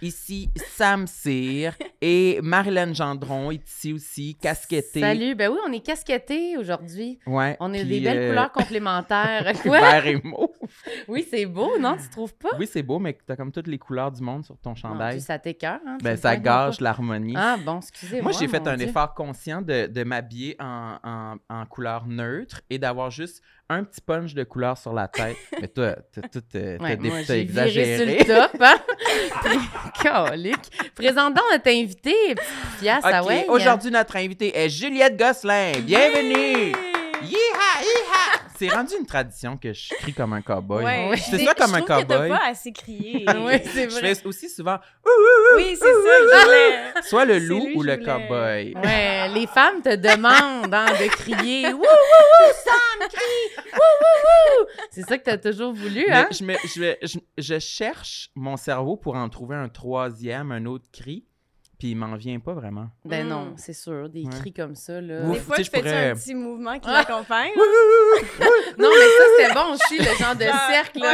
Ici Sam Cyr et Marilyn Gendron est ici aussi, casquettée. Salut, ben oui, on est casquettés aujourd'hui. Ouais. On a des belles euh, couleurs complémentaires. Quoi? Vert et mauve. Oui, c'est beau, non? Tu trouves pas? Oui, c'est beau, mais t'as comme toutes les couleurs du monde sur ton chandail. Dieu, ça t'écoeure, hein? Ben, ça gâche l'harmonie. Ah bon, excusez-moi. Moi, j'ai fait un Dieu. effort conscient de, de m'habiller en, en, en couleur neutre et d'avoir juste un petit punch de couleur sur la tête. Mais toi, t'as tout euh, Ouais, j'ai viré sur exagéré. le top, hein? Calique. Présente donc notre invité, petite fiasse, ah OK, ouais. aujourd'hui, notre invitée est Juliette Gosselin. Bienvenue! Yeeha, yeeha! C'est rendu une tradition que je crie comme un cowboy. Ouais. C'est Je- ça comme je un trouve que t'as cowboy. pas assez crié. Oui, c'est Je vrai. fais aussi souvent Oui, c'est ça que je voulais. soit le loup lui ou que le je voulais. cowboy. Ouais, les femmes te demandent hein, de crier Wouh, wouh, wouh, Sam, crie Wouh, wouh, wouh. C'est ça que t'as toujours voulu, Mais hein? je, me- je, je- je cherche mon cerveau pour en trouver un troisième, un autre cri, puis il m'en vient pas vraiment. Ben Mm. non, c'est sûr, des Ouais. cris comme ça, là. Ouf. Des fois, tu je je fais pourrais- un petit mouvement qui Ah. l'accompagne? Non, mais ça, c'était bon aussi, le genre de cercle, là.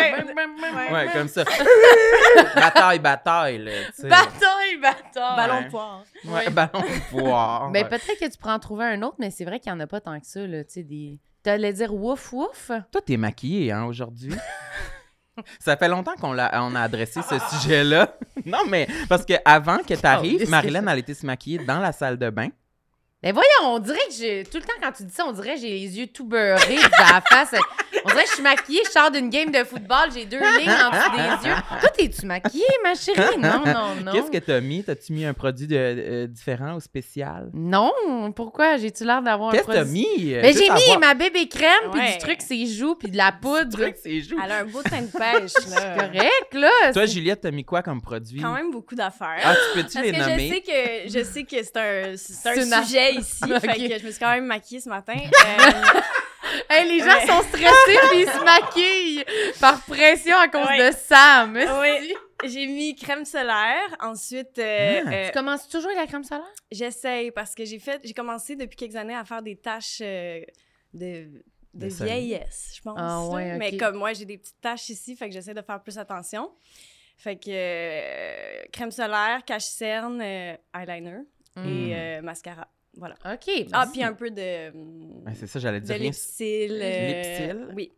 ouais. Comme ça. bataille, bataille, là. Bataille, bataille. Ballon de poire. Ouais, ballon de poire. Ben peut-être que tu pourras en trouver un autre, mais c'est vrai qu'il n'y en a pas tant que ça, là, tu sais, des... T'allais dire wouf wouf? Toi, t'es maquillée, hein, aujourd'hui? Ça fait longtemps qu'on l'a, on a adressé ce sujet-là. Non, mais parce que avant que t'arrives, qu'est-ce que Marilyn, elle était se maquiller dans la salle de bain. Ben voyons, on dirait que j'ai... Tout le temps, quand tu dis ça, on dirait que j'ai les yeux tout beurrés à la face. On dirait que je suis maquillée, je sors d'une game de football, j'ai deux lignes en dessous des yeux. Toi, t'es-tu maquillée, ma chérie? Non, non, non. Qu'est-ce que t'as mis? T'as-tu mis un produit de, euh, différent ou spécial? Non, pourquoi? J'ai-tu l'air d'avoir un Qu'est-ce que t'as produit... mis? Ben Je j'ai mis ma bébé crème, puis Ouais. du truc ses joues, puis de la poudre. Truc, c'est joues. Elle a un beau teint de pêche, là. Correct, là. Toi, Juliette, t'as mis quoi comme produit? Quand même beaucoup d'affaires. Ah, tu peux-tu Parce les que je nommer? sais que je sais que c'est un, c'est un sujet ici, Ok. fait que je me suis quand même maquillée ce matin. Euh, Hey, les gens Ouais. sont stressés puis ils se maquillent par pression à cause Ouais. de Sam. Oui. j'ai mis crème solaire, ensuite euh, Ah. euh, Tu commences toujours avec la crème solaire? j'essaye parce que j'ai fait j'ai commencé depuis quelques années à faire des tâches euh, de de De soleil. vieillesse, je pense. Ah ouais. Mais comme moi, j'ai des petites taches ici, fait que j'essaie de faire plus attention. Fait que euh, crème solaire, cache-cerne, euh, eyeliner Mm. et euh, mascara. Voilà. OK. Ah, puis un peu de, c'est ça, j'allais de dire rien. lipsil. euh? Oui.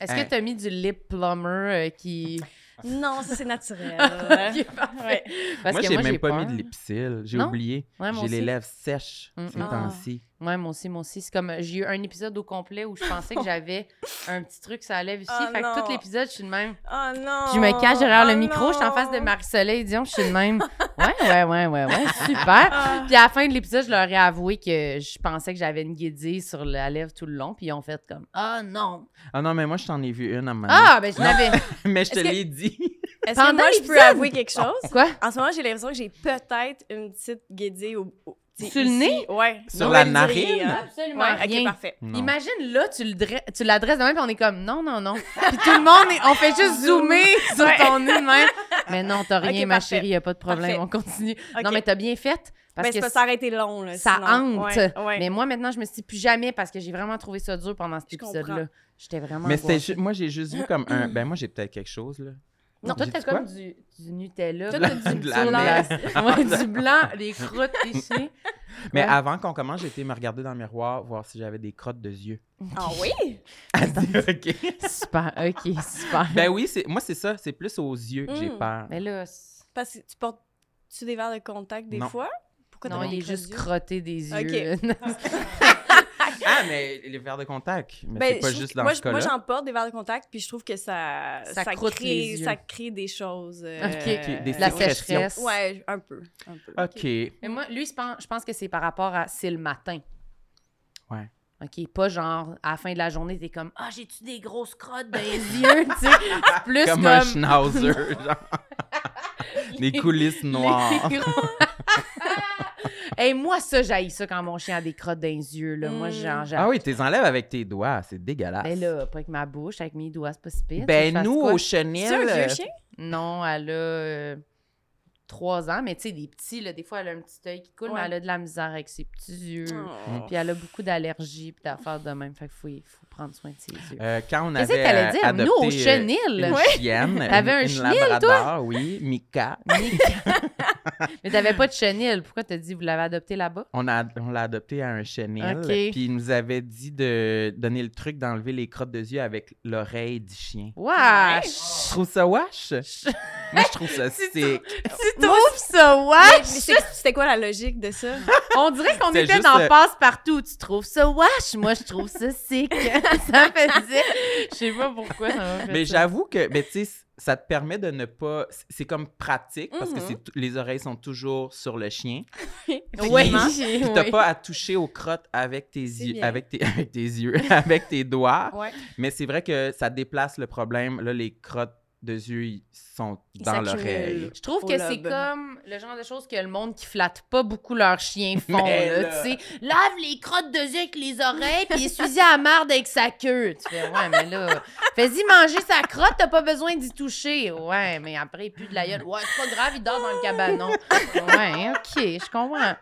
Est-ce Hein. que tu as mis du lip plumber euh, qui. Non, ça c'est naturel. Ok, parfait. Ouais. Parce moi, j'ai même pas peur. mis de lipsil. J'ai oublié. Ouais, j'ai les lèvres sèches Mm, ces mm. temps-ci. Ouais, moi aussi, moi aussi. C'est comme. J'ai eu un épisode au complet où je pensais que j'avais un petit truc sur la lèvre ici. Oh fait que non. tout l'épisode, je suis de même. Oh non! Puis je me cache derrière le Oh micro, je suis en face de. Marie-Soleil Dion, je suis de même. Ouais, ouais, ouais, ouais, ouais, super. Ah. Puis à la fin de l'épisode, je leur ai avoué que je pensais que j'avais une guédille sur la lèvre tout le long, puis ils ont fait comme Ah non. Ah non, mais moi, je t'en ai vu une à moment Ah, ben je l'avais. Mais je te l'ai dit. Est-ce Pendant que moi, je peux avouer quelque chose? Quoi? En ce moment, j'ai l'impression que j'ai peut-être une petite guédille au... au- Sur le nez? Ouais. Sur Non, la narine? hein? Absolument Ouais, rien. ok, parfait. Non. Imagine là, tu le dra- tu l'adresses de même, puis on est comme non, non, non. Puis tout le monde, est- on fait juste zoomer sur Ouais. ton nez de même. Mais non, t'as rien, ma parfait. chérie, y a pas de problème, Parfait. on continue. Non, mais t'as bien fait. Parce Mais que c'est pas ça été long, là. ça sinon. hante. Ouais, ouais. Mais moi, maintenant, je me suis dit plus jamais parce que j'ai vraiment trouvé ça dur pendant cet épisode-là. J'étais vraiment. Mais moi, j'ai juste vu comme un. Ben, moi, j'ai peut-être quelque chose, là. Non, toi, t'as comme du, du Nutella. Toi, là. t'as du la blanc. Ouais, du blanc, des croûtes ici. Mais Ouais. avant qu'on commence, j'ai été me regarder dans le miroir, voir si j'avais des crottes de yeux. Ah oui? OK. Super, ok, super. Ben oui, c'est moi, c'est ça. C'est plus aux yeux que j'ai Mm. peur. Mais là, c'est- Parce que tu portes-tu des verres de contact des Non. fois? Pourquoi non, il est juste yeux? crotté des Ok. Ah, mais les verres de contact. Mais Ben, c'est pas juste dans moi, ce moi, j'en porte des verres de contact, puis je trouve que ça, Ça ça, crée, les yeux. ça crée des choses. euh, des La sécrétions. sécheresse. Ouais, un peu. Un peu. OK. Mais moi, lui, je pense, je pense que c'est par rapport à c'est le matin. Ouais. OK, pas genre à la fin de la journée, t'es comme Ah, j'ai-tu des grosses crottes dans les yeux? tu sais, plus Comme comme. un schnauzer, genre. Des coulisses noires. Les gros- Hey, moi, ça, j'haïs ça quand mon chien a des crottes dans les yeux. Là. Moi, Mm. genre, j'ai- Ah oui, tu les enlèves avec tes doigts. C'est dégueulasse. Ben là, pas avec ma bouche, avec mes doigts, c'est pas si pire. Ben, nous, au chenil. C'est un euh, vieux chien? Non, elle a euh, trois ans, mais tu sais, des petits, là, des fois, elle a un petit œil qui coule, mais elle a de la misère avec ses petits yeux. Oh. Puis elle a beaucoup d'allergies puis d'affaires de même. Fait qu'il faut, faut prendre soin de ses yeux. euh, quand on Qu'est-ce avait que t'allais euh, dire? Nous, au adopté, euh, chenil. une Ouais. chienne, T'avais un une chenil, labrador, oui, Mika. mais t'avais pas de chenil. Pourquoi t'as dit vous l'avez adopté là-bas? On a on l'a adopté à un chenil. Ok. Puis il nous avait dit de donner le truc d'enlever les crottes de yeux avec l'oreille du chien. Wesh! Je trouve ça wash. Moi, je trouve ça sick. Tu trouves ça Mais- wesh? C'était quoi la logique de ça? On dirait qu'on était juste, dans euh, passe-partout. Tu trouves ça wesh? Moi, je trouve ça sick. ça me faisait... Je sais pas pourquoi ça m'a fait Mais j'avoue que, mais tu sais, ça te permet de ne pas. c'est- comme pratique parce que Mhm. t- les oreilles sont toujours sur le chien. Oui. Puis t'as oui. pas à toucher aux crottes avec tes yeux, avec tes, avec tes yeux, avec tes doigts. Ouais. Mais c'est vrai que ça déplace le problème. Là, les crottes de yeux ils sont Ils dans l'oreille. Je trouve que c'est comme le genre de choses que le monde qui flatte pas beaucoup leurs chiens font. Là, là- Tu sais, lave les crottes de yeux avec les oreilles, puis essuie à marde avec sa queue. Tu fais, ouais, mais là, fais-y manger sa crotte, t'as pas besoin d'y toucher. Ouais, mais après, il pue de la gueule. Ouais, c'est pas grave, il dort dans le cabanon. Ouais, OK, je comprends.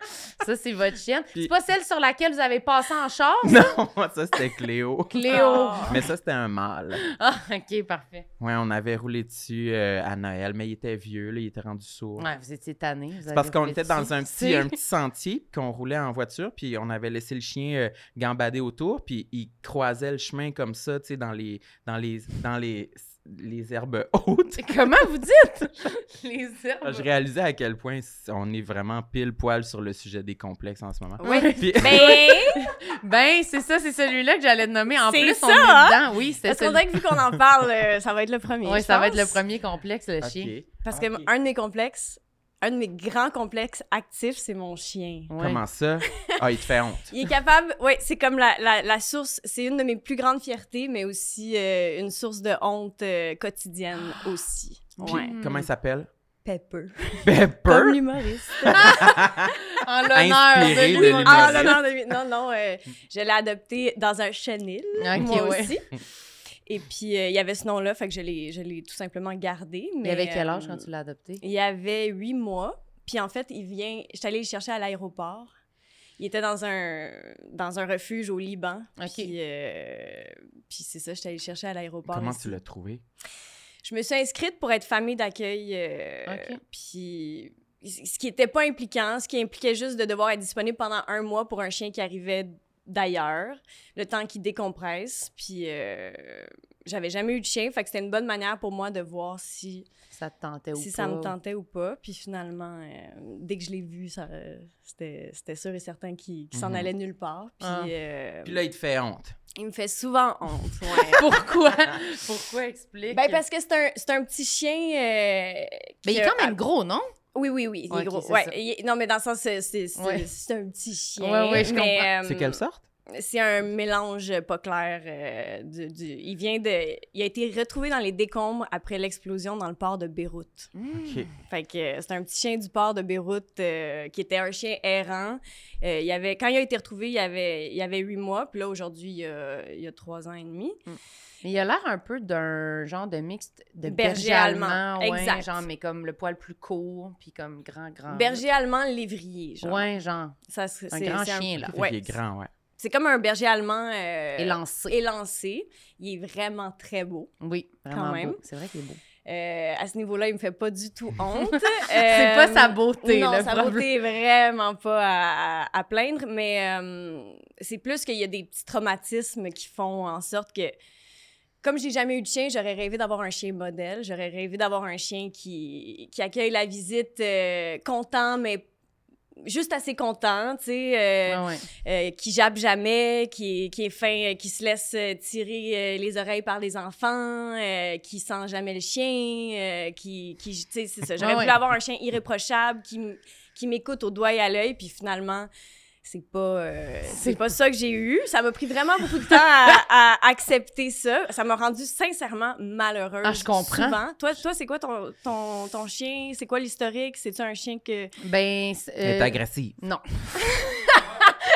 Ça, c'est votre chienne. Puis- C'est pas celle sur laquelle vous avez passé en char, Non, ça c'était Cléo. Cléo. Oh. Mais ça c'était un mâle. Ah, OK, parfait. Ouais, on avait roulé dessus euh, à Noël, mais il était vieux, là, il était rendu sourd. Ouais, vous étiez tanné. C'est parce qu'on était dans un petit, un petit sentier, qu'on roulait en voiture, puis on avait laissé le chien euh, gambader autour, puis il croisait le chemin comme ça, tu sais, dans les, dans les, dans les, les herbes hautes. Comment vous dites? les herbes. Je réalisais à quel point on est vraiment pile poil sur le sujet des complexes en ce moment. Ouais. Puis- Ben, Ben, c'est ça, c'est celui-là que j'allais te nommer. En C'est plus, ça, on est hein? dedans. Oui, c'était parce qu'on dirait que vu qu'on en parle, euh, ça va être le premier. Oui, ça va être le premier complexe, le chien. Parce Ok. que un de mes complexes, un de mes grands complexes actifs, c'est mon chien. Ouais. Comment ça? Ah, il te fait honte. Il est capable, ouais, c'est comme la, la, la source, c'est une de mes plus grandes fiertés, mais aussi euh, une source de honte euh, quotidienne aussi. Puis, Ouais. Comment il s'appelle? Pepper. Comme Pepper? l'humoriste. En l'honneur de de l'humour. ah, l'humoriste. non, non, de- non, non, euh, je l'ai adopté dans un chenil, Ok, moi ouais. aussi. Et puis, euh, il y avait ce nom-là, fait que je l'ai, je l'ai tout simplement gardé. Il Mais, avait quel âge euh, quand tu l'as adopté? Il avait huit mois. Puis en fait, il vient. J'étais allée le chercher à l'aéroport. Il était dans un, dans un refuge au Liban. Ok. Puis, euh, puis c'est ça, j'étais allée le chercher à l'aéroport. Comment ici. tu l'as trouvé? Je me suis inscrite pour être famille d'accueil. euh, Ok. Puis ce qui était pas impliquant, ce qui impliquait juste de devoir être disponible pendant un mois pour un chien qui arrivait d'ailleurs, le temps qu'il décompresse. Puis euh, j'avais jamais eu de chien, fait que c'était une bonne manière pour moi de voir si Ça te tentait ou si pas? ça me tentait ou pas. Puis finalement, euh, dès que je l'ai vu, ça, euh, c'était, c'était sûr et certain qu'il, qu'il s'en Mhm. allait nulle part. Puis, Ah. euh, Puis là, il te fait honte. il me fait souvent honte. ouais. Pourquoi? Pourquoi? Explique? ben, parce que c'est un, c'est un petit chien. euh, Mais il est quand même gros, non? Oui, oui, oui. Il est ok, gros. c'est Ouais, il est- non, mais dans le sens, c'est, c'est, c'est, Ouais. c'est un petit chien. Ouais, ouais, je mais, comprends. C'est euh, quelle sorte? C'est un mélange pas clair. euh, du, du- il vient de. Il a été retrouvé dans les décombres après l'explosion dans le port de Beyrouth. OK. Fait que euh, c'est un petit chien du port de Beyrouth euh, qui était un chien errant. Euh, il avait, quand il a été retrouvé, il y avait, il avait huit mois. Puis là, aujourd'hui, il y a, il a trois ans et demi. Mais il a l'air un peu d'un genre de mixte de Berger berger, allemand. allemand. ouais, Exact. genre, mais comme le poil plus court, puis comme grand, grand. Berger allemand lévrier, genre. Ouais, genre. Ça, c'est, Un grand c'est chien, là. Ouais, est grand, ouais. C'est comme un berger allemand euh, Élancé. élancé. Il est vraiment très beau. Oui, vraiment même. beau. C'est vrai qu'il est beau. Euh, à ce niveau-là, il me fait pas du tout honte. C'est pas sa beauté, non, le sa problème. beauté est vraiment pas à, à- à plaindre, mais euh, c'est plus qu'il y a des petits traumatismes qui font en sorte que, comme j'ai jamais eu de chien, j'aurais rêvé d'avoir un chien modèle. J'aurais rêvé d'avoir un chien qui, qui accueille la visite euh, content, mais juste assez content, tu sais. euh, ouais. euh, qui jappe jamais, qui est, qui est fin, euh, qui se laisse euh, tirer euh, les oreilles par les enfants, euh, qui sent jamais le chien, euh, qui, qui tu sais, c'est ça. J'aurais Ouais, voulu ouais. avoir un chien irréprochable qui, qui m'écoute au doigt et à l'œil, puis finalement, c'est pas, euh, C'est pas ça que j'ai eu. Ça m'a pris vraiment beaucoup de temps à, à accepter ça. Ça m'a rendu sincèrement malheureuse. Ah, je comprends. Souvent. Toi, toi c'est quoi ton, ton, ton chien? C'est quoi l'historique? C'est-tu un chien que. Ben, Elle est euh, agressive. non.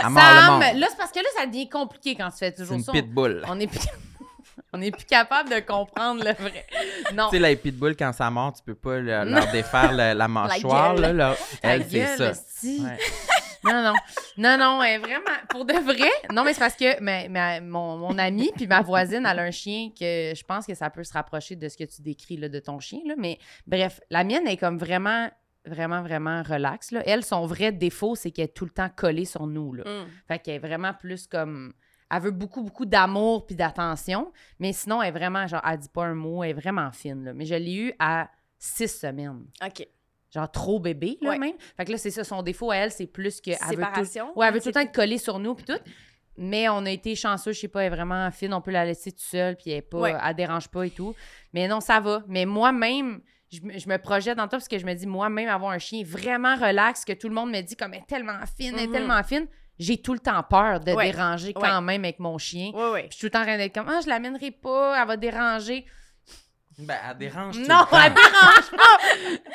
Le Sam, monde. là, c'est parce que là, ça devient compliqué quand tu fais toujours une ça. pitbull. On est plus... on est plus capable de comprendre le vrai. Non. Tu sais, la pitbull, quand ça mord, tu peux pas le- leur défaire la, la mâchoire. gueule. là, là. Elle, c'est ça. Ouais. Non, non. Non, non, elle, vraiment, pour de vrai. Non, mais c'est parce que ma- ma- mon, mon amie puis ma voisine, elle a un chien que je pense que ça peut se rapprocher de ce que tu décris là, de ton chien. Là. Mais bref, la mienne est comme vraiment, vraiment, vraiment relax. Là. Elle, son vrai défaut, c'est qu'elle est tout le temps collée sur nous. Là. Hmm. Fait qu'elle est vraiment plus comme. Elle veut beaucoup, beaucoup d'amour puis d'attention. Mais sinon, elle est vraiment, genre, elle dit pas un mot, elle est vraiment fine. Là. Mais je l'ai eu à six semaines. OK. Genre trop bébé, là, Ouais. même. Fait que là, c'est ça, son défaut à elle, c'est plus que. elle veut tout- Séparation. Ouais, elle veut tout le temps être collée sur nous puis tout. Mais on a été chanceux, je sais pas, elle est vraiment fine, on peut la laisser toute seule puis elle est pas, Ouais. elle dérange pas et tout. Mais non, ça va. Mais moi-même, je, me- je me projette dans toi parce que je me dis moi-même avoir un chien vraiment relax que tout le monde me dit comme elle est tellement fine, elle est Mhm. tellement fine. J'ai tout le temps peur de Ouais. déranger Ouais. quand même avec mon chien. Oui, oui. Puis je suis tout le temps en train d'être comme ah, je l'amènerai pas, elle va déranger. Ben, elle dérange. tout Non, le temps. elle dérange pas.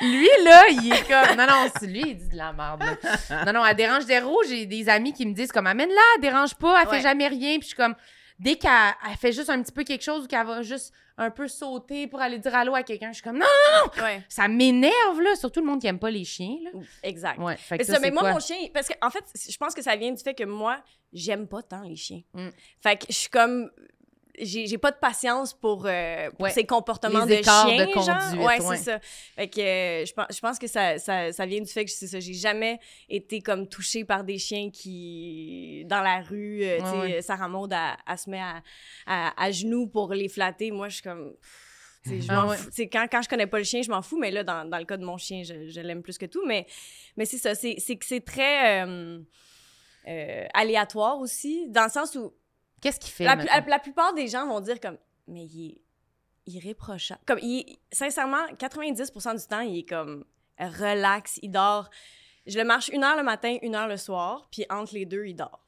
Lui, là, il est comme. Non, non, c'est lui, il dit de la merde. là. Non, non, elle dérange zéro. J'ai des amis qui me disent comme amène-la, elle dérange pas, elle Ouais. fait jamais rien. Puis je suis comme. Dès qu'elle elle fait juste un petit peu quelque chose ou qu'elle va juste un peu sauter pour aller dire allô à quelqu'un, je suis comme non, Ouais. ça m'énerve, là. Surtout le monde qui aime pas les chiens, là. Exact. Ouais, fait que ça, ça, mais moi, quoi? mon chien, parce que en fait, je pense que ça vient du fait que moi, j'aime pas tant les chiens. Mm. Fait que je suis comme. J'ai j'ai pas de patience pour, euh, pour Ouais. ces comportements Les de écarts de chien, genre. conduite, Ouais, ouais. c'est ça. Fait que euh, je pense, je pense que ça, ça, ça vient du fait que c'est ça. J'ai jamais été comme touchée par des chiens qui, dans la rue, euh, tu sais, ouais. Sarah Maud, elle, elle se met à, à, à genoux pour les flatter. Moi, je suis comme. Je Ah m'en ouais. Quand, quand je connais pas le chien, je m'en fous, mais là, dans, dans le cas de mon chien, je, je l'aime plus que tout. Mais, mais c'est ça, c'est c'est que c'est très euh, euh, aléatoire aussi, dans le sens où Qu'est-ce qu'il fait? la, la- la plupart des gens vont dire comme, mais il est irréprochable. Comme, il sincèrement, 90% du temps, il est comme relax, il dort. Je le marche une heure le matin, une heure le soir, puis entre les deux, il dort.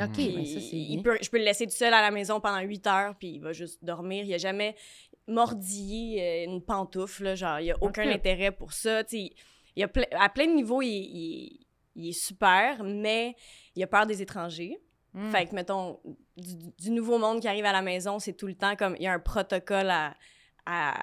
OK, mais ça, c'est il peut, je peux le laisser tout seul à la maison pendant 8 heures, puis il va juste dormir. Il a jamais mordillé euh, une pantoufle, là, genre, il a aucun intérêt pour ça. Tu sais, il a ple- à plein de niveaux, il, il- il est super, mais il a peur des étrangers. Mm. Fait que, mettons, du, du nouveau monde qui arrive à la maison, c'est tout le temps comme, il y a un protocole à, à,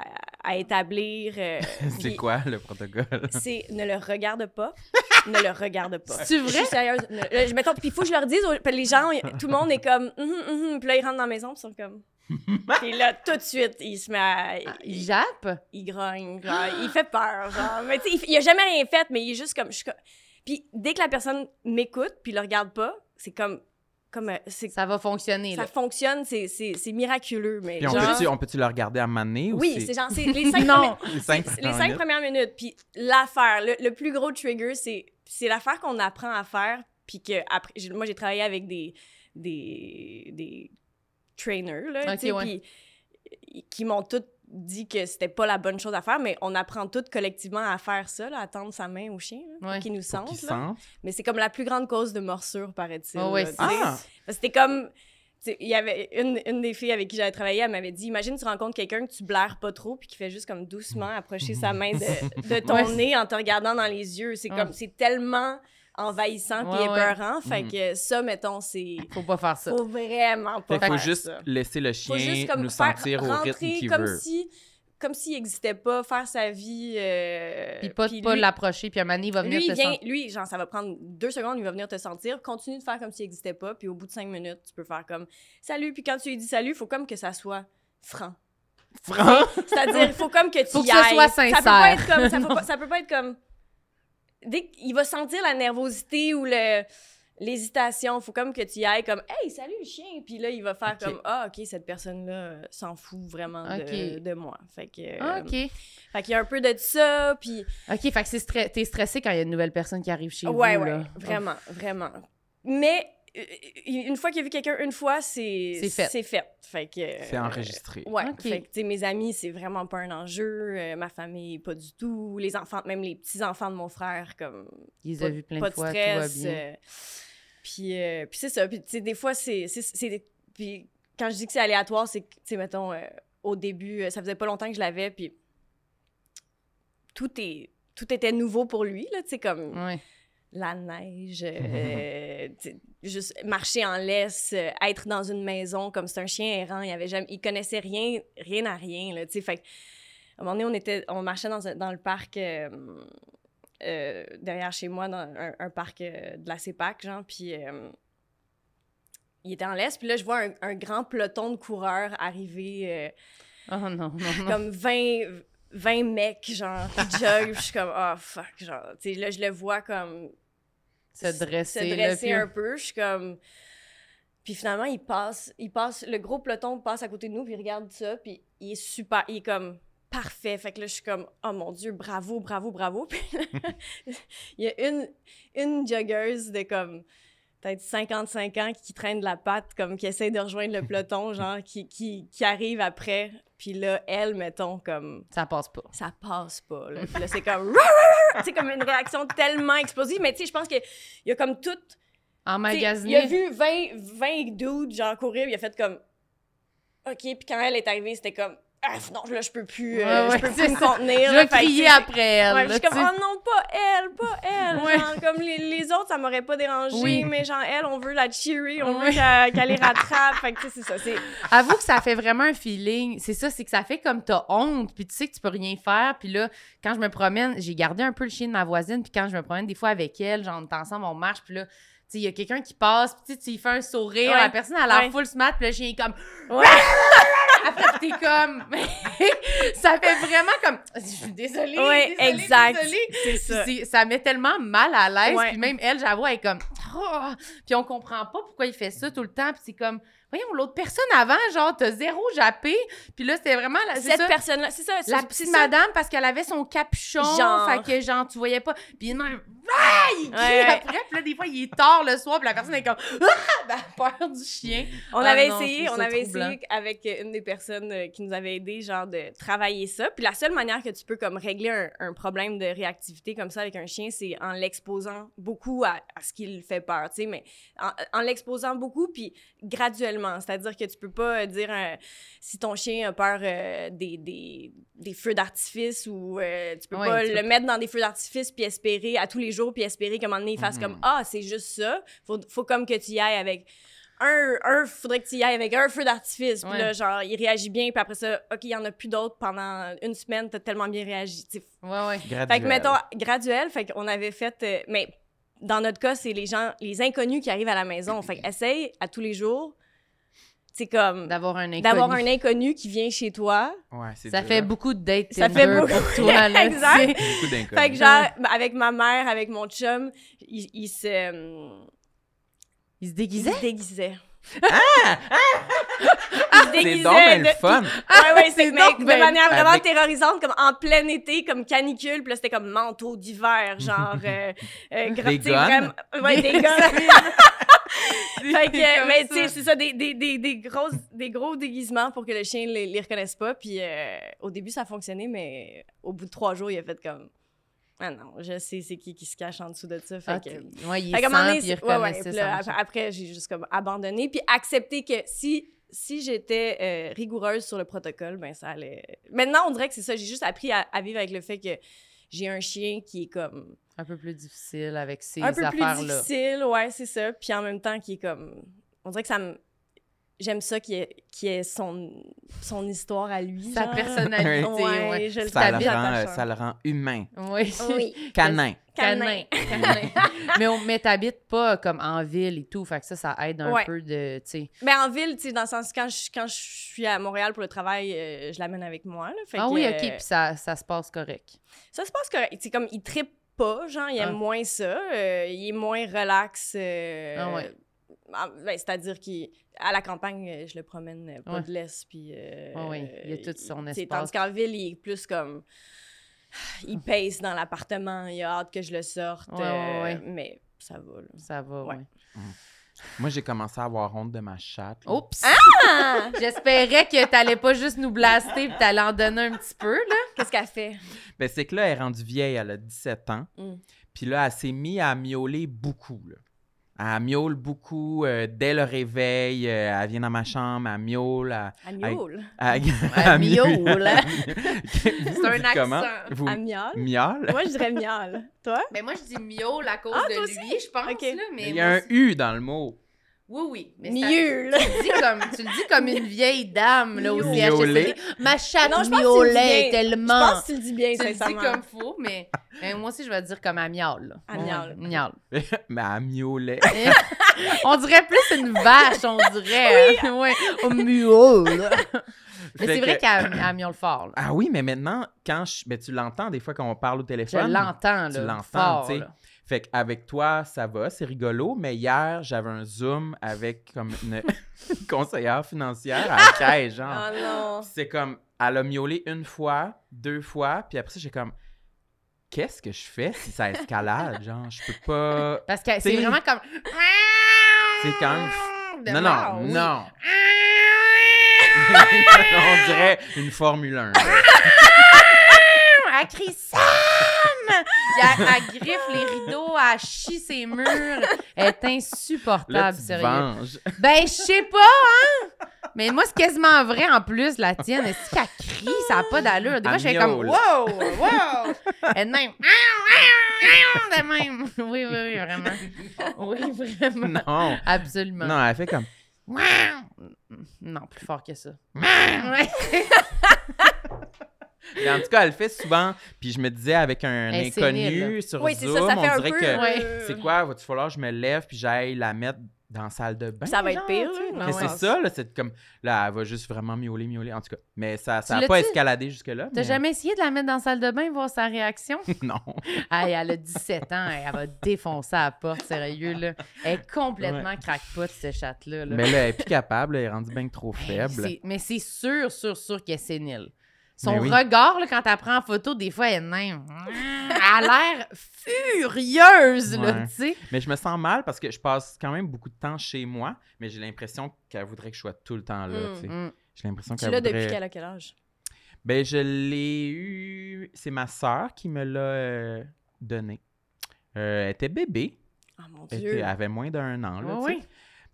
à établir. euh, C'est quoi le protocole? C'est ne le regarde pas, ne le regarde pas. C'est Je vrai? suis sérieuse. Ne- je- mettons, puis il faut que je leur dise, les gens, tout le monde est comme, hum, hum, hum. puis là, ils rentrent dans la maison, puis ils sont comme. Puis là, tout de suite, il se met à. Il Il, jappe? il grogne, genre, il fait peur, genre. Mais tu sais, il, il a jamais rien fait, mais il est juste je comme- Puis dès que la personne m'écoute, puis le regarde pas, c'est comme. Comme euh, c'est, Ça va fonctionner, ça là. fonctionne, c'est, c'est, c'est miraculeux, mais. Puis on genre- peut-tu on peut-tu le regarder à maner ou oui, c'est genre, c'est les cinq Non. les cinq, les cinq premières minutes. Puis l'affaire, le, le plus gros trigger, c'est, c'est l'affaire qu'on apprend à faire. Puis que après, j'ai- moi, j'ai travaillé avec des, des, des trainers, là, ouais. puis qui m'ont toutes dit que c'était pas la bonne chose à faire, mais on apprend toutes collectivement à faire ça, là, à tendre sa main au chien, là, pour Ouais. qu'il nous Pour sente. Mais c'est comme la plus grande cause de morsure, paraît-il. Oh ouais. Ah! Parce que C'était comme. Il y avait une, une des filles avec qui j'avais travaillé, elle m'avait dit Imagine, tu rencontres quelqu'un que tu blaires pas trop, puis qui fait juste comme doucement approcher sa main de, de ton Ouais. nez en te regardant dans les yeux. C'est Ah. comme, c'est tellement envahissant puis Ouais, ouais. épeurant. Fait Mm. que ça, mettons, c'est. Faut pas faire ça. Faut vraiment pas Fait qu'il faut faire juste ça. laisser le Faut chien juste comme nous faire sentir au rythme qu'il comme veut. si comme s'il existait pas, faire sa vie. euh, Puis pas, pas lui- l'approcher, puis un moment donné, il va venir lui, te vient, sentir. lui, genre, ça va prendre deux secondes, il va venir te sentir. Continue de faire comme s'il n'existait pas, puis au bout de cinq minutes, tu peux faire comme salut. Puis quand tu lui dis salut, il faut comme que ça soit franc. Franc? C'est-à-dire, il faut comme que tu Faut que y ailles. soit Ça peut sincère. pas être comme. Ça peut pas, ça peut pas être comme. Dès qu'il va sentir la nervosité ou le l'hésitation, faut comme que tu y ailles comme hey salut le chien puis là il va faire comme ah ok cette personne là s'en fout vraiment de, moi fait que Ah, euh, OK. fait qu'il y a un peu de ça puis OK, fait que t'es stressé quand il y a une nouvelle personne qui arrive chez Ouais, vous, ouais, là. vraiment, vraiment. Mais une fois qu'il a vu quelqu'un une fois, c'est C'est fait. C'est fait. Fait que C'est euh, enregistré. Ouais, Ok. fait que tu sais mes amis, c'est vraiment pas un enjeu, euh, ma famille pas du tout, les enfants, même les petits enfants de mon frère comme Il les pas, a vus plein pas de fois, tout stress. va bien. euh, Puis, euh, puis c'est ça. Puis, tu sais, des fois, c'est. c'est- c'est- Puis, quand je dis que c'est aléatoire, c'est que, tu sais, mettons, euh, au début, euh, ça faisait pas longtemps que je l'avais, puis tout est. Tout était nouveau pour lui, là, tu sais, comme Ouais. La neige, euh, juste marcher en laisse, euh, être dans une maison comme c'est un chien errant, il avait jamais, il connaissait rien, rien à rien là, tu sais, fait à un moment donné on était, on marchait dans, un- dans le parc euh, derrière chez moi, dans un, un parc de la CEPAC, genre, puis il était en laisse, puis là je vois un, un grand peloton de coureurs arriver. Oh non, non, non. comme 20, 20 mecs, genre, qui joguent. je suis comme, oh fuck, genre, tu sais, là, je le vois comme. Se dresser, Se là, dresser un peu. Je suis comme. Puis finalement, il passe, il passe, le gros peloton passe à côté de nous, puis il regarde ça, puis il est super, il est comme parfait. Fait que là, je suis comme, oh mon Dieu, bravo, bravo, bravo. Puis il y a une, une joggeuse de comme peut-être 55 ans qui traîne de la patte, comme qui essaie de rejoindre le peloton, genre, qui, qui, qui arrive après. Puis là, elle, mettons, comme Ça passe pas. ça passe pas. Là, Puis là, c'est comme... Sais, comme une réaction tellement explosive. Mais tu sais, je pense qu'il y a comme tout... Emmagasiné. Il a vu 20, 20 dudes, genre, courir, il a fait comme... OK, puis quand elle est arrivée, c'était comme... Ah, non, là, je peux plus, euh, Ouais, je peux plus me ça. contenir. Je vais que, crier après elle. Ouais, là, je suis comme, sais. oh non, pas elle, pas elle. Ouais. Genre, comme les, les autres, ça m'aurait pas dérangé, Oui. mais genre, elle, on veut la cheery, on veut qu'elle les rattrape. Fait que, c'est ça. Avoue que ça fait vraiment un feeling. C'est ça, c'est que ça fait comme t'as honte, puis tu sais que tu peux rien faire. Puis là, quand je me promène, j'ai gardé un peu le chien de ma voisine, puis quand je me promène des fois avec elle, genre on est ensemble, on marche, puis là, tu sais, il y a quelqu'un qui passe, puis tu lui fais un sourire, Ouais. la personne a l'air Ouais. full smart, puis le chien est comme... Ouais. Après, t'es comme... ça fait vraiment comme... Je suis désolée, Ouais, désolée, exact. désolée. Ça. ça met tellement mal à l'aise. Ouais. Puis même elle, j'avoue, elle est comme. Oh! Puis on comprend pas pourquoi il fait ça tout le temps. Puis c'est comme. Voyons, l'autre personne avant, genre, t'as zéro jappé. Puis là, c'était vraiment. la- Cette personne-là, c'est ça. la petite ça. madame, parce qu'elle avait son capuchon. Genre. Fait que, genre, tu voyais pas. Puis même. Ah! Il crie Ouais, ouais. après. Puis là, des fois, il est tard le soir. Puis la personne est comme. Ah! Ben, peur du chien. On Ah avait non, essayé, on avait troublant. essayé avec une des personnes euh, qui nous avait aidé, genre de travailler ça. Puis la seule manière que tu peux comme régler un, un problème de réactivité comme ça avec un chien, c'est en l'exposant beaucoup à, à ce qu'il fait peur, tu sais, mais en, en l'exposant beaucoup puis graduellement. C'est-à-dire que tu peux pas euh, dire euh, si ton chien a peur euh, des, des, des feux d'artifice ou euh, tu peux Ouais, pas tu le peux- mettre dans des feux d'artifice puis espérer à tous les jours puis espérer qu'à un moment donné il fasse comme ah c'est juste ça. Faut, faut comme que tu y ailles avec un, un faudrait que tu y ailles avec un feu d'artifice. Puis Ouais. là, genre, il réagit bien. Puis après ça, OK, il y en a plus d'autres pendant une semaine. T'as tellement bien réagi. Ouais, ouais. Graduel. Fait que, mettons, graduel. Fait qu'on avait fait... euh, mais dans notre cas, c'est les gens, les inconnus qui arrivent à la maison. Fait qu'essaye à tous les jours, c'est comme... D'avoir un inconnu. D'avoir un inconnu qui vient chez toi. Ouais, c'est Ça dur, fait beaucoup de dates Ça fait beaucoup. pour toi, là, Exact. Beaucoup d'inconnus. Fait que genre, avec ma mère, avec mon chum, il, il se... Il se Il déguisait? se déguisait. Il se C'est déguisait donc bien de- le fun. Ouais, ouais, c'est mais donc de ben- manière vraiment Avec- terrorisante, comme en plein été, comme canicule, puis là, c'était comme manteau d'hiver, genre... Euh, euh, gra- Des tu sais, guns? vraiment- Ouais, des guns. fait que, mais ça. tu sais, c'est ça, des, des, des, des, grosses, des gros déguisements pour que le chien les, les reconnaisse pas. Puis euh, au début, ça a fonctionné, mais au bout de trois jours, il a fait comme... Ah non, je sais c'est qui qui se cache en dessous de ça. Fait Ah, que... ouais, il Fait donné, il ouais, ouais, ça là, après, après, j'ai juste comme abandonné, puis accepté que si, si j'étais euh, rigoureuse sur le protocole, ben ça allait... Maintenant, on dirait que c'est ça, j'ai juste appris à, à vivre avec le fait que j'ai un chien qui est comme un peu plus difficile avec ces un peu plus affaires-là. difficile, ouais, c'est ça, puis en même temps qui est comme... On dirait que ça me... J'aime ça qui est, qui est son, son histoire à lui. Sa genre. personnalité, Ouais, ouais. je le Ça le, rend, euh, ça le rend humain. Oui. Oui. Canin. Canin. Canin. mais on, mais t'habites pas comme en ville et tout, fait que ça, ça aide un Ouais. peu de, tu sais. Mais en ville, tu sais, dans le sens, quand je, quand je suis à Montréal pour le travail, euh, je l'amène avec moi. Là, fait Ah que, oui, euh, ok, puis ça, ça se passe correct. Ça se passe correct. C'est comme, il trippe pas, genre, il aime Ah. moins ça. euh, il est moins relax. euh, Ah ouais. ah, ben, C'est-à-dire qu'à la campagne, euh, je le promène pas Ouais. de laisse, puis... euh, Ah oui, il a tout son espace. Tandis qu'en ville, il est plus comme... Il pèse dans l'appartement, il a hâte que je le sorte. Ouais, ouais, ouais. Mais ça va, là. Ça va, Ouais. ouais. Moi, j'ai commencé à avoir honte de ma chatte. là. Oups! Ah! J'espérais que t'allais pas juste nous blaster puis t'allais en donner un petit peu, là. Qu'est-ce qu'elle fait? Ben, c'est que là, elle est rendue vieille, elle a 17 ans. Mm. Puis là, elle s'est mise à miauler beaucoup. Là. Elle miaule beaucoup euh, dès le réveil. euh, elle vient dans ma chambre, elle miaule. Elle, miaule. elle- Elle elle miaule. C'est C'est un accent. Vous À miaule? miaule? Moi, je dirais miaule. Toi? Mais moi, je dis miaule à cause Ah, de toi lui, aussi? je pense. Ok. Là, mais Il y a moi, un U dans le mot. Oui, oui. Mais ça- Tu le, dis comme, tu le dis comme une vieille dame là, au. CHSLD. Ma chatte Non, je pense que tu le dis miaulait bien. Je tellement. pense que tu le dis bien, tu le dis comme faux, mais moi aussi, je vais dire comme à miaule. À Ouais, miaule. Mais miaulait. on dirait plus une vache, on dirait. hein. Ouais. Miaule. Mais c'est vrai que- qu'elle elle miaule fort. là. Ah oui, mais maintenant, quand je... ben, tu l'entends des fois quand on parle au Je téléphone. l'entends, tu là. l'entends, fort, tu sais. Fait qu'avec toi, ça va, c'est rigolo, mais hier, j'avais un Zoom avec comme une conseillère financière à la caisse, genre. Oh non. C'est comme, elle a miaulé une fois, deux fois, puis après ça, j'ai comme, qu'est-ce que je fais si ça escalade? Genre, je peux pas. Parce que c'est vraiment comme. C'est quand même. De Non, mort, non, oui. non. On dirait une Formule 1. Elle crie Sam! Elle, elle griffe les rideaux, elle chie ses murs. Elle est Là, insupportable, sérieux. venges. Ben, je sais pas, hein? Mais moi, c'est quasiment vrai en plus, la tienne. Est-ce qu'elle crie? Ça n'a pas d'allure. Des fois, je fais comme wow, wow! Elle est de même. De même. Oui, oui, oui, vraiment. Oui, vraiment. Non. Absolument. Non, elle fait comme. Non, plus fort que ça. Ouais. Mais en tout cas, elle le fait souvent. Puis je me disais avec un inconnu sur Oui, c'est Zoom, ça, ça fait on un dirait peu... que Ouais. c'est quoi, va-tu falloir que je me lève puis j'aille la mettre dans la salle de bain? Ça va être pire, tu sais? là. Mais Ouais. c'est ça, là, c'est comme, là, elle va juste vraiment miauler, miauler, en tout cas. Mais ça n'a pas escaladé jusque-là. T'as mais- jamais essayé de la mettre dans la salle de bain, voir sa réaction? non. Hey, elle a 17 ans, elle va défoncer à la porte, sérieux, là. Elle est complètement crackpot, cette chatte-là. là. Mais là, elle est plus capable, elle est rendue bien trop faible. Mais c'est sûr, sûr, sûr qu'elle est sénile. Son oui. regard, là, quand elle prend en photo, des fois, elle même. Elle a l'air furieuse, là, tu sais. Mais je me sens mal parce que je passe quand même beaucoup de temps chez moi, mais j'ai l'impression qu'elle voudrait que je sois tout le temps là. Mm. tu sais. Mm. J'ai l'impression Tu qu'elle l'as voudrait... depuis quel, à quel âge? Ben, je l'ai eu... C'est ma sœur qui me l'a euh, donné. Euh, elle était bébé. Oh mon Elle, Dieu. était- elle avait moins d'un an, là, tu sais. ouais.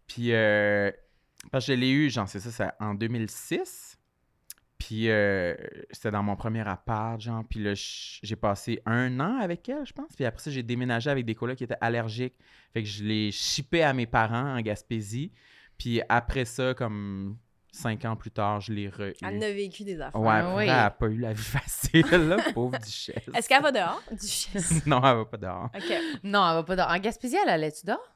Puis, euh, parce que je l'ai eu, genre, c'est ça, c'est en 2006. Puis, euh, c'était dans mon premier appart, genre. Puis là, j'ai passé un an avec elle, je pense. Puis après ça, j'ai déménagé avec des colocs qui étaient allergiques. Fait que je l'ai shippé à mes parents en Gaspésie. Puis après ça, comme cinq ans plus tard, je l'ai re Elle a vécu des affaires. Ouais, Ah après, oui. elle n'a pas eu la vie facile, là, pauvre duchesse. Est-ce qu'elle va dehors? Duchesse? Non, elle va pas dehors. OK. Non, elle va pas dehors. En Gaspésie, elle allait-tu dehors?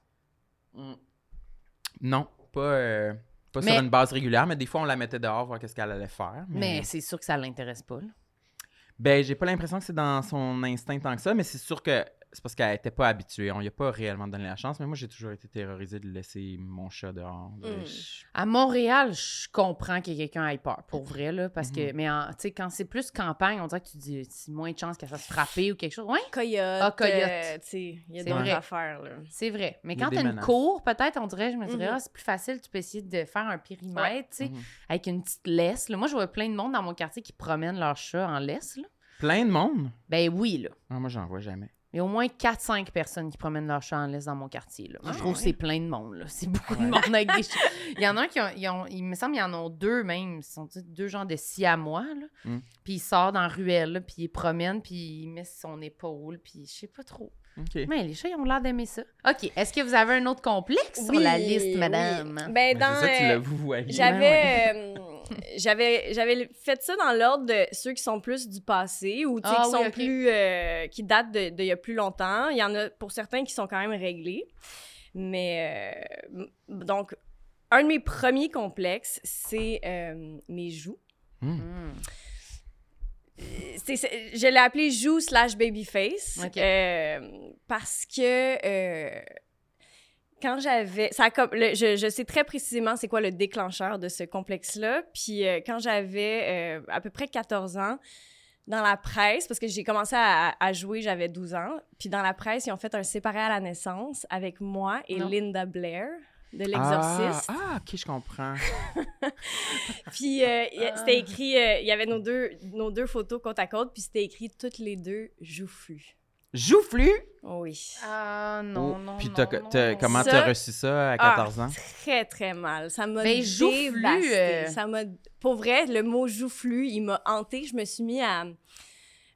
Non, pas, euh, pas Mais- sur une base régulière, mais des fois, on la mettait dehors, voir qu'est-ce qu'elle allait faire. Mais c'est sûr que ça l'intéresse pas, là. Ben, j'ai pas l'impression que c'est dans son instinct tant que ça, mais c'est sûr que c'est parce qu'elle était pas habituée. On lui a pas réellement donné la chance, mais moi, j'ai toujours été terrorisé de laisser mon chat dehors. Mm. Je- À Montréal, je comprends que quelqu'un ait peur, pour vrai, là, parce que, Mhm. mais en- tu sais, quand c'est plus campagne, on dirait que tu dis, c'est moins de chances qu'elle fasse frapper ou quelque chose. Ouais, Coyote. Ah, coyote. euh, tu sais, il y a d'autres affaires, là. c'est vrai. Mais y quand t'as une cour, peut-être, on dirait, je me dirais, Mhm. ah, c'est plus facile, tu peux essayer de faire un périmètre, tu sais, Mhm. avec une petite laisse. là. Moi, je vois plein de monde dans mon quartier qui promènent leur chat en laisse, là. Plein de monde? Ben oui, là. Ah, moi, j'en vois jamais. Il y a au moins 4-5 personnes qui promènent leur chat en laisse dans mon quartier. Là. Moi, je Ah, trouve que ouais. c'est plein de monde. là. C'est beaucoup de monde avec des chats. Il y en a un qui ont, ils ont- il me semble qu'il y en a deux même. Ils sont deux genres de siamois. Là. Mm. Puis il sort dans la ruelle, là, puis il promène, puis il met son épaule, puis je sais pas trop. Mais les chats, ils ont l'air d'aimer ça. OK. Est-ce que vous avez un autre complexe sur Oui, la liste, oui. madame? Ben, Ben, dans... c'est ça, tu euh, l'as vous voyez. J'avais, euh, j'avais, j'avais fait ça dans l'ordre de ceux qui sont plus du passé ou Ah qui oui, sont plus, euh, qui datent de, d'il y a plus longtemps. Il y en a pour certains qui sont quand même réglés. Mais euh, donc, un de mes premiers complexes, c'est euh, mes joues. Hmm. Mm. C'est- c'est- je l'ai appelé joue slash babyface Ok. euh, parce que euh, quand j'avais ça comme je, je sais très précisément c'est quoi le déclencheur de ce complexe là puis euh, quand j'avais euh, à peu près 14 ans dans la presse parce que j'ai commencé à, à jouer j'avais 12 ans puis dans la presse ils ont fait un séparé à la naissance avec moi et Non. Linda Blair de Ah, l'exorciste ah, OK, je comprends. Puis euh, Ah. c'était écrit, il y avait nos deux, nos deux photos côte à côte, puis c'était écrit toutes les deux joufflues. Joufflu! Oui. Ah non, Oh, non, Puis non, t'as- non, t'as- non. comment Ça- t'as reçu ça à 14 Ah, ans? Très, très mal. Ça m'a Mais joufflu, dévasté. euh, Ça m'a... Pour vrai, le mot joufflu, il m'a hanté. Je me suis mis à,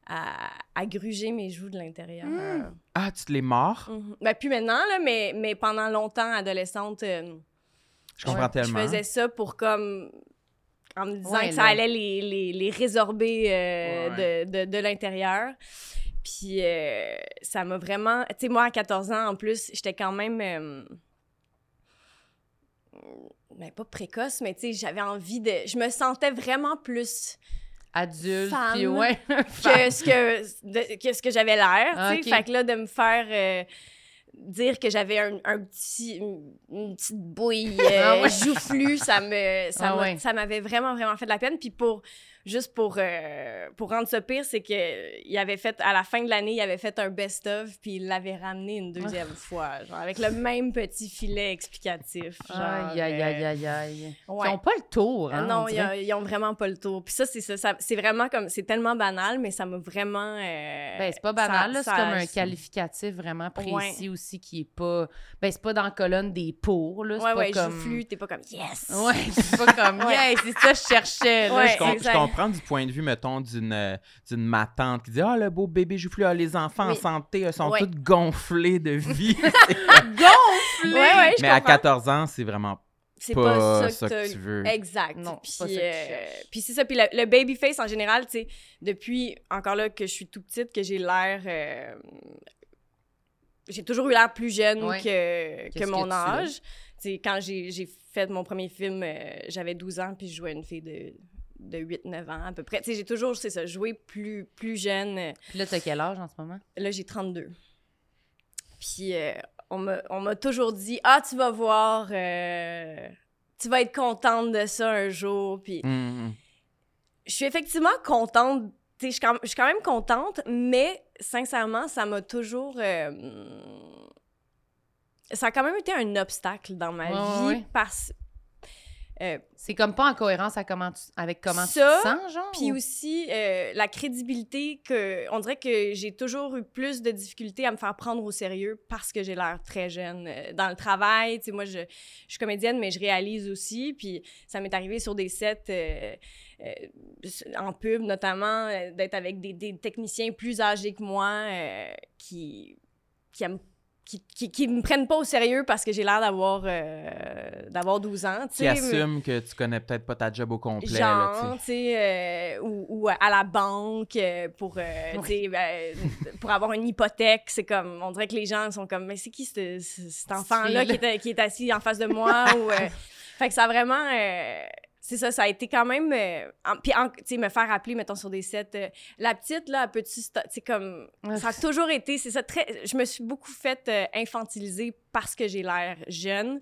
à, à gruger mes joues de l'intérieur. Hmm. Ah, tu te l'es mort? Mhm. Ben, plus maintenant, là, mais, mais pendant longtemps, adolescente, euh, Je comprends Ouais, tellement. je faisais ça pour comme... En me disant Ouais, que ça là. allait les, les, les résorber euh, Ouais. de, de, de l'intérieur. Puis euh, ça m'a vraiment... Tu sais, moi, à 14 ans, en plus, j'étais quand même... euh, ben, pas précoce, mais tu sais, j'avais envie de... Je me sentais vraiment plus Adulte, Femme. puis ouais. que ce que, de- que, ce que j'avais l'air, Ah, tu sais. ok. Fait que là, de me faire euh, dire que j'avais un, un petit, une, petite bouille Ah ouais. joufflue, ça me, ça Ah ouais. ça m'avait vraiment, vraiment fait de la peine. Puis pour, juste pour, euh, pour rendre ça pire, c'est que il avait fait, à la fin de l'année, il avait fait un best-of, puis il l'avait ramené une deuxième fois, genre avec le même petit filet explicatif. Genre, Aïe, aïe, aïe, euh, aïe, aïe. ouais. Ils ont pas le tour, hein, non, on ils, dirait. ont- ils ont vraiment pas le tour. Puis ça, c'est ça, ça- c'est vraiment comme, c'est tellement banal, mais ça m'a vraiment. euh, Ben, c'est pas banal, ça- là. C'est comme un qualificatif vraiment précis aussi qui est pas. Ben, c'est pas dans la colonne des pour, là. C'est Ouais, pas ouais, comme. t'es pas comme yes. Ouais, c'est pas comme. Ouais. Yeah, c'est ça que je cherchais, là. Ouais, Je, com- je exact. Comprends du point de vue, mettons, d'une euh, d'une matante qui dit Ah, le beau bébé joufflu, ah, les enfants en santé sont Ouais. tous gonflés de vie. Gonflé! Ouais, Mais à comprends. 14 ans, c'est vraiment C'est pas, pas, ça que tu veux. Exact. Non, puis, pas ça euh, puis c'est ça. Puis le, le babyface, en général, tu sais, depuis, encore là, que je suis tout petite, que j'ai l'air... euh, j'ai toujours eu l'air plus jeune Ouais. que, que mon que âge. Tu sais, quand j'ai j'ai fait mon premier film, euh, j'avais 12 ans, puis je jouais une fille de, de 8-9 ans, à peu près. Tu sais, j'ai toujours, c'est ça, joué plus, plus jeune. Puis là, t'as quel âge en ce moment? Là, j'ai 32. Puis euh, on m'a on m'a toujours dit Ah, tu vas voir, euh, tu vas être contente de ça un jour. Puis Hum, je suis effectivement contente. Tu sais, Je suis quand- je suis quand même contente, mais sincèrement, ça m'a toujours. euh, ça a quand même été un obstacle dans ma Ouais, vie ouais, ouais. parce euh, C'est comme pas en cohérence à comment tu- avec comment Ça, tu te sens, genre? Puis ou- aussi, euh, la crédibilité que... On dirait que j'ai toujours eu plus de difficultés à me faire prendre au sérieux parce que j'ai l'air très jeune. Euh, Dans le travail, tu sais, moi, je, je suis comédienne, mais je réalise aussi. Puis ça m'est arrivé sur des sets euh, en pub, notamment, d'être avec des, des techniciens plus âgés que moi qui... qui aiment qui, qui, qui me prennent pas au sérieux parce que j'ai l'air d'avoir euh, d'avoir 12 ans, tu Qui sais. mais- assume que tu connais peut-être pas ta job au complet. là, tu sais. Genre, tu sais, euh, ou, ou à la banque euh, pour, euh, tu sais, ben, pour avoir une hypothèque. C'est comme, on dirait que les gens sont comme, mais c'est qui ce- ce- cet enfant-là qui est, qui est assis en face de moi? ou, euh, fait que ça a vraiment. C'est ça, ça a été quand même. euh, en- Puis, tu sais, me faire appeler, mettons, sur des sets. euh, la petite, là, petit, tu sais, comme. Ça a toujours été. C'est ça, très. Je me suis beaucoup faite euh, infantiliser parce que j'ai l'air jeune.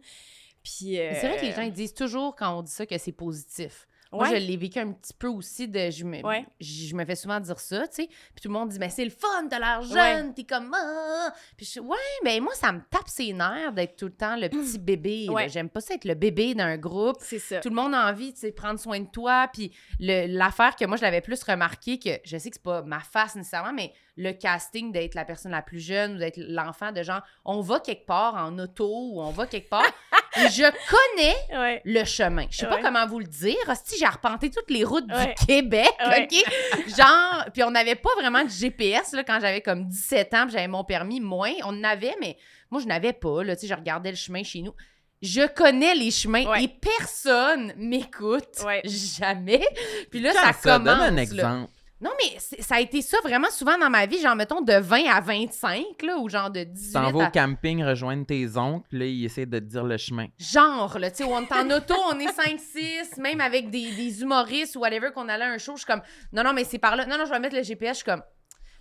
Puis. C'est vrai que les euh, gens ils disent toujours quand on dit ça que c'est positif. Moi, Ouais. je l'ai vécu un petit peu aussi de. Je me, Ouais. je je me fais souvent dire ça, tu sais. Puis tout le monde dit, mais c'est le fun, t'as l'air jeune, t'es comme. Ah! Puis je ouais, mais moi, ça me tape ses nerfs d'être tout le temps le petit bébé. J'aime pas ça être le bébé d'un groupe. C'est ça. Tout le monde a envie, tu sais, prendre soin de toi. Puis l'affaire que moi, je l'avais plus remarqué, que je sais que c'est pas ma face nécessairement, mais le casting d'être la personne la plus jeune ou d'être l'enfant de genre, on va quelque part en auto ou on va quelque part. et je connais Ouais. le chemin. Je sais pas comment vous le dire. Si j'ai arpenté toutes les routes Ouais. du Québec, Ouais. OK? Genre, puis on n'avait pas vraiment de GPS là, quand j'avais comme 17 ans, j'avais mon permis moins. On en avait, mais moi, je n'avais pas. Là, tu sais, je regardais le chemin chez nous. Je connais les chemins Ouais. et personne m'écoute. Ouais. Jamais. Puis là, Quand ça, ça, commence. donne un là. Non, mais ça a été ça vraiment souvent dans ma vie, genre, mettons, de 20 à 25, là, ou genre de 18 Tu t'en vas à... au camping rejoindre tes oncles, là, ils essaient de te dire le chemin. Genre, là, tu sais, on est en auto, on est 5-6, même avec des, des humoristes ou whatever qu'on allait à un show, je suis comme, non, non, mais c'est par là. Non, non, je vais mettre le GPS, je suis comme,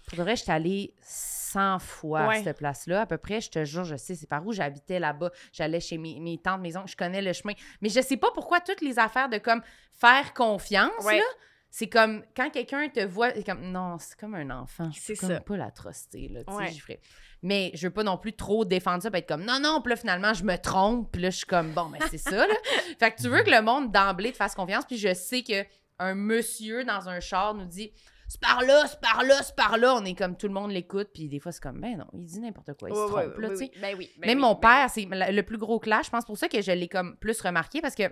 pour de vrai, j'étais allée 100 fois à cette place-là, à peu près, je te jure, je sais, c'est par où j'habitais là-bas. J'allais chez mes, mes tantes, mes oncles, je connais le chemin. Mais je sais pas pourquoi toutes les affaires de comme faire confiance, Ouais. là, c'est comme quand quelqu'un te voit, c'est comme non, c'est comme un enfant. Je C'est peux comme pas l'atrocité là, tu sais, Ouais. Mais je veux pas non plus trop défendre ça, puis être comme non non, puis là finalement je me trompe, puis là je suis comme bon, mais c'est ça là. fait que tu veux que le monde d'emblée te fasse confiance, puis je sais que un monsieur dans un char nous dit c'est par là, c'est par là, c'est par là. On est comme tout le monde l'écoute, puis des fois, c'est comme, ben non, il dit n'importe quoi, il se trompe, ouais, là, tu sais. Ben oui. ben Même oui, mon ben père, c'est le plus gros clash. Je pense pour ça que je l'ai comme plus remarqué parce que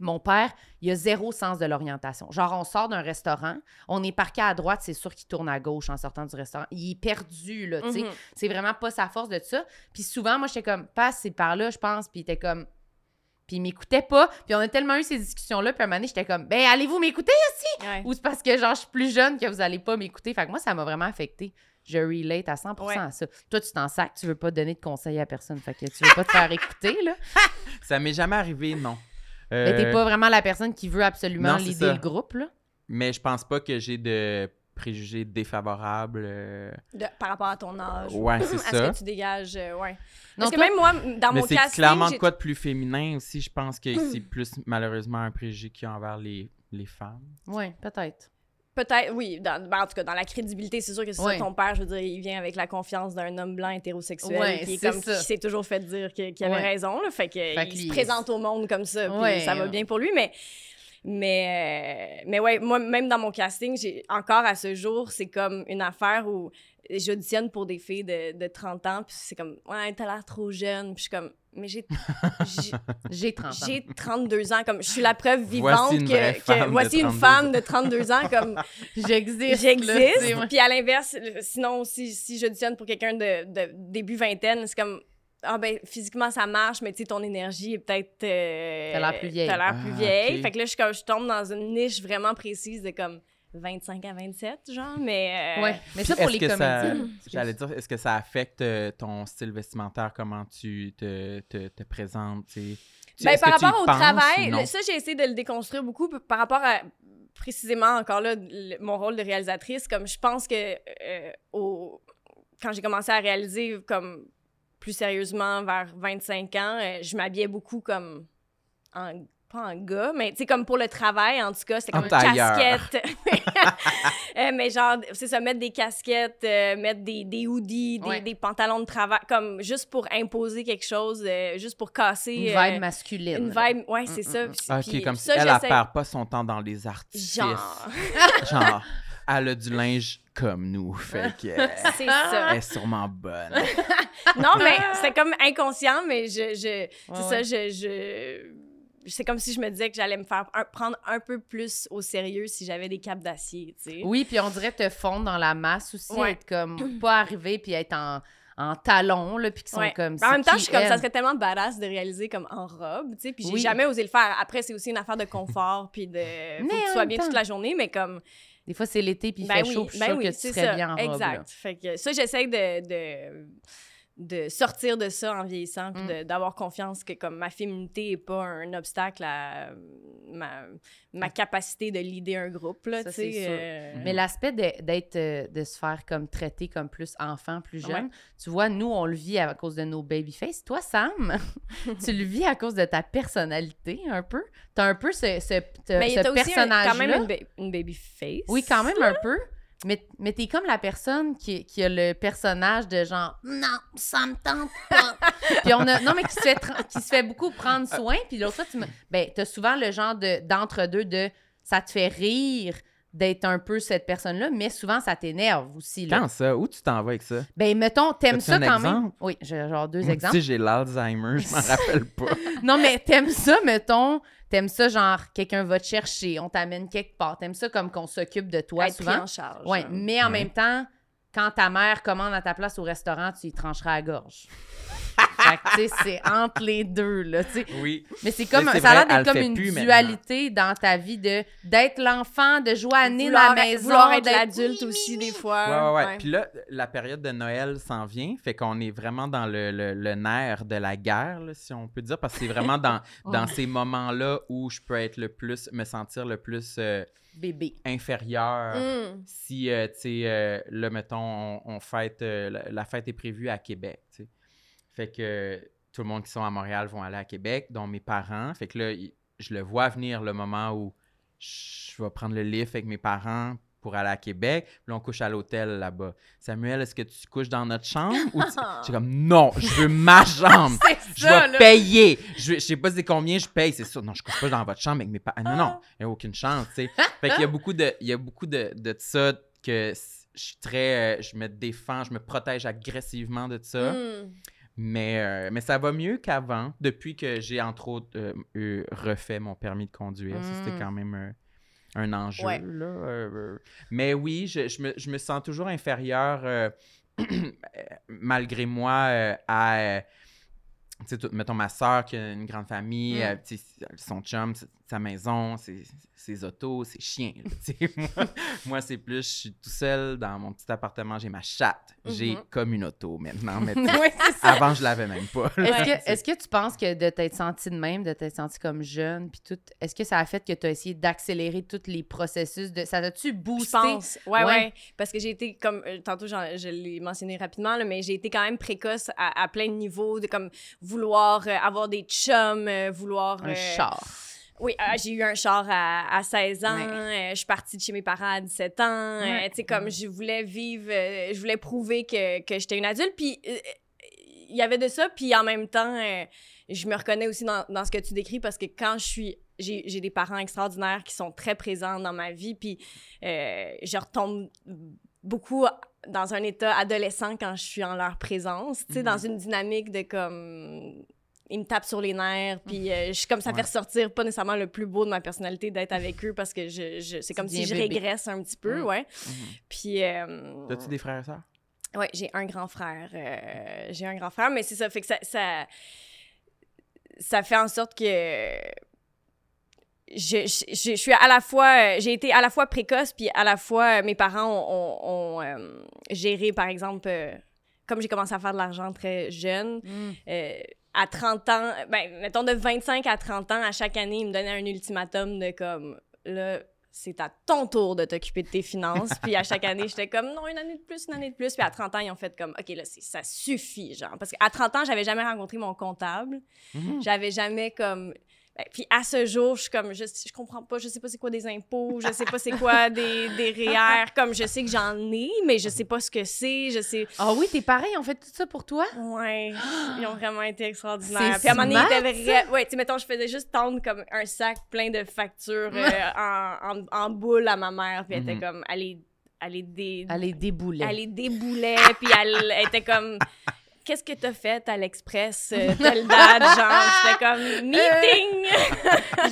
mon père, il a zéro sens de l'orientation. Genre, on sort d'un restaurant, on est parqué à droite, c'est sûr qu'il tourne à gauche en sortant du restaurant. Il est perdu, là, tu sais. Mhm. C'est vraiment pas sa force de ça. Puis souvent, moi, j'étais comme, passe, c'est par là, je pense. Puis il était comme. Puis il m'écoutait pas. Puis on a tellement eu ces discussions-là. Puis à un moment donné, j'étais comme, ben, allez-vous m'écouter? Ouais. Ou c'est parce que, genre, je suis plus jeune que vous allez pas m'écouter. Fait que moi, ça m'a vraiment affecté. Je relate à 100 Ouais. à ça. Toi, tu t'en sacs, tu veux pas donner de conseils à personne. Fait que tu veux pas te faire écouter, là. Ça m'est jamais arrivé, non. Mais t'es Euh, pas vraiment la personne qui veut absolument non, c'est l'aider ça. le groupe, là? Mais je pense pas que j'ai de préjugés défavorables. euh, De- par rapport à ton âge. Ouais, c'est à ça. ce que tu dégages, euh, ouais. Non, Parce que toi- même moi, dans Mais mon c'est casting, clairement j'ai- quoi de plus féminin aussi. Je pense que c'est plus malheureusement un préjugé qu'il y a envers les, les femmes. Ouais, peut-être. Peut-être, oui. Dans, ben, en tout cas, dans la crédibilité, c'est sûr que c'est Ouais. ça, ton père, je veux dire, il vient avec la confiance d'un homme blanc hétérosexuel Ouais, qui, est c'est comme, ça. qui s'est toujours fait dire qu'il avait Ouais. raison. Là, fait que Fait il se présente au monde comme ça, puis ça va bien pour lui. Mais, mais, euh, mais ouais, moi, même dans mon casting, j'ai encore à ce jour, c'est comme une affaire où j'auditionne pour des filles de, de 30 ans, puis c'est comme, ouais, t'as l'air trop jeune. Puis je suis comme, mais j'ai j'ai- J'ai 30 ans. j'ai 32 ans, comme je suis la preuve vivante Voici que, voici une 32 femme de 32 ans, comme J'existe. j'existe. Puis à l'inverse, sinon, si, si j'auditionne pour quelqu'un de, de début vingtaine, c'est comme, ah ben, physiquement, ça marche, mais tu sais, ton énergie est peut-être... euh, T'as l'air plus vieille. T'as l'air plus Ah, vieille. Fait que là, je, suis comme- je tombe dans une niche vraiment précise de comme 25 à 27, genre, mais... euh, Ouais, mais ça pour les comédiens. J'allais dire, est-ce que ça affecte euh, ton style vestimentaire, comment tu te, te, te présentes? tu Ben, par rapport au penses travail, ça, j'ai essayé de le déconstruire beaucoup par rapport à précisément encore là le- mon rôle de réalisatrice. Comme je pense que euh, au- quand j'ai commencé à réaliser comme plus sérieusement vers 25 ans, euh, je m'habillais beaucoup comme en pas en gars, mais tu sais, comme pour le travail, en tout cas, c'était En comme une tailleur. casquette. Euh, mais genre, c'est ça, mettre des casquettes, euh, mettre des, des hoodies, des, Ouais. des pantalons de travail, comme juste pour imposer quelque chose, euh, juste pour casser. Une euh, vibe masculine. une vibe, ouais, c'est ça. Puis- Ah, ok, puis comme ça, si elle, elle perd pas son temps dans les artifices. Genre, Genre, elle a du linge comme nous. Fait que, c'est ça. elle est sûrement bonne. Non, mais c'est comme inconscient, mais je, je c'est Ouais, ça, je c'est comme si je me disais que j'allais me faire un- prendre un peu plus au sérieux si j'avais des capes d'acier, tu sais. Oui, puis on dirait te fondre dans la masse aussi, Ouais. être comme pas arriver puis être en, en talons, là, puis qui sont Ouais. comme Mais en c'est même temps, je suis comme ça serait tellement badass de réaliser comme en robe, tu sais, puis j'ai Oui. jamais osé le faire. Après, c'est aussi une affaire de confort, puis de faut Mais que en tu sois bien temps- toute la journée, mais comme Des fois, c'est l'été puis il Ben fait oui, chaud, puis je suis ben oui, que tu serais ça, bien en robe. Exact. là. Fait que ça, j'essaie de, de, de sortir de ça en vieillissant, puis Mm. de- d'avoir confiance que comme ma féminité est pas un obstacle à ma, ma capacité de leader un groupe, là, Ça, tu euh, Mais l'aspect de- d'être, euh, de se faire comme traiter comme plus enfant, plus jeune, Ouais. tu vois, nous, on le vit à cause de nos babyface. Toi, Sam, tu le vis à cause de ta personnalité, un peu? T'as un peu ce, ce, ce personnage-là. quand même une, ba- une baby face. Oui, quand même un peu. Mais, mais t'es comme la personne qui, qui a le personnage de genre non, ça me tente pas. puis on a non mais qui se fait qui se fait beaucoup prendre soin. Puis l'autre fois tu me ben t'as souvent le genre de d'entre deux de ça te fait rire d'être un peu cette personne-là, mais souvent ça t'énerve aussi. Là. Quand ça? Où tu t'en vas avec ça? Ben mettons t'aimes ça un quand même? Oui, j'ai genre deux Moi, exemples. Tu sais, j'ai l'Alzheimer, je m'en rappelle pas. Non, mais t'aimes ça, mettons, t'aimes ça, genre, quelqu'un va te chercher, on t'amène quelque part. T'aimes ça comme qu'on s'occupe de toi être pris souvent? en charge. Ouais, hein. mais en Ouais. même temps, quand ta mère commande à ta place au restaurant, tu y trancheras à la gorge. Fait que, c'est entre les deux, là, tu sais. Oui. Mais c'est comme, Mais ça a l'air d'être comme une maintenant. dualité dans ta vie de d'être l'enfant, de jouer à nez dans Vouloir, la maison. vouloir être d'être- l'adulte Oui, aussi, oui, des fois. Ouais, ouais, ouais. Puis là, la période de Noël s'en vient, fait qu'on est vraiment dans le, le- le nerf de la guerre, là, si on peut dire, parce que c'est vraiment dans, dans ces moments-là où je peux être le plus, me sentir le plus euh, Bébé. inférieur. Mm. Si, euh, tu sais, euh, là, mettons, on, on fête, euh, la, la fête est prévue à Québec, tu sais. Fait que tout le monde qui sont à Montréal vont aller à Québec, dont mes parents. Fait que là, je le vois venir le moment où je vais prendre le lift avec mes parents pour aller à Québec. Puis là, on couche à l'hôtel là-bas. Samuel, est-ce que tu couches dans notre chambre? Ou tu... J'ai comme, non, je veux ma chambre. Je ça, vais là. payer. Je, je sais pas c'est combien je paye, c'est sûr. Non, je couche pas dans votre chambre avec mes parents. Non, non, il n'y a aucune chance, tu sais. Fait qu'il y a beaucoup de, il y a beaucoup de, de ça que je suis très. euh, je me défends, je me protège agressivement de ça. Hmm. Mais, euh, mais ça va mieux qu'avant, depuis que j'ai, entre autres, euh, eu- refait mon permis de conduire. C'était Mm. quand même euh, un enjeu. Ouais. Là, mais oui, je, je me, je me sens toujours inférieur, malgré moi, à. Tu sais, mettons ma soeur qui a une grande famille, Mm. euh, tu sais, son chum, sa maison, ses, ses autos, ses chiens. là, tu sais. moi, moi, c'est plus, je suis tout seul dans mon petit appartement, j'ai ma chatte. J'ai Mhm. comme une auto maintenant. Mais avant, je l'avais même pas. Est-ce que, tu penses que de t'être senti de même, de t'être senti comme jeune, puis tout, est-ce que ça a fait que tu as essayé d'accélérer tous les processus de. Ça t'a-tu Je boosté? pense. Ouais, Ouais. ouais, Parce que j'ai été, comme euh, tantôt, je l'ai mentionné rapidement, là, mais j'ai été quand même précoce à, à plein de niveaux, de comme vouloir euh, avoir des chums, euh, vouloir. Un euh, char. Oui, euh, j'ai eu un char à, à 16 ans. Ouais. euh, je suis partie de chez mes parents à 17 ans. euh, Ouais. tu sais, comme je voulais vivre, je voulais prouver que, que j'étais une adulte. Puis il y avait de ça. Puis en même temps, je me reconnais aussi dans, dans ce que tu décris parce que quand je suis. J'ai j'ai des parents extraordinaires qui sont très présents dans ma vie. Puis je retombe beaucoup dans un état adolescent quand je suis en leur présence. Tu sais, Mhm. dans une dynamique de comme ils me tapent sur les nerfs, puis euh, je suis comme ça Ouais. fait ressortir pas nécessairement le plus beau de ma personnalité d'être avec eux parce que je, je- c'est comme si je bébé. régresse un petit peu, Mm. ouais. Mhm. Puis euh, T'as-tu des frères et sœurs? ouais, j'ai un grand frère, euh, j'ai un grand frère, mais c'est ça fait que ça, ça ça fait en sorte que je, je, suis à la fois, euh, j'ai été à la fois précoce, puis à la fois, euh, mes parents ont, ont- ont, euh, géré, par exemple, euh, comme j'ai commencé à faire de l'argent très jeune, Mm. euh, à 30 ans, ben, mettons de 25 à 30 ans, à chaque année, ils me donnaient un ultimatum de comme, là, c'est à ton tour de t'occuper de tes finances. puis à chaque année, j'étais comme, non, une année de plus, une année de plus. Puis à 30 ans, ils ont fait comme, OK, là, c'est- ça suffit, genre. Parce qu'à 30 ans, j'avais jamais rencontré mon comptable. Mhm. J'avais jamais comme. Ben, Puis à ce jour, je suis comme, je, je comprends pas, je sais pas c'est quoi des impôts, je sais pas c'est quoi des, des REER, comme je sais que j'en ai, mais je sais pas ce que c'est, je sais. Ah oui, tes parents, ils ont fait tout ça pour toi? Ouais, ils ont vraiment été extraordinaires. C'est Puis à un moment donné, ils étaient vrais. Ouais, tu sais, mettons, je faisais juste tendre comme un sac plein de factures euh, en, en, en boule à ma mère, puis elle était Mhm. comme, elle les, elle les dé- Elle les déboulait. elle les déboulait, puis elle, elle était comme. Qu'est-ce que t'as fait à l'Express, euh, telle date, genre? J'étais comme, meeting!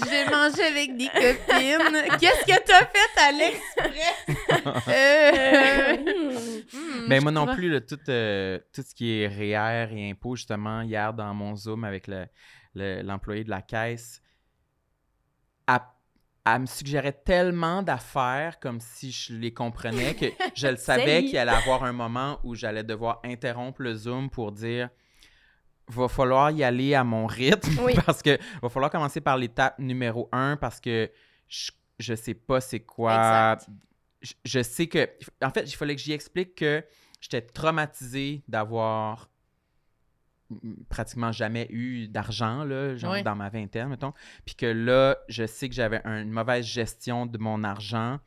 J'ai mangé avec des copines. Qu'est-ce que t'as fait à l'express? Euh, hmm, Ben je moi non plus, là, tout, euh, tout ce qui est REER et impôts, justement, hier dans mon Zoom avec le- le- l'employé de la caisse, elle, elle me suggérait tellement d'affaires comme si je les comprenais que je le savais qu'il allait avoir un moment où j'allais devoir interrompre le Zoom pour dire va falloir y aller à mon rythme Oui. parce que va falloir commencer par l'étape numéro un parce que je, je sais pas c'est quoi. Je, je sais que. En fait, il fallait que j'y explique que j'étais traumatisé d'avoir pratiquement jamais eu d'argent, là, genre dans ma vingtaine, mettons. Puis que là, je sais que j'avais un- une mauvaise gestion de mon argent,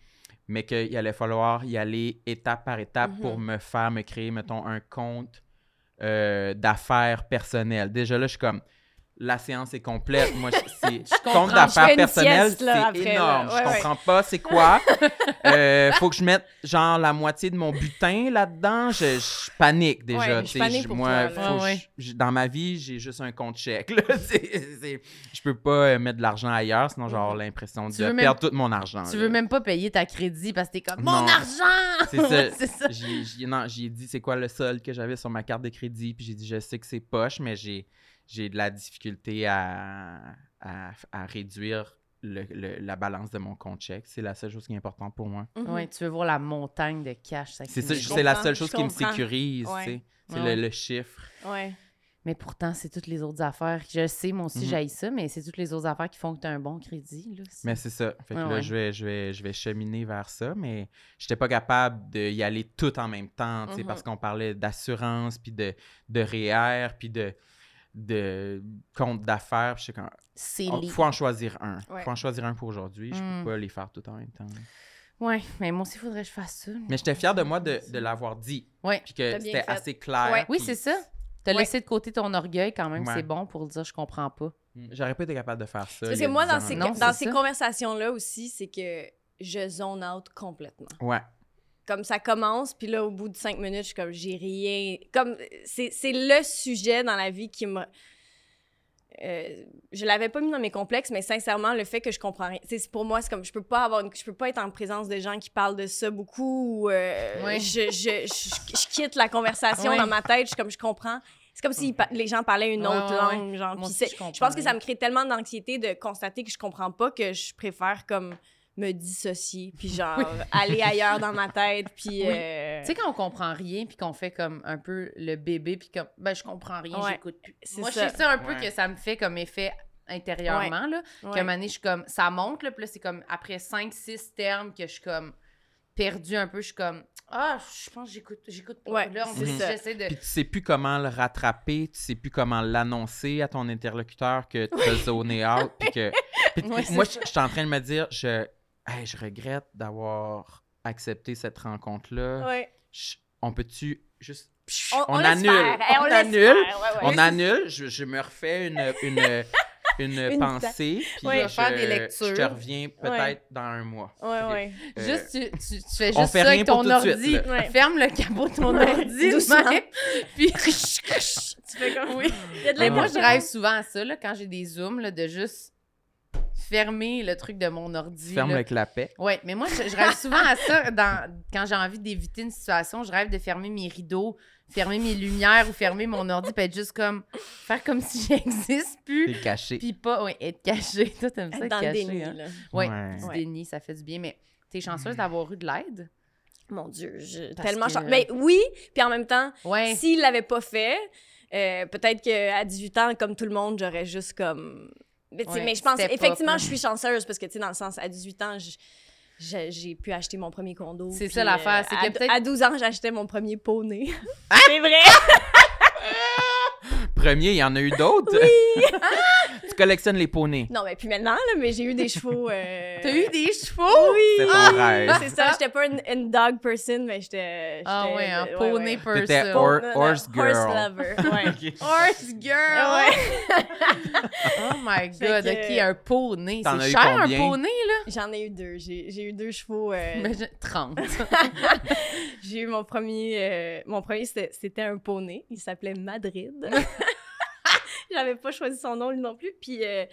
mais qu'il allait falloir y aller étape par étape Mhm. pour me faire, me créer, mettons, un compte euh, d'affaires personnelles. Déjà là, je suis comme, la séance est complète. Moi, je- c'est comprends. compte d'affaires là, c'est là. énorme. Ouais, je ouais. comprends pas c'est quoi. Euh, faut que je mette genre la moitié de mon butin là-dedans. Je, je panique déjà. Ouais, je tu sais, panique je- pour moi, toi, faut je- dans ma vie, j'ai juste un compte chèque. Là. C'est- je peux pas euh, mettre de l'argent ailleurs, sinon j'ai Mhm. l'impression de même- perdre tout mon argent. Tu là. veux même pas payer ta crédit parce que t'es comme mon argent! C'est ça. J'ai dit c'est quoi le solde que j'avais sur ma carte de crédit, puis j'ai dit je sais que c'est poche, mais j'ai, j'ai de la difficulté à, à, à réduire le- le- la balance de mon compte chèque. C'est la seule chose qui est importante pour moi. Mhm. Ouais, tu veux voir la montagne de cash. C'est, ça, la seule chose qui me sécurise, Ouais. tu sais. C'est Ouais. le, le chiffre. Ouais. Mais pourtant, c'est toutes les autres affaires. Je sais, moi aussi, Mhm. j'haïs ça, mais c'est toutes les autres affaires qui font que tu as un bon crédit. Là, Mais c'est ça. Fait que Ouais, là, ouais. je, vais, je, vais, je vais cheminer vers ça, mais j'étais pas capable d'y aller tout en même temps, tu sais, Mhm. parce qu'on parlait d'assurance, puis de, de REER, puis de, de compte d'affaires. comme, c'est Oh, les... faut en choisir un. Ouais. faut en choisir un pour aujourd'hui. Je Mm. peux pas les faire tout en même temps. Ouais, mais moi aussi, il faudrait que je fasse ça. Mais j'étais fier de moi de, de l'avoir dit. Ouais. Puis que c'était assez clair. Ouais. Oui, c'est ça. T'as Ouais. laissé de côté ton orgueil quand même, Ouais. c'est bon pour dire je comprends pas. Mm. J'aurais pas été capable de faire ça. Parce il que moi, 10 dans ans, ces. Non, dans ces conversations-là aussi, c'est que je zone out complètement. Ouais. Comme ça commence, puis là, au bout de cinq minutes, je suis comme, j'ai rien. Comme, c'est le sujet dans la vie qui m'a. Euh, je l'avais pas mis dans mes complexes, mais sincèrement, le fait que je comprends rien. pour moi, c'est comme je peux pas avoir, une- je peux pas être en présence de gens qui parlent de ça beaucoup. Ou, euh, Ouais. je, je, je, je quitte la conversation Ouais. dans ma tête. Je comme je comprends. C'est comme si les gens parlaient une Ouais, autre langue, genre. Moi je pense que ça me crée tellement d'anxiété de constater que je comprends pas que je préfère comme me dissocier, puis genre aller ailleurs dans ma tête, puis. Oui. euh, Tu sais, quand on comprend rien, puis qu'on fait comme un peu le bébé, puis comme, ben, je comprends rien, Ouais, j'écoute plus. c'est Moi, ça. c'est ça un peu Ouais. que ça me fait comme effet intérieurement, là. ouais. Qu'à un moment donné, je suis comme, ça monte, là, puis là, c'est comme après 5-6 termes que je suis comme perdue un peu, je suis comme, ah, je pense que j'écoute, j'écoute pas. Ouais, là, on j'essaie de. Puis tu sais plus comment le rattraper, tu sais plus comment l'annoncer à ton interlocuteur que tu as zoné out. Puis que. puis Ouais, moi, je suis en train de me dire, je, hey, je regrette d'avoir accepté cette rencontre-là. Ouais. On peut-tu juste. On, annule. Hey, On annule. faire. Ouais, ouais. On annule, je, je me refais une, une, une, Une pensée, puis Ouais. je, Faire des lectures. je te reviens peut-être dans un mois. Ouais, Ok. ouais. Euh, Juste, tu, tu, tu fais on juste fait ça rien avec ton suite, ordi. Ferme le capot de ton ordi, Puis, Tu fais comme. oui. Il y a de Mais moi, je rêve souvent à ça, là, quand j'ai des zooms, là, de juste fermer le truc de mon ordi. Ferme là. le clapet. Ouais, mais moi, je, je rêve souvent à ça dans, quand j'ai envie d'éviter une situation. Je rêve de fermer mes rideaux, fermer mes lumières ou fermer mon ordi, puis être juste comme. faire comme si j'existe plus. T'es caché. Puis pas, ouais, être caché. Toi, t'aimes ça, Être être dans le déni, hein? là. Ouais, Ouais. du déni, ça fait du bien. Mais t'es chanceuse d'avoir eu de l'aide? Mon Dieu, je... Tellement que- chan- Mais oui, puis en même temps, Ouais. s'il l'avait pas fait, euh, peut-être qu'à 18 ans, comme tout le monde, j'aurais juste comme. Mais, Ouais, je pense, effectivement, je suis chanceuse parce que, tu sais, dans le sens, à 18 ans, je- j'ai pu acheter mon premier condo. C'est ça, l'affaire, c'est à- peut-être- À 12 ans, j'achetais mon premier poney. Ah! c'est vrai! Premier, il y en a eu d'autres. tu collectionnes les poneys. Non, mais puis maintenant, là, mais j'ai eu des chevaux. euh, T'as eu des chevaux? Oui! C'est ton Ah, rêve. C'est ça, j'étais pas une, une dog person, mais j'étais. Ah ouais, un ouais, poney ouais. person. T'étais horse girl. Horse lover, ouais. Horse girl! Ouais. Oh my god, que- ok, un poney? T'en as C'est eu cher un combien? poney, là? J'en ai eu deux. J'ai j'ai eu deux chevaux. euh, Imagine- 30. J'ai eu mon premier. euh, mon premier, c'était c'était un poney. Il s'appelait Madrid. J'avais pas choisi son nom, lui non plus. Puis euh,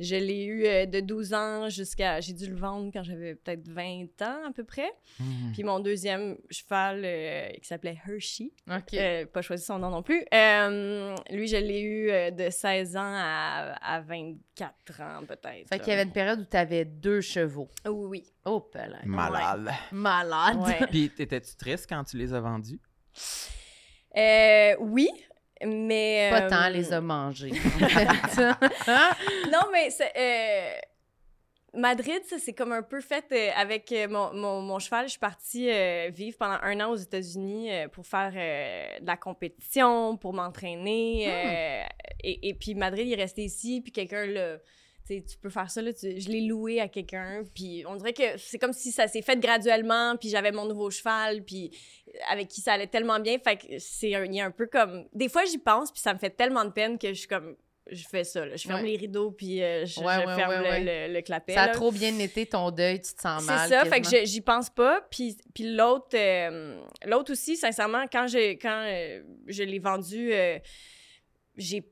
je l'ai eu euh, de 12 ans jusqu'à. J'ai dû le vendre quand j'avais peut-être 20 ans à peu près. Mhm. Puis mon deuxième cheval, euh, qui s'appelait Hershey, Ok. euh, pas choisi son nom non plus. euh, lui, je l'ai eu euh, de 16 ans à, à 24 ans peut-être. Fait qu'il y avait une période où t'avais deux chevaux. Oui, oui. Oh, pelin. Malade. Malade. Ouais. Puis, t'étais-tu triste quand tu les as vendus? Euh, oui, mais. Pas euh, tant les a mangés. Non, mais euh, Madrid, ça, c'est comme un peu fait euh, avec euh, mon, mon, mon cheval. Je suis partie euh, vivre pendant un an aux États-Unis euh, pour faire euh, de la compétition, pour m'entraîner. euh, et, et puis Madrid, il est resté ici, puis quelqu'un l'a. Tu peux faire ça, là, tu- je l'ai loué à quelqu'un, puis on dirait que c'est comme si ça s'est fait graduellement, puis j'avais mon nouveau cheval, puis avec qui ça allait tellement bien, fait que c'est un, il y a un peu comme... Des fois, j'y pense, puis ça me fait tellement de peine que je suis comme... Je fais ça, là. Je ferme Ouais. les rideaux, puis euh, je, Ouais, je ouais, ferme le, le- le clapet, Ça a là. trop bien été ton deuil, tu te sens C'est mal. ça, fait que quasiment. je- j'y pense pas. Puis, puis l'autre, euh, l'autre aussi, sincèrement, quand, j'ai, quand euh, je l'ai vendu, j'ai,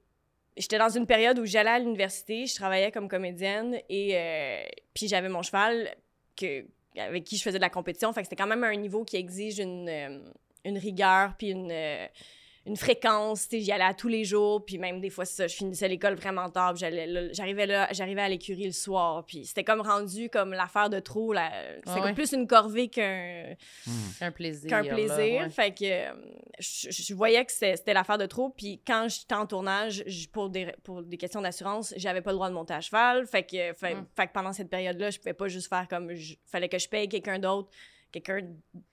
j'étais dans une période où j'allais à l'université, je travaillais comme comédienne et euh, puis j'avais mon cheval avec qui je faisais de la compétition. Fait que c'était quand même un niveau qui exige une, euh, une rigueur puis une... une fréquence, tu sais, j'y allais à tous les jours, puis même des fois, c'est ça, je finissais l'école vraiment tard, j'arrivais là, j'arrivais à l'écurie le soir, puis c'était comme rendu comme l'affaire de trop, comme ouais. plus une corvée qu'un Un plaisir. qu'un là, plaisir, ouais. fait que euh, je, je voyais que c'était l'affaire de trop, puis quand j'étais en tournage, je- pour des, pour des questions d'assurance, j'avais pas le droit de monter à cheval, fait que, fait, Mm. fait que pendant cette période-là, je pouvais pas juste faire comme, je- fallait que je paye quelqu'un d'autre, quelqu'un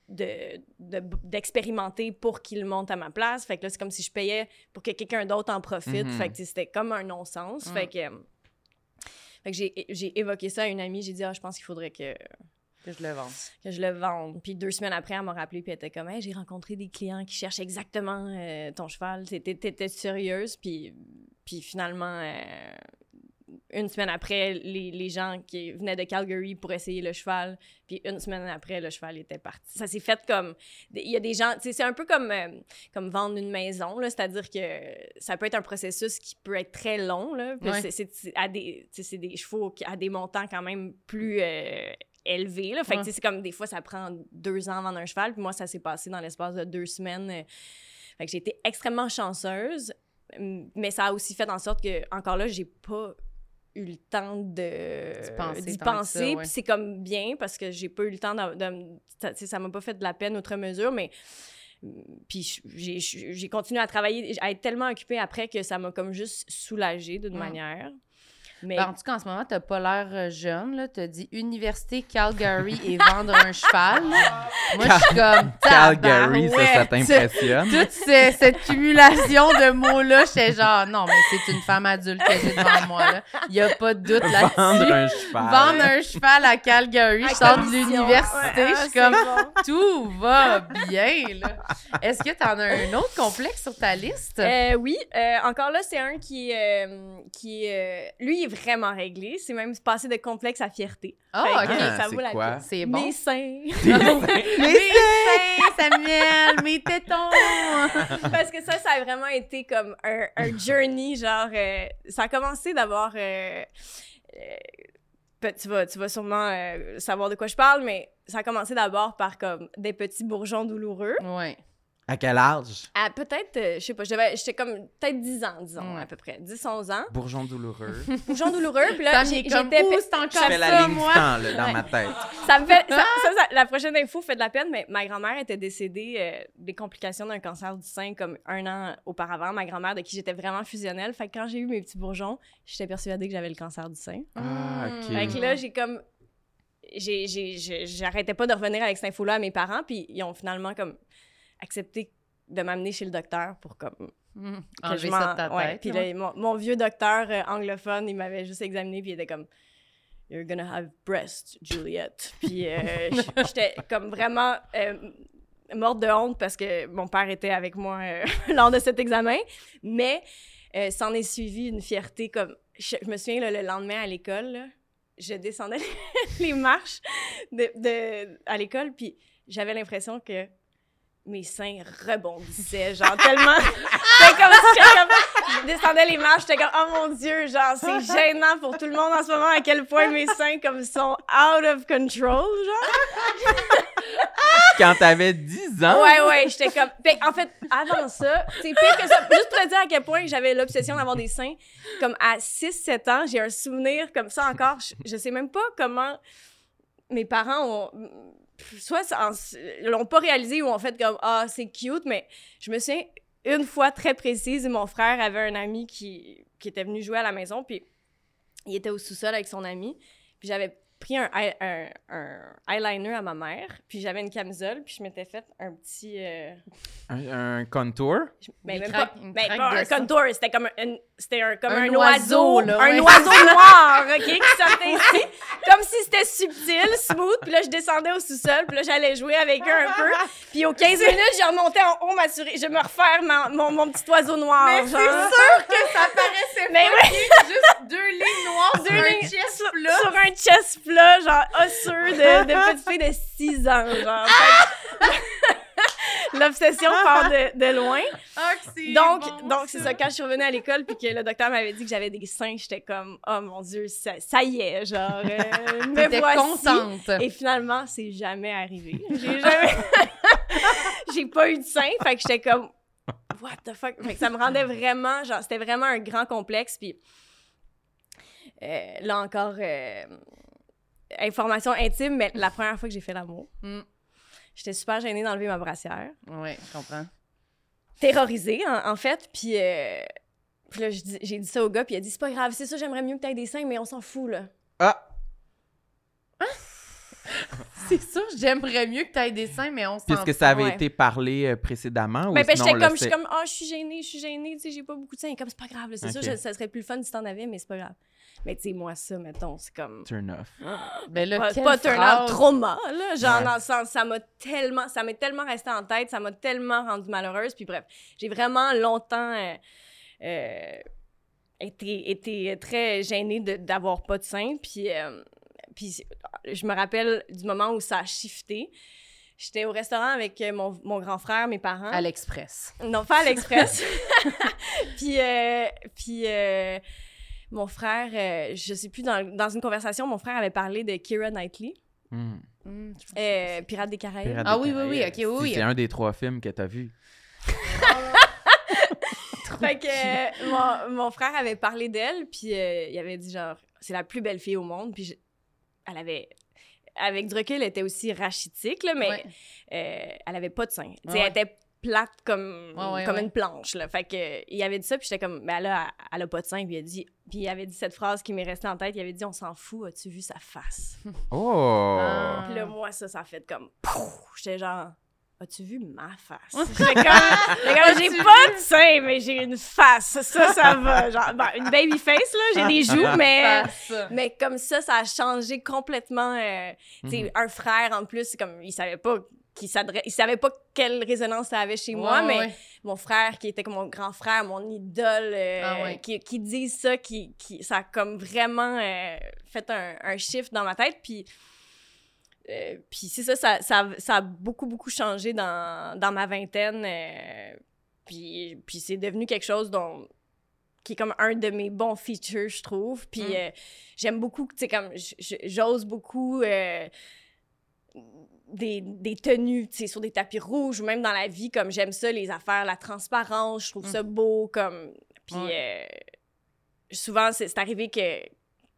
de- de- d'expérimenter pour qu'il monte à ma place. Fait que là, c'est comme si je payais pour que quelqu'un d'autre en profite. Mhm. Fait que c'était comme un non-sens. Mm. Fait que, euh, fait que j'ai, j'ai évoqué ça à une amie. J'ai dit, ah, je pense qu'il faudrait que, Que je le vende. que je le vende. Puis deux semaines après, elle m'a rappelé, puis elle était comme, hey, j'ai rencontré des clients qui cherchent exactement euh, ton cheval. T'étais, t'étais sérieuse. Puis, puis finalement, euh, une semaine après, les, les gens qui venaient de Calgary pour essayer le cheval. Puis une semaine après, le cheval était parti. Ça s'est fait comme... Il y a des gens... C'est un peu comme, euh, comme vendre une maison. C'est-à-dire que ça peut être un processus qui peut être très long, Ouais. c'est- des, des chevaux qui- à des montants quand même plus... euh, élevés, là. Fait Ouais. c'est comme des fois, ça prend deux ans avant un cheval. Puis moi, ça s'est passé dans l'espace de deux semaines. euh, Fait que j'ai été extrêmement chanceuse, mais ça a aussi fait en sorte que, encore là, j'ai pas eu le temps de D'y penser. Puis c'est comme bien parce que j'ai pas eu le temps de, de- ça, m'a pas fait de la peine outre mesure, mais puis j'ai j'ai continué à travailler, à être tellement occupée après que ça m'a comme juste soulagée d'une Mm. manière. Mais Ben, en tout cas, en ce moment, t'as pas l'air euh, jeune, là. T'as dit Université Calgary et vendre un cheval. Moi, je suis comme Calgary, ça, ça t'impressionne? Toute ce- cette cumulation de mots-là, j'étais genre, non, mais c'est une femme adulte que j'ai devant moi, là. Il y a pas de doute Vendre là-dessus. un cheval. Vendre un cheval à Calgary, je sors de l'université, Ouais, je suis comme, bon. tout va bien. Est-ce que t'en as un autre complexe sur ta liste? Euh, oui, euh, encore là, c'est un qui, euh, qui euh, lui, est vraiment réglé. C'est même passé de complexe à fierté. Ah, Fait que ok. Ah, ça c'est vaut la quoi? peine. C'est bon. Mes seins. Mes seins, Samuel, mes tétons! Parce que ça, ça a vraiment été comme un, un journey, genre... euh, ça a commencé d'abord... euh, euh, tu, vas, tu vas sûrement euh, savoir de quoi je parle, mais ça a commencé d'abord par comme des petits bourgeons douloureux. Ouais. À quel âge? À peut-être, euh, je sais pas, je devais- j'étais comme peut-être 10 ans, disons, Ouais. à peu près. 10-11 ans. Bourgeon douloureux. Bourgeons douloureux, puis là, j'étais... c'est encore Je fais la ça, ligne moi. du temps, là, dans Ouais. ma tête. Ça me fait. Ça, ça, ça- la prochaine info fait de la peine, mais ma grand-mère était décédée euh, des complications d'un cancer du sein comme un an auparavant. Ma grand-mère, de qui j'étais vraiment fusionnelle. Fait que quand j'ai eu mes petits bourgeons, j'étais persuadée que j'avais le cancer du sein. Ah, ok. Fait que là, j'ai comme. j'ai- j'ai- j'ai- J'arrêtais pas de revenir avec cette info-là à mes parents, puis ils ont finalement comme accepté de m'amener chez le docteur pour comme que Enlever je ça m'en- de ta ouais. tête. Puis mon, mon vieux docteur euh, anglophone, il m'avait juste examiné, puis il était comme You're gonna have breasts, Juliette. Puis euh, j'étais comme vraiment euh, morte de honte parce que mon père était avec moi lors de cet examen. Mais s'en est suivi une fierté comme. Je, je me souviens, là, le lendemain à l'école, je descendais les marches de, de- à l'école, puis j'avais l'impression que mes seins rebondissaient, genre tellement. C'était comme, comme- je descendais les marches, j'étais comme, oh mon Dieu, genre, c'est gênant pour tout le monde en ce moment à quel point mes seins, comme, sont out of control, genre. Quand t'avais 10 ans? Ouais, ouais, j'étais comme. Fait, en fait, avant ça, c'est pire que ça. Juste pour te dire à quel point j'avais l'obsession d'avoir des seins, comme à 6-7 ans, j'ai un souvenir comme ça encore. Je, je sais même pas comment mes parents ont. Soit en- l'ont pas réalisé ou ont fait comme Ah, c'est cute, mais je me souviens une fois très précise, mon frère avait un ami qui, qui était venu jouer à la maison, puis il était au sous-sol avec son ami, puis j'avais pris un, un, un eyeliner à ma mère, puis j'avais une camisole, puis je m'étais fait un petit... euh, Un, un contour? ben, même craque- pas, ben, pas un sang. contour, c'était comme un, c'était un, comme Un un, oiseau, oiseau, là, un ouais. oiseau noir, OK, qui sortait ici, comme si c'était subtil, smooth, puis là, je descendais au sous-sol, puis là, j'allais jouer avec eux un peu, puis aux 15 minutes, je remontais en haut, m'assurer, je me refaire ma- mon, mon petit oiseau noir, Mais c'est sûr que ça paraissait Mais pas juste deux lignes noires sur un chest sur, plat. sur un chest plat, genre osseux de, de petite fille de 6 ans, genre. L'obsession part de, de loin. Ah, Donc, bon, donc c'est ça. Quand je suis revenue à l'école puis que le docteur m'avait dit que j'avais des seins, j'étais comme, oh mon Dieu, ça, ça y est, genre, euh, me voici. contente. Et finalement, c'est jamais arrivé. J'ai jamais. J'ai pas eu de seins, fait que j'étais comme, what the fuck? Fait que ça me rendait vraiment, genre, c'était vraiment un grand complexe. Puis euh, là encore, euh, information intime, mais la première fois que j'ai fait l'amour, Mm. j'étais super gênée d'enlever ma brassière Ouais, je comprends. terrorisée, en, en fait. Puis, euh, puis là, j'ai dit ça au gars, puis il a dit C'est pas grave, c'est ça, j'aimerais mieux que t'aies des seins, mais on s'en fout, là. Ah! C'est sûr, j'aimerais mieux que tu aies des seins, mais on s'en Puisque ça avait ouais. été parlé euh, précédemment ou Ben, ben, sinon j'étais comme, je suis comme, ah, je suis gênée, je suis gênée, tu sais, j'ai pas beaucoup de seins. Comme, c'est pas grave, c'est sûr, je- ça serait plus fun si t'en avais, mais c'est pas grave. Mais tu sais, moi, ça, mettons, c'est comme. Turn off. Ben là, Pas, pas turn out trauma, là. Genre, Ouais. dans le sens, ça m'a tellement, ça m'est tellement resté en tête, ça m'a tellement rendue malheureuse. Puis bref, j'ai vraiment longtemps euh, euh, était, était très gênée de- d'avoir pas de sein. Puis, euh, puis je me rappelle du moment où ça a shifté. J'étais au restaurant avec euh, mon, mon grand frère, mes parents. À l'Express. Non, pas à l'Express. puis, euh, puis euh, mon frère, euh, je sais plus, dans, dans une conversation, mon frère avait parlé de Keira Knightley, Hmm. Hmm, je pense que euh, c'est- Pirate des Caraïbes. Pirates Ah des oui, oui, oui, ok, oui. C'est un des trois films que t'as vu. Fait que euh, mon, mon frère avait parlé d'elle, puis euh, il avait dit genre, c'est la plus belle fille au monde, puis elle avait. Avec du recul, elle était aussi rachitique, là, mais Ouais. euh, elle avait pas de sein. Ouais. Elle était plate comme, Ouais, ouais, comme ouais. une planche. Là. Fait que, il avait dit ça, puis j'étais comme, ben là, elle, elle a pas de sein. Puis il, a dit, puis il avait dit cette phrase qui m'est restée en tête. Il avait dit, on s'en fout, as-tu vu sa face? Oh! Ah. Puis là, moi, ça, ça a fait comme! J'étais genre, as-tu vu ma face? J'étais comme, j'ai pas de sein, mais j'ai une face. Ça, ça va. Genre, bon, une baby face, là, j'ai des joues, mais. Mais comme ça, ça a changé complètement. euh, Mhm. Un frère, en plus, comme, il savait pas qu'il s'adresse, il savait pas quelle résonance ça avait chez moi, mais ouais. mon frère, qui était comme mon grand frère, mon idole, euh, Ah ouais. qui, qui dit ça, qui, qui, ça a comme vraiment euh, fait un, un shift dans ma tête. Puis, euh, puis c'est ça ça, ça, ça a beaucoup, beaucoup changé dans, dans ma vingtaine. euh, puis puis c'est devenu quelque chose dont qui est comme un de mes bons features, je trouve. Puis Mm. euh, j'aime beaucoup, tu sais, comme j'ose beaucoup des, des tenues, tu sais, sur des tapis rouges ou même dans la vie, comme j'aime ça, les affaires, la transparence, je trouve ça beau, comme... Puis souvent, c'est arrivé que,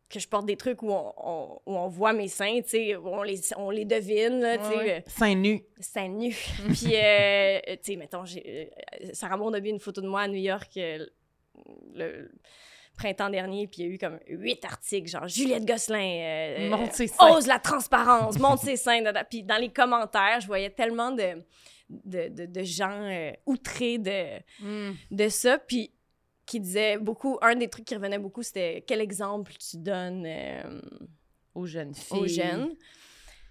que je porte des trucs où on, on- où on voit mes seins, tu sais, où on les, on les devine, là, tu sais, euh, Seins nus. seins nus. Puis, euh, tu sais, mettons, j'ai, euh, Sarah Maud a mis une photo de moi à New York euh, le printemps dernier, puis il y a eu comme huit articles, genre Juliette Gosselin, euh, Montre ses seins. ose la transparence, monte ses seins. Puis dans les commentaires, je voyais tellement de, de, de, de gens euh, outrés de, Hmm. de ça, puis qui disaient beaucoup, un des trucs qui revenait beaucoup, c'était quel exemple tu donnes euh, Aux jeunes filles. aux jeunes. Puis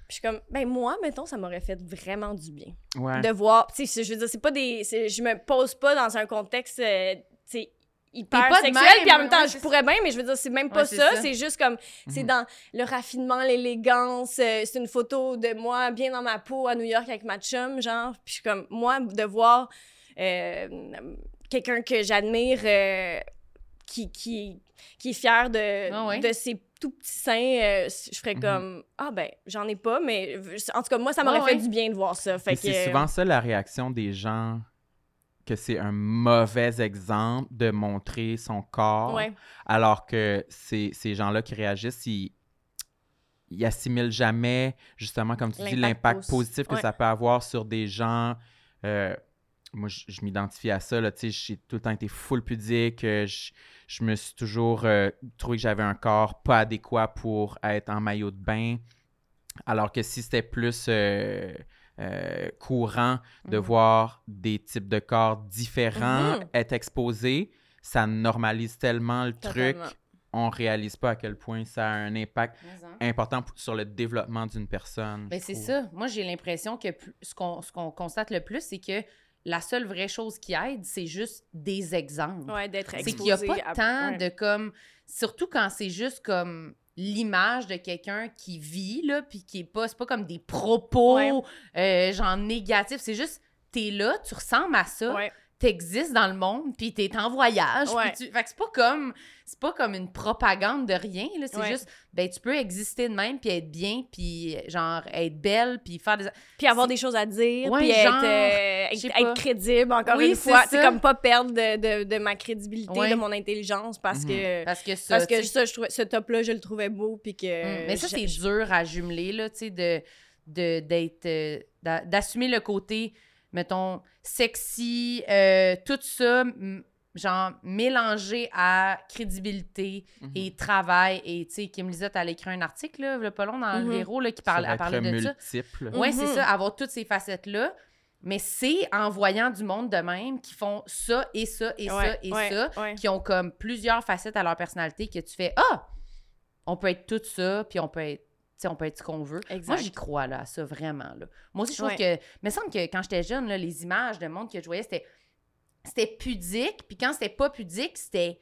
je suis comme, ben moi, mettons, ça m'aurait fait vraiment du bien Ouais. de voir. Tu sais, je veux dire, c'est pas des. Je me pose pas dans un contexte, euh, tu sais, hyper pas sexuel, même, puis en même temps, ouais, je pourrais bien, mais je veux dire, c'est même pas Ouais, ça. ça. C'est juste comme, c'est Mhm. dans le raffinement, l'élégance. euh, c'est une photo de moi bien dans ma peau à New York avec ma chum, genre. Puis je suis comme, moi, de voir quelqu'un que j'admire euh, qui, qui, qui est fier de, Ah ouais? de ses tout petits seins, euh, je ferais Mhm. comme, ah ben, j'en ai pas, mais en tout cas, moi, ça m'aurait Ah fait ouais? du bien de voir ça. Fait que, c'est souvent ça la réaction des gens que c'est un mauvais exemple de montrer son corps, Ouais. alors que c'est ces gens-là qui réagissent, ils, ils assimilent jamais, justement, comme tu dis, L'impact l'impact posi- positif que ouais. ça peut avoir sur des gens. euh, moi, je, je m'identifie à ça, j'ai tout le temps été full pudique, euh, je, je me suis toujours euh, trouvé que j'avais un corps pas adéquat pour être en maillot de bain, alors que si c'était plus euh, euh, courant de Mhm. voir des types de corps différents Mhm. être exposés, ça normalise tellement le Totalement. truc, on réalise pas à quel point ça a un impact important sur le développement d'une personne. Ben, c'est ça. Moi, j'ai l'impression que plus- ce qu'on ce qu'on constate le plus, c'est que la seule vraie chose qui aide, c'est juste des exemples. Ouais, d'être c'est exposé. qu'il n'y a pas à- tant ouais. de comme. Surtout quand c'est juste comme l'image de quelqu'un qui vit, là, puis qui est pas. C'est pas comme des propos, Ouais. euh, genre négatifs. C'est juste, t'es là, tu ressembles à ça. T'existes dans le monde, puis t'es en voyage. Ouais. tu- Fait que c'est pas comme. C'est pas comme une propagande de rien, là. C'est Ouais. juste, ben, tu peux exister de même, puis être bien, puis genre, être belle, puis faire des. Puis avoir des choses à dire, Ouais, puis genre, être, euh, être, être crédible, encore Oui, une fois. C'est comme pas perdre de, de, de ma crédibilité, de mon intelligence, parce Mhm. que... Parce que ça. Parce que ça, je trouvais, ce top-là, je le trouvais beau, puis que... Mm. Mais ça, c'est dur à jumeler, là, tu sais, de, de, d'être, euh, d'a- d'assumer le côté, mettons, sexy, euh, tout ça, genre, mélangé à crédibilité Mhm. et travail. Et, tu sais, Kim Lizotte, elle a écrit un article, là, le pas long, dans Mhm. le Véro, là, qui parle, elle parlait de ça. multiple. Oui, c'est Mhm. ça, avoir toutes ces facettes-là. Mais c'est en voyant du monde de même qui font ça et ça et ça et ouais, ça, ouais. qui ont comme plusieurs facettes à leur personnalité que tu fais Ah! On peut être tout ça, puis on peut être. Tu sais, on peut être ce qu'on veut. Exact. Moi, j'y crois là, à ça, vraiment. Là. Moi aussi, je trouve Ouais. que. Il me semble que quand j'étais jeune, là, les images de monde que je voyais, c'était. C'était pudique, puis quand c'était pas pudique, c'était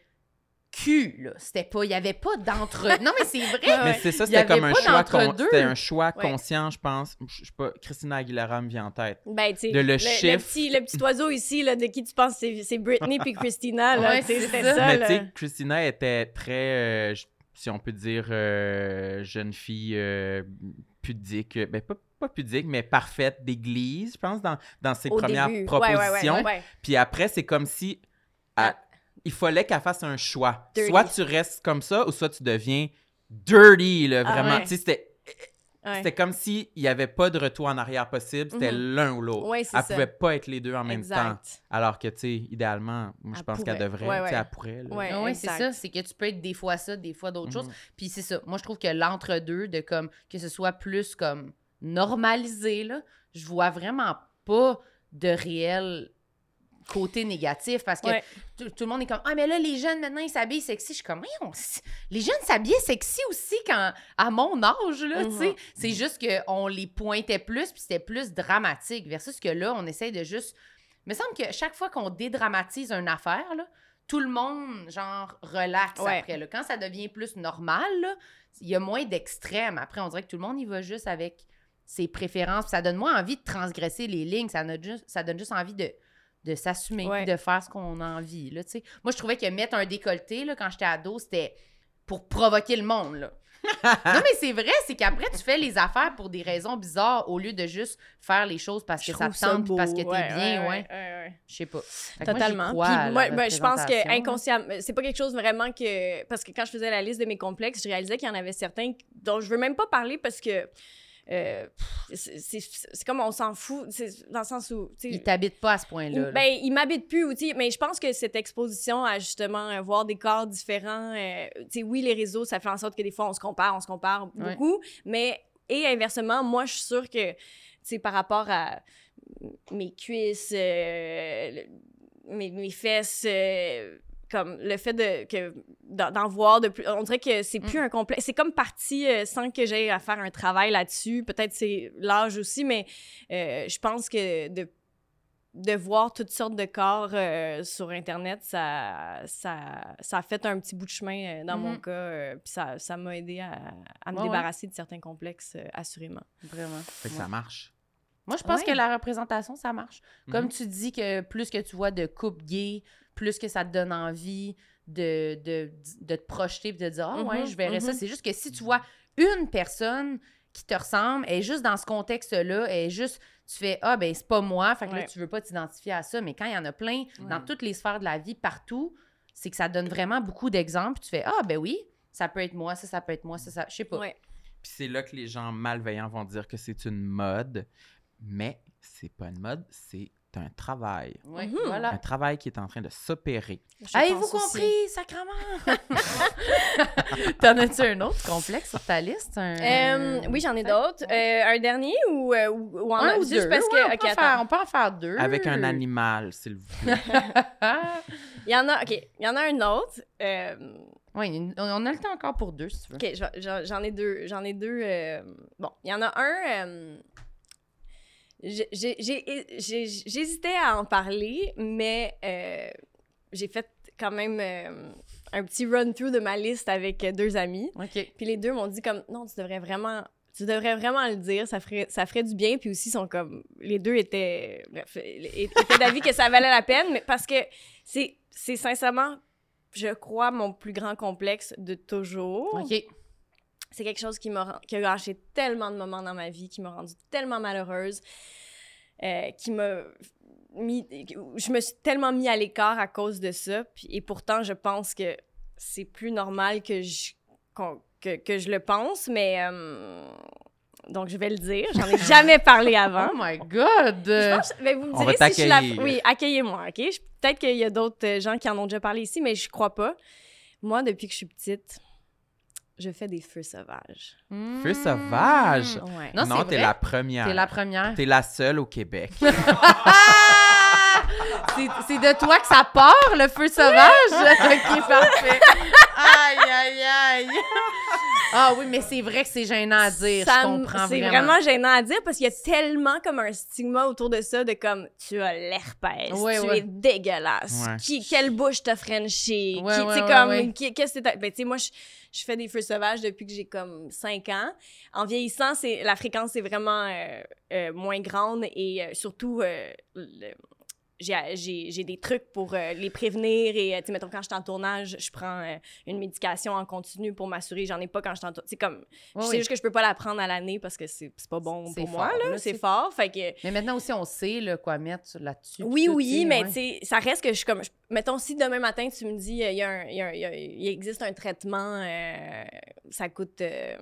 cul, là. C'était pas, il y avait pas d'entre... non, mais c'est vrai. Mais c'est ça, c'était comme un choix, con- c'était un choix Ouais. conscient, je pense. Je sais pas, Christina Aguilera me vient en tête. Ben, tu sais, De le le, chiffre. le petit, le petit oiseau ici, là, de qui tu penses c'est c'est Britney puis Christina, là, Ouais, c'est ça. ça, Mais tu sais, Christina était très, euh, si on peut dire, euh, jeune fille euh, pudique. Ben, pas, pas pudique, mais parfaite d'église, je pense, dans, dans ses Au premières début. Ouais, ouais, ouais, propositions. ouais. Puis après, c'est comme si Ah. elle- il fallait qu'elle fasse un choix. Dirty. Soit tu restes comme ça, ou soit tu deviens dirty, là, Ah, vraiment. ouais. Tu sais, c'était... Ouais. C'était comme s'il n'y avait pas de retour en arrière possible, c'était Mhm. l'un ou l'autre. Ouais, elle ça. pouvait pas être les deux en même temps. Alors que, tu sais, idéalement, moi, je Elle pense qu'elle devrait, Ouais, tu sais, ouais. elle pourrait. Ouais. Ah ouais, c'est ça. C'est que tu peux être des fois ça, des fois d'autres choses. Mhm. Puis c'est ça. Moi, je trouve que l'entre-deux, de comme que ce soit plus comme normalisé, là, je vois vraiment pas de réel côté négatif parce que Ouais. tout, tout le monde est comme Ah, mais là, les jeunes maintenant, ils s'habillent sexy. Je suis comme c- les jeunes s'habillaient sexy aussi quand, à mon âge, là, tu sais. Mhm. C'est juste qu'on les pointait plus, puis c'était plus dramatique, versus que là, on essaye de juste. Il me semble que chaque fois qu'on dédramatise une affaire, là, tout le monde, genre, relaxe Ouais. après. Là. Quand ça devient plus normal, il y a moins d'extrêmes. Après, on dirait que tout le monde y va juste avec ses préférences. Puis ça donne moins envie de transgresser les lignes. Ça, donne juste, ça donne juste envie de, de s'assumer, Ouais. de faire ce qu'on a envie. Là. Moi, je trouvais que mettre un décolleté, là, quand j'étais ado, c'était pour provoquer le monde. Là. non, mais c'est vrai, c'est qu'après, tu fais les affaires pour des raisons bizarres au lieu de juste faire les choses parce que ça te tente, parce que t'es Ouais, bien, ouais. Je sais pas. Moi, Totalement. moi, ben, je pense que inconsciemment, c'est pas quelque chose vraiment que. Parce que quand je faisais la liste de mes complexes, je réalisais qu'il y en avait certains dont je veux même pas parler parce que. Euh, c'est- comme on s'en fout, dans le sens où. Ils t'habitent pas à ce point-là. là. Ben, il m'habite plus, ou, mais je pense que cette exposition à justement euh, voir des corps différents, euh, oui, les réseaux, ça fait en sorte que des fois, on se compare, on se compare Ouais. beaucoup, mais, et inversement, moi, je suis sûre que, tu sais, par rapport à mes cuisses, euh, le- mes, mes fesses, euh, comme le fait de que d'en voir de plus on dirait que c'est plus un complexe c'est comme parti euh, sans que j'aie à faire un travail là-dessus peut-être c'est l'âge aussi mais euh, je pense que de de voir toutes sortes de corps euh, sur internet ça ça ça a fait un petit bout de chemin euh, dans mon Mhm. cas euh, puis ça ça m'a aidé à, à me Ouais, ouais. débarrasser de certains complexes euh, assurément Vraiment. Fait que ça marche. Moi, je pense Ouais. que la représentation, ça marche. Comme Mhm. tu dis que plus que tu vois de couples gays, plus que ça te donne envie de, de, de te projeter et de dire Ah ouais, Mhm, je verrais ça. mhm. C'est juste que si tu vois une personne qui te ressemble, elle est juste dans ce contexte-là, elle est juste, tu fais Ah ben c'est pas moi, fait que là tu veux pas t'identifier à ça. Mais quand il y en a plein dans toutes les sphères de la vie, partout, c'est que ça donne vraiment beaucoup d'exemples. puis Tu fais Ah ben oui, ça peut être moi, ça, ça peut être moi, ça, ça. Je sais pas. ouais Puis c'est là que les gens malveillants vont dire que c'est une mode, mais c'est pas une mode, c'est un travail. Ouais, Mhm. Un voilà. travail qui est en train de s'opérer. Avez-vous compris, sacrement? T'en as-tu un autre complexe sur ta liste? Un- Euh, oui, j'en ai d'autres. Euh, un dernier ou, euh, ou, ou en un ou juste deux. parce que. Ouais, on, peut faire, on peut en faire deux. Avec un animal, s'il vous plaît. Il y en a, OK, il y en a un autre. Euh, oui, on a le temps encore pour deux, si tu veux. OK, je vais- j'en ai deux. J'en ai deux. euh, bon, il y en a un. euh, j'ai- j'ai- j'ai- j'ai- J'hésitais à en parler, mais euh, j'ai fait quand même euh, un petit run-through de ma liste avec deux amis. OK. Puis les deux m'ont dit comme non, tu devrais vraiment tu devrais vraiment le dire, ça ferait ça ferait du bien puis aussi ils sont comme les deux étaient bref, étaient d'avis que ça valait la peine mais parce que c'est c'est sincèrement je crois mon plus grand complexe de toujours. OK. C'est quelque chose qui m'a qui a gâché tellement de moments dans ma vie, qui m'a rendue tellement malheureuse, euh, qui m'a mis je me suis tellement mis à l'écart à cause de ça puis, et pourtant je pense que c'est plus normal que je que, que je le pense mais euh, donc je vais le dire j'en ai jamais parlé avant Oh my God! je pense, vous me On va direz si je suis la... Oui, accueillez-moi, OK? Je- Peut-être qu'il y a d'autres euh, gens qui en ont déjà parlé ici, mais je crois pas. Moi, depuis que je suis petite, je fais des feux sauvages. Mmh. Feu sauvage. Ouais. Non, Non, t'es la première. T'es la première. T'es la seule au Québec. C'est de toi que ça part, le feu sauvage? OK, parfait. Aïe, aïe, aïe. Ah oui, mais c'est vrai que c'est gênant à dire. Ça je comprends C'est vraiment. vraiment gênant à dire parce qu'il y a tellement comme un stigma autour de ça de comme tu as l'herpès, Ouais, tu ouais. es dégueulasse, Ouais. qui, quelle bouche t'as frenché, Ouais, qui, comme, ouais. qui- qu'est-ce que t'as- Ben, tu sais, moi, je, je fais des feux sauvages depuis que j'ai comme 5 ans. En vieillissant, c'est, la fréquence est vraiment euh, euh, moins grande et euh, surtout, le- j'ai, j'ai, des trucs pour euh, les prévenir et, euh, tu sais, mettons, quand je suis en tournage, je prends euh, une médication en continu pour m'assurer, j'en ai pas quand je suis en tournage. C'est comme, Ouais, je sais oui. juste que je peux pas la prendre à l'année parce que c'est pas bon pour moi, fort, là. là, C'est fort. Fait que. Mais maintenant aussi, on sait là, quoi mettre là-dessus. Oui, oui, mais ouais. tu sais, ça reste que je suis comme. je- mettons, si demain matin, tu me dis, euh, il y, il y y existe un traitement, euh, ça coûte euh,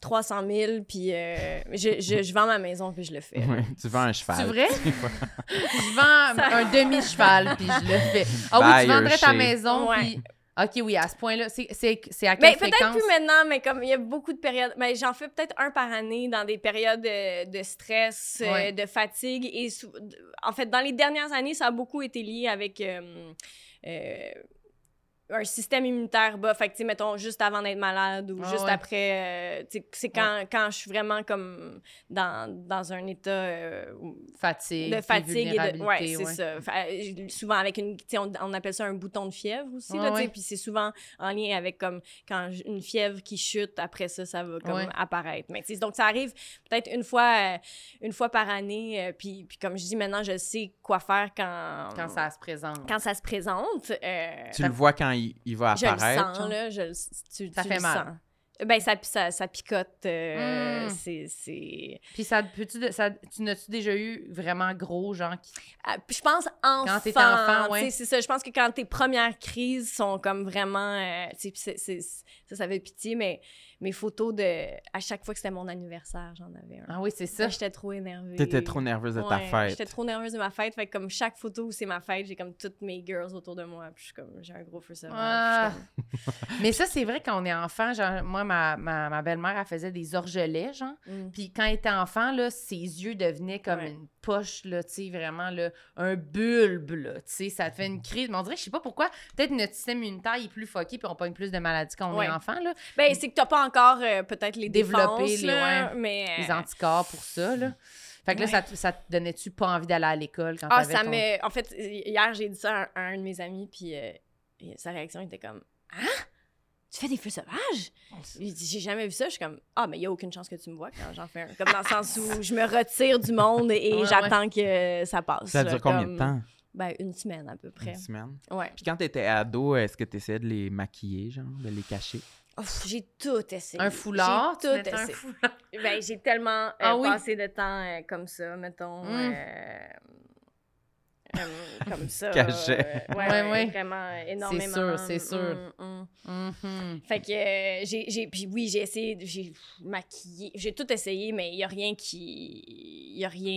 300 000, puis euh, je, je, je vends ma maison, puis je le fais. Tu vends un cheval. C'est vrai? je vends un demi-cheval, puis je le fais. Ah oui, tu vendrais ta shape. maison, Ouais. puis... OK, oui, à ce point-là, c'est c'est- c'est à quelle Mais peut-être fréquence? plus maintenant, mais comme il y a beaucoup de périodes. Mais j'en fais peut-être un par année dans des périodes de, de stress, euh, Ouais. de fatigue. Et en fait, dans les dernières années, ça a beaucoup été lié avec euh, euh, un système immunitaire bas. Fait que, tu sais, mettons, juste avant d'être malade ou Ah juste ouais. après. euh, tu sais, c'est quand, quand je suis vraiment comme dans, dans un état. euh, Fatigue, de fatigue et de ouais c'est ouais. ça euh, souvent avec une tu sais, on, on appelle ça un bouton de fièvre aussi là, sais, ouais. puis c'est souvent en lien avec comme quand une fièvre qui chute après ça ça va comme Ouais. apparaître mais tu sais, donc ça arrive peut-être une fois euh, une fois par année euh, puis puis comme je dis maintenant je sais quoi faire quand Quand ça se présente. quand ça se présente euh, Tu le vois quand il, il va je le apparaître. sens là je tu, Ça tu fait le mal. sens. ben ça ça, ça picote euh, Mm. c'est c'est Puis ça, peux-tu, de- ça, tu n'as-tu déjà eu vraiment gros, genre, qui... Puis je pense enfant. Quand t'étais enfant, ouais. C'est ça. Je pense que quand tes premières crises sont comme vraiment. euh, c'est- ça, ça fait pitié, mais mes photos de. À chaque fois que c'était mon anniversaire, j'en avais un. Ah oui, c'est ça. J'étais trop énervée. T'étais trop nerveuse de ta Ouais, fête. J'étais trop nerveuse de ma fête. Fait que comme chaque photo où c'est ma fête, j'ai comme toutes mes girls autour de moi. Puis je suis comme, j'ai un gros feu. Ah. Mais ça, c'est vrai, quand on est enfant, genre, moi, ma, ma, ma belle-mère, elle faisait des orgelets, genre. mm. Puis quand elle était enfant, là, ses yeux devenaient comme Ouais. une poche, là, tu sais, vraiment, là, un bulbe, là, tu sais, ça te fait une crise. Mais on dirait, je sais pas pourquoi, peut-être notre système immunitaire est plus fucké, puis on pogne plus de maladies quand on Ouais. est enfant, là. Ben, c'est que t'as pas encore euh, peut-être les Développé défenses, les- là, ouais, mais... Les anticorps pour ça, là. Fait que là, Ouais. ça, te- ça te donnait-tu pas envie d'aller à l'école quand Ah, ça ton... me. En fait, hier, j'ai dit ça à un, à un de mes amis, puis euh, sa réaction était comme Hein? Tu fais des feux sauvages Il dit J'ai jamais vu ça. Je suis comme Ah, mais il y a aucune chance que tu me vois quand j'en fais un. Comme dans le sens où je me retire du monde et Ouais, j'attends que ça passe. Ça là, dure combien comme- de temps? Ben, une semaine à peu près. Une semaine? Ouais. Puis quand t'étais ado, est-ce que t'essayais de les maquiller, genre, de les cacher? Ouf, j'ai tout essayé. Un foulard, J'ai tout un essayé. foulard. Ben, j'ai tellement euh, Ah oui? passé de temps euh, comme ça, mettons. Mm. euh, euh, comme ça. Cachet. euh, ouais, Ouais. Vraiment, énormément. sûr, c'est sûr. Mm, mm. Mhm. Fait que euh, j'ai, j'ai. Puis oui, j'ai essayé. J'ai maquillé. J'ai tout essayé, mais il n'y a rien qui. Il y a rien.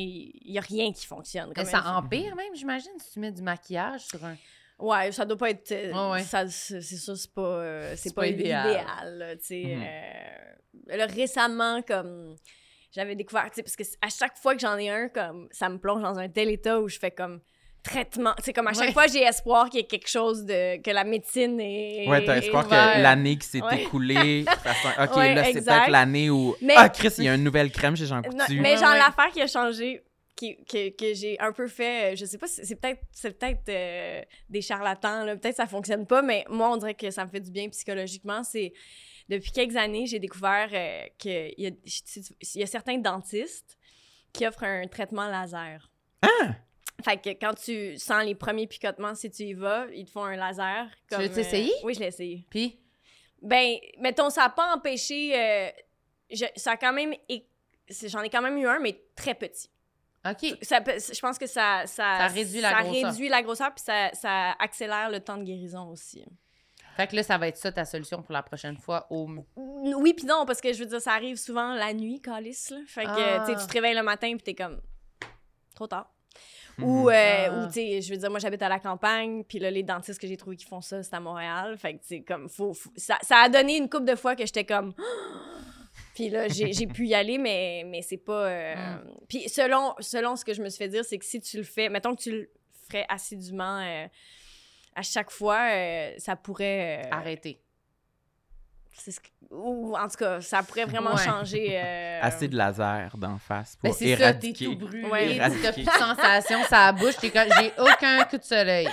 Y a rien qui fonctionne. Comme ça empire même, j'imagine, si tu mets du maquillage sur un... Ouais, ça doit pas être. Ouais, ouais. ça- c'est c'est sûr, c'est pas, euh, c'est C'est pas, pas idéal. Mhm. euh, là, récemment, comme. J'avais découvert, parce que à chaque fois que j'en ai un, comme, ça me plonge dans un tel état où je fais comme traitement. Sais, comme à chaque Ouais. fois, j'ai espoir qu'il y ait quelque chose de. que la médecine est. Ouais, t'as espoir que l'année qui s'est Ouais. écoulée, un- ok, Ouais, là, c'est exact. peut-être l'année où. Mais- Ah, Chris, il y a une nouvelle crème chez Jean Non, Coutu. mais Ouais, genre ouais. l'affaire qui a changé qui, que, que j'ai un peu fait euh, je sais pas c'est peut-être c'est peut-être euh, des charlatans là, peut-être ça fonctionne pas mais moi on dirait que ça me fait du bien psychologiquement c'est depuis quelques années j'ai découvert euh, qu'il y a il y a certains dentistes qui offrent un traitement laser Ah! fait que quand tu sens les premiers picotements si tu y vas ils te font un laser Tu comme, l'as-tu essayé? euh, oui je l'ai essayé Puis, ben, mettons, ça n'a pas empêché. euh, je- ça a quand même. J'en ai quand même eu un, mais très petit. OK. Ça je pense que ça. Ça, Ça réduit la ça grosseur. réduit la grosseur, puis ça, ça accélère le temps de guérison aussi. Fait que là, ça va être ça ta solution pour la prochaine fois au... Oui, puis non, parce que je veux dire, ça arrive souvent la nuit, Calice. Là. Fait que, Ah. tu tu te réveilles le matin, puis t'es comme. Trop tard. Mhm. Ou, euh, Ah. ou tu sais, je veux dire, moi, j'habite à la campagne, puis là, les dentistes que j'ai trouvés qui font ça, c'est à Montréal. Fait que, tu sais, comme, faut, faut- ça, ça a donné une couple de fois que j'étais comme. Puis là, j'ai j'ai pu y aller, mais, mais c'est pas. euh, Mm. Puis selon, selon ce que je me suis fait dire, c'est que si tu le fais, mettons que tu le ferais assidûment euh, à chaque fois, euh, ça pourrait. Arrêter. C'est ce que- ou en tout cas, ça pourrait vraiment Ouais. changer. euh, Assez de laser d'en face pour Ben, c'est ça, t'es éradiquer. tout brûlé, Ouais. t'as plus de sensation, ça bouche, t'es comme, j'ai aucun coup de soleil.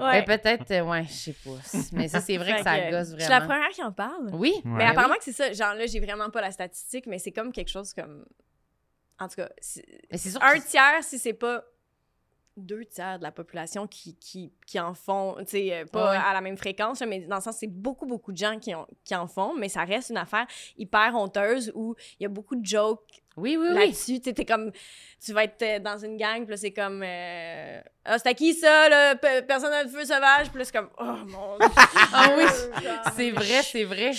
ouais. Ben, peut-être, euh, ouais, je sais pas. Mais ça, c'est vrai que ça que, gosse Je suis la vraiment. première qui en parle. Oui, Ouais. Mais Ben apparemment oui. que c'est ça. Genre là, j'ai vraiment pas la statistique, mais c'est comme quelque chose comme. En tout cas, c'est- un que- tiers, si c'est pas deux tiers de la population qui, qui, qui en font, tu sais, euh, pas Ouais. à la même fréquence, mais dans le sens, c'est beaucoup, beaucoup de gens qui, ont, qui en font, mais ça reste une affaire hyper honteuse où il y a beaucoup de jokes Oui, oui, oui. là-dessus. Tu sais, t'es comme, tu vas être euh, dans une gang, puis là, c'est comme, euh, ah, c'est à qui ça, là? Pe- personne n'a de feu sauvage, puis là, c'est comme, oh mon dieu. Ah oui, c'est vrai, c'est vrai.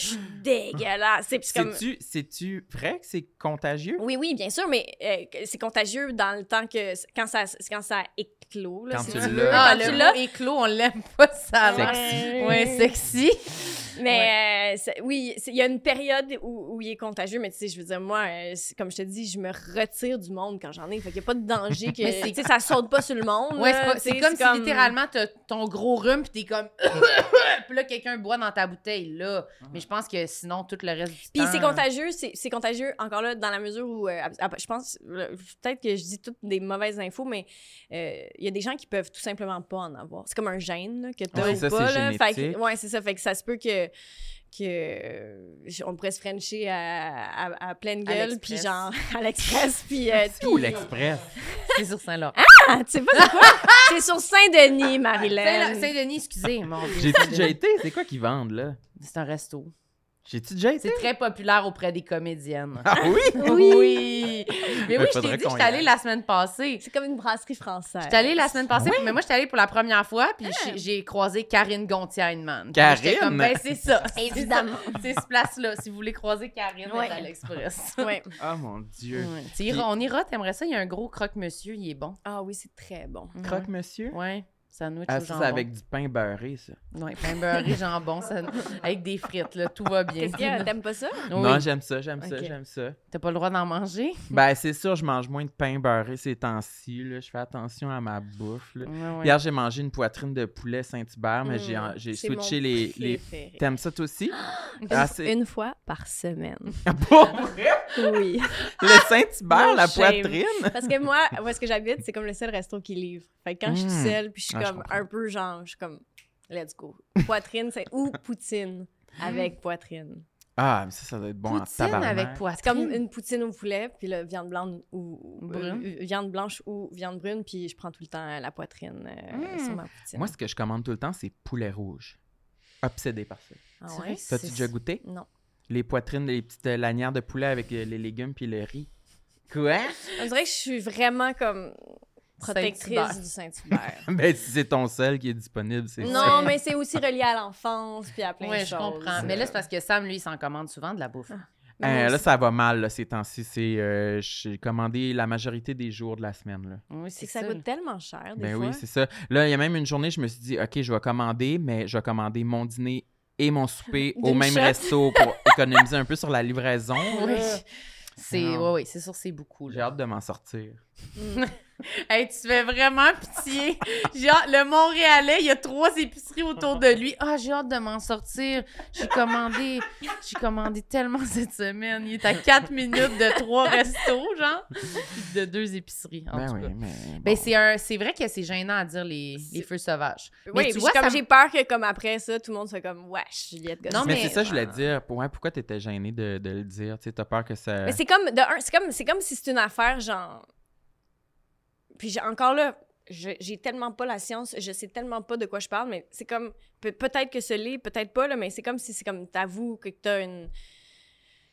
dégueulasse. C'est puis c'est comme, c'est-tu vrai que c'est contagieux? Oui, oui, bien sûr, mais euh, c'est contagieux dans le temps que. Quand ça, quand ça éclot. Là, Quand tu l'as. Ah, Quand tu le l'as. mot éclos, on l'aime pas, ça. Sexy. Ouais, sexy. Mais euh, oui, c'est- il y a une période où, où il est contagieux, mais tu sais, je veux dire, moi, euh, comme je te dis, je me retire du monde quand j'en ai. Fait qu'il n'y a pas de danger que. Mais c'est- Tu sais, ça saute pas sur le monde. Ouais, là, c'est comme si littéralement t'as ton gros rhume pis t'es comme puis là quelqu'un boit dans ta bouteille là. Mais je pense que sinon tout le reste du Puis temps. c'est contagieux, c'est c'est contagieux encore là dans la mesure où euh, je pense peut-être que je dis toutes des mauvaises infos, mais euh, il y a des gens qui peuvent tout simplement pas en avoir. C'est comme un gène là, que tu Ouais, ou ça, pas c'est là. Fait que- génétique. ouais, c'est ça. Fait que ça se peut que que euh, on pourrait se frencher à, à, à pleine gueule, puis genre à l'express, puis euh, C'est où l'Express? c'est sur Saint-Laurent. Ah, tu sais pas c'est quoi? C'est sur Saint-Denis, Marilyn. Saint- Saint-Denis, excusez, mon Dieu. J'ai-tu déjà été? C'est quoi qu'ils vendent, là? C'est un resto. J'ai-tu déjà été? C'est très populaire auprès des comédiennes. Ah oui? Oui. Mais oui, je t'ai dit, y suis allée la semaine passée. C'est comme une brasserie française. Je suis allée la semaine passée, mais moi, je suis allée pour la première fois, puis Ah. j'ai- croisé Karine Gontier-Heinemann. Karine? j'étais comme, ben, c'est ça. Évidemment. C'est ce place-là. Si vous voulez croiser Karine, Ouais. à l'Express. Ouais. Ah mon Dieu. Ouais. On ira, t'aimerais ça? Il y a un gros croque-monsieur, il est bon. Ah oui, c'est très bon. Croque-monsieur? Ouais. Sandwich Ah, au ça, jambon. c'est avec du pain beurré, ça. Ouais, pain beurré, jambon, ça- avec des frites, là. Tout va bien. Qu'est-ce qu'il y a? T'aimes pas ça? Oui. Non, j'aime ça, j'aime ça, j'aime ça. T'as pas le droit d'en manger? Ben, c'est sûr, je mange moins de pain beurré ces temps-ci. là. Je fais attention à ma bouffe. là. Ouais, ouais. Hier, j'ai mangé une poitrine de poulet Saint-Hubert, mais j'ai, switché les, les. T'aimes ça toi aussi? Une, Ah, une fois par semaine. Pour Oui. le Saint-Hubert, la shame. poitrine? Parce que moi, où est-ce que j'habite, c'est comme le seul resto qui livre. Fait que quand je suis Mm. seule, puis je suis Ah, je comme un peu genre, je suis comme, let's go. Poitrine, c'est ou poutine avec poitrine. Ah, mais ça, ça doit être bon en Poutine tabarnak. avec C'est poitrine. comme une poutine au poulet, puis là, viande blanche ou, Brune. euh, viande blanche ou viande brune, puis je prends tout le temps la poitrine euh, Mm. sur ma poutine. Moi, ce que je commande tout le temps, c'est poulet rouge. Obsédé par ça. ah C'est ouais? T'as-tu C'est- déjà goûté? Non. Les poitrines, les petites euh, lanières de poulet avec euh, les légumes puis le riz. Quoi? On dirait que je suis vraiment comme Protectrice du Saint-Hubert. ben, si c'est ton seul qui est disponible, c'est ça. non, mais c'est aussi relié à l'enfance, puis à plein de Oui, choses. je comprends. Mais là, c'est parce que Sam, lui, il s'en commande souvent de la bouffe. Mais Euh, là, ça va mal, là, ces temps-ci. C'est, euh, J'ai commandé la majorité des jours de la semaine. Là. Oui, C'est c'est que ça ça. coûte tellement cher, des Ben fois. oui, c'est ça. Là, il y a même une journée, je me suis dit, OK, je vais commander, mais je vais commander mon dîner et mon souper au même shot. resto pour économiser un peu sur la livraison. Oui. C'est ouais, ouais, c'est sûr, c'est beaucoup. J'ai hâte de m'en sortir. Hey, tu fais vraiment pitié. J'ai hâte- le Montréalais, il y a trois épiceries autour de lui. Ah, j'ai hâte de m'en sortir. J'ai commandé, j'ai commandé tellement cette semaine. Il est à quatre minutes de trois restos, genre, puis de deux épiceries. En Ben tout oui, cas. mais. Ben, bon. c'est un, c'est vrai que c'est gênant à dire les, les feux sauvages. Oui, Mais tu puis vois, comme ça j'ai peur que comme après ça, tout le monde soit comme wesh, Juliette Gosselin. Non, mais, mais- c'est ça, je voulais dire. Pour- ouais, pourquoi t'étais gênée de, de le dire? Tu sais, t'as peur que ça. Mais c'est comme de un, c'est comme c'est comme si c'est une affaire genre puis j'ai- encore là je- j'ai tellement pas la science, je sais tellement pas de quoi je parle, mais c'est comme peut- peut-être que ce l'est, peut-être pas là, mais c'est comme si c'est comme t'avoues que t'as une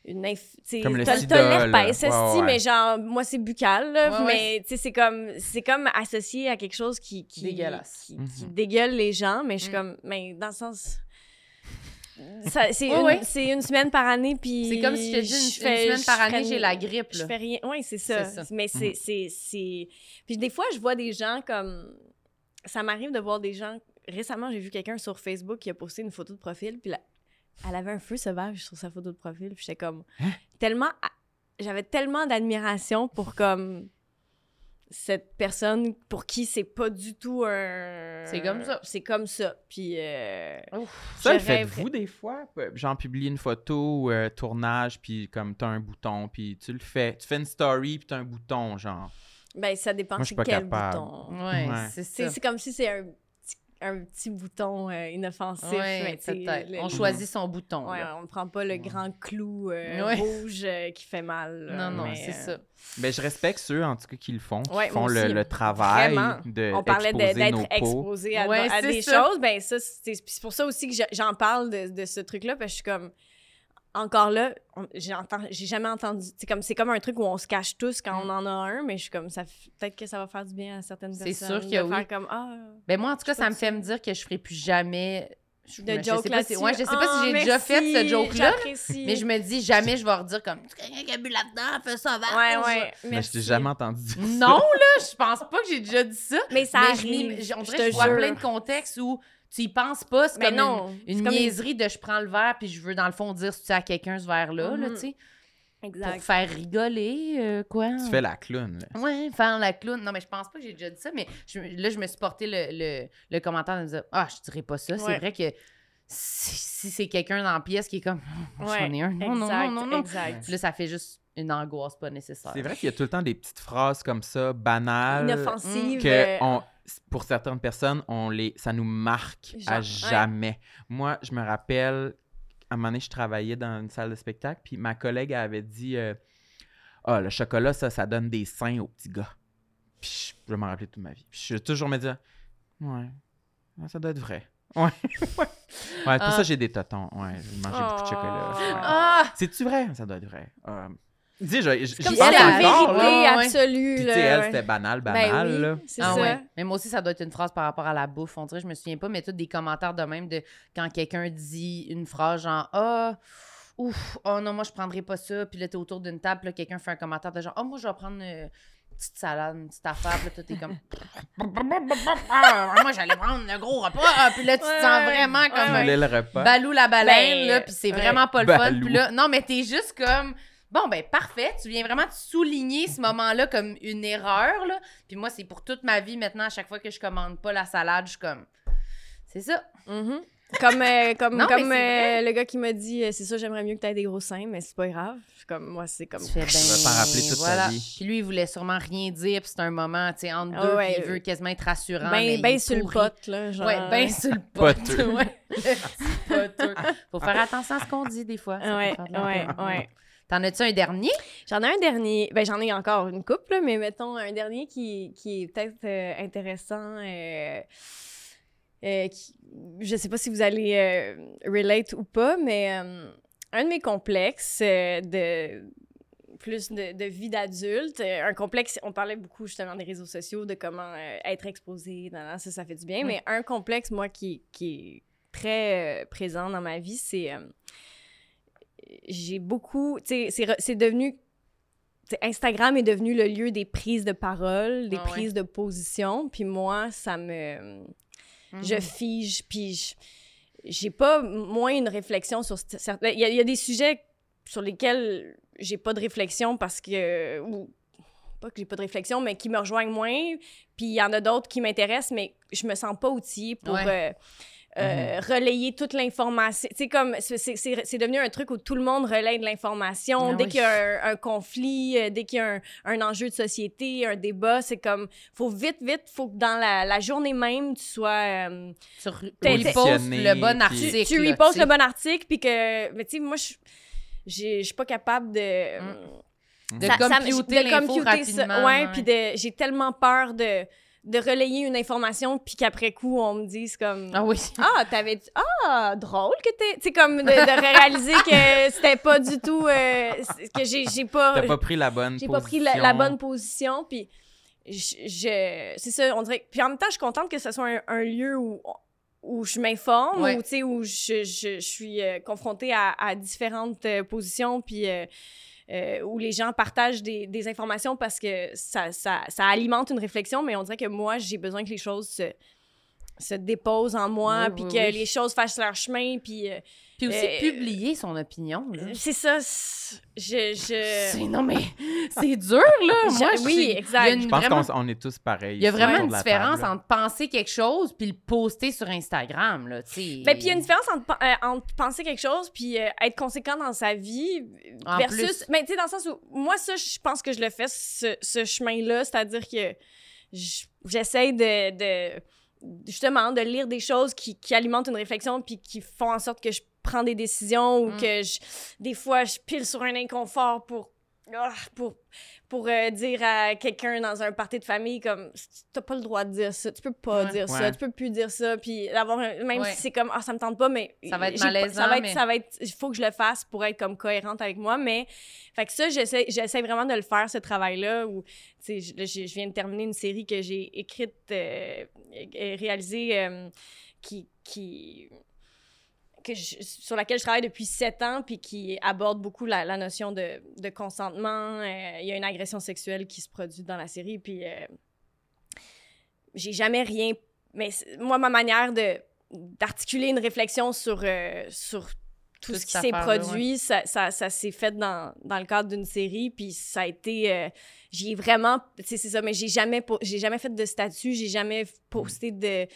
une inf- Comme le t'as l'herpès, là. Ouais, mais genre moi c'est buccal là, Ouais, ouais. mais tu sais c'est comme c'est comme associé à quelque chose qui qui Dégueulasse. qui, Mhm. qui dégueule les gens, mais je suis Mm. comme mais dans le sens c'est une, ouais. une semaine par année puis C'est comme si je te dis une, je fais- une semaine par je année, j'ai la grippe. je Là. fais rien. Oui, c'est ça. Mais c'est, c'est, c'est... Puis des fois, je vois des gens comme... Ça m'arrive de voir des gens... Récemment, j'ai vu quelqu'un sur Facebook qui a posté une photo de profil, puis là, elle avait un feu sauvage sur sa photo de profil, puis j'étais comme... Hein? Tellement... J'avais tellement d'admiration pour comme... cette personne pour qui c'est pas du tout un. C'est comme ça. C'est comme ça. Puis. euh, Ça, le faites-vous des fois? Genre, publier une photo, euh, tournage, puis comme t'as un bouton, puis tu le fais. Tu fais une story, puis t'as un bouton, genre. Ben, ça dépend Moi, pas quel capable. bouton. Ouais, Ouais. c'est ça. c'est comme si c'est un un petit bouton euh, inoffensif. Ouais, mais tu sais, peut-être. le- On le- choisit son bouton. Ouais, on prend pas le grand clou euh, Ouais. rouge euh, qui fait mal. là, Non, non, mais, c'est euh, ça. Ben, je respecte ceux, en tout cas, qui le font, qui Ouais, font le, travail Vraiment. de On parlait d'être exposé à, Ouais, à c'est des ça. choses. Ben, ça, c'est pour ça aussi que je- j'en parle de, de ce truc-là, parce que je suis comme. Encore là, j'ai jamais entendu. C'est comme, c'est comme un truc où on se cache tous quand on en a un, mais je suis comme, ça peut-être que ça va faire du bien à certaines C'est personnes. sûr de que oui. faire comme, ah. Ben moi, en tout cas, Je sais ça pas me fait me dire que je ferai plus jamais... Je, De mais je joke sais pas si, là-dessus. ouais, je sais pas Ah, si j'ai déjà merci, fait ce joke-là, mais je me dis jamais je vais redire comme « quelqu'un qui a bu là-dedans, fais ça va. Ouais, ouais. Mais je t'ai jamais entendu dire ça. Non, là, je pense pas que j'ai déjà dit ça. Mais ça mais je arrive. j- on je dirait que je vois jure. plein de contextes où tu y penses pas, c'est comme non, une, une comme une- niaiserie de je prends le verre puis je veux dans le fond dire c'est à quelqu'un ce verre-là, là, Mhm. tu sais, Exact. pour faire rigoler, euh, quoi. Tu fais la clown, là. Ouais, faire la clown. Non, mais je pense pas que j'ai déjà dit ça, mais je- là, je me suis porté le, le, le commentaire de me dire Ah, je dirais pas ça. C'est vrai que si, si c'est quelqu'un dans la pièce qui est comme Moi, Ouais, J'en ai un. Non, non, exact, non, non, non. Exact. Puis là, ça fait juste une angoisse pas nécessaire. C'est vrai qu'il y a tout le temps des petites phrases comme ça, banales, Inoffensive. que euh, on, pour certaines personnes, on les, ça nous marque à ouais. jamais. Moi, je me rappelle, à un moment donné, je travaillais dans une salle de spectacle, puis ma collègue avait dit euh, Ah, le chocolat, ça, ça donne des seins aux petits gars. Puis je, vais m'en rappeler toute ma vie. Puis je suis toujours me dire Ouais, ça doit être vrai. Ouais, ouais. Ouais, pour Ah. ça, j'ai des totons. Ouais, j'ai mangé beaucoup de chocolat. Oh. Ouais. Ah! C'est-tu vrai? Ça doit être vrai. Euh, dis, je, je, Comme si c'était la vérité absolue. Puis, elle, ouais. c'était banal, Ben banal, oui, là. C'est Ah ça. ouais. Mais moi aussi, ça doit être une phrase par rapport à la bouffe. On dirait, je me souviens pas, mais tous des commentaires de même de quand quelqu'un dit une phrase genre Ah, ouf, oh non, moi je prendrais pas ça. Puis là, t'es autour d'une table, quelqu'un fait un commentaire de genre Ah, moi je vais prendre euh, une petite salade, une petite affaire. Puis là, toi, t'es comme Ah, Moi j'allais prendre le gros repas. Puis là, tu te sens vraiment Ouais, comme Tu un voulais le repas. Balou la baleine, Ben, là, puis c'est ouais. vraiment pas le fun. Balou. Puis là, non, mais t'es juste comme, bon, ben parfait, tu viens vraiment te souligner ce moment-là comme une erreur, là. Puis moi, c'est pour toute ma vie maintenant, à chaque fois que je commande pas la salade, je suis comme, c'est ça. Mhm. Comme, euh, comme, Non, comme euh, le gars qui m'a dit euh, c'est ça, j'aimerais mieux que tu aies des gros seins, mais c'est pas grave. Je suis comme moi, c'est comme. Tu fais ben, vas t'en rappeler toute ta voilà. vie. Puis lui, il voulait sûrement rien dire, puis c'est un moment, tu sais, entre Ah deux, ouais, puis il veut quasiment être rassurant. Ben, mais ben sur le pourri. pot, là. Genre, Ouais, ben sur le pot. Poteux. ouais. Faut faire attention à ce qu'on dit des fois. ça peut Ouais, de ouais, ouais. T'en as-tu un dernier? J'en ai un dernier. Ben, j'en ai encore une couple, là, mais mettons un dernier qui, qui est peut-être euh, intéressant. euh, euh, qui- je sais pas si vous allez euh, relate ou pas, mais un de mes complexes de plus de, de vie d'adulte, un complexe, on parlait beaucoup justement des réseaux sociaux, de comment être exposé, nan, ça, ça fait du bien, mais un complexe, moi, qui, qui est très présent dans ma vie, c'est... j'ai beaucoup... C'est devenu... Instagram est devenu le lieu des prises de parole, des Ah ouais. prises de position, puis moi, ça me je Mhm. fige, puis je- j'ai pas moins une réflexion sur cer- certains. Il y, a- il y a des sujets sur lesquels j'ai pas de réflexion parce que. Ou, pas que j'ai pas de réflexion, mais qui me rejoignent moins. Puis il y en a d'autres qui m'intéressent, mais je me sens pas outillée pour. Ouais. euh, euh, relayer toute l'information. Tu sais, comme, c'est- c'est c'est- c'est devenu un truc où tout le monde relaye de l'information. Ah dès oui. qu'il y a un, un conflit, euh, dès qu'il y a un, un enjeu de société, un débat, c'est comme, faut vite, vite, faut que dans la, la journée même, tu sois... euh, Tu re- T'es- repostes Positionné, le bon article. tu lui là, poses tu le bon article, puis que... Mais tu sais, moi, je suis pas capable de... Mm. Mm. De ça- ça computer de l'info computer ça. rapidement. Ouais, puis de- j'ai tellement peur de, de relayer une information, puis qu'après coup, on me dise comme... Ah oui. Ah, t'avais dit. Ah, drôle que t'es. Tu sais, comme de, de réaliser que c'était pas du tout. euh, que j'ai j'ai pas. T'as pas pris la bonne J'ai pas pris la, la bonne position, puis je. je- c'est ça, on dirait. Puis en même temps, je suis contente que ce soit un, un lieu où. où je m'informe, Ouais. où, tu sais, où je, je, je suis euh, confrontée à, à différentes euh, positions, puis euh, euh, où les gens partagent des, des informations parce que ça, ça, ça alimente une réflexion, mais on dirait que moi, j'ai besoin que les choses se, se dépose en moi, Oui, puis oui, que oui. les choses fassent leur chemin, puis euh, Puis aussi Euh, publier son opinion. là. c'est ça. c'est- Je, je... Non, mais c'est dur, là. Je- Moi, oui, je- il y a exact. une Je pense vraiment- qu'on on est tous pareils. Il y a vraiment une différence table. entre penser quelque chose puis le poster sur Instagram, là, tu sais. Ben, puis il y a une différence entre, euh, entre penser quelque chose puis euh, être conséquent dans sa vie En versus... plus. Mais tu sais, dans le sens où, moi, ça, je pense que je le fais, ce, ce chemin-là, c'est-à-dire que j'essaie de, de... Justement, de lire des choses qui, qui alimentent une réflexion puis qui font en sorte que je prends des décisions ou Mm. que je, des fois, je pile sur un inconfort pour... ah, pour pour euh, dire à quelqu'un dans un party de famille comme t'as pas le droit de dire ça tu peux pas Ouais. dire ça tu peux plus dire ça puis d'avoir un- même Ouais. si c'est comme ah ça me tente pas mais Ça va être malaisant, ça va être mais- ça va être il faut que je le fasse pour être comme cohérente avec moi mais fait que ça j'essaie j'essaie vraiment de le faire ce travail là où tu sais je, viens de terminer une série que j'ai écrite euh, et réalisée euh, qui qui que je- sur laquelle je travaille depuis sept ans, puis qui aborde beaucoup la, la notion de, de consentement. Euh, Il y a une agression sexuelle qui se produit dans la série, puis euh, j'ai jamais rien... Mais moi, ma manière de d'articuler une réflexion sur, euh, sur tout ce qui s'est produit, ça, ça, ça s'est fait dans, dans le cadre d'une série, puis ça a été... euh, j'ai vraiment... tu sais, C'est ça, mais j'ai jamais, j'ai jamais fait de statut, j'ai jamais posté de...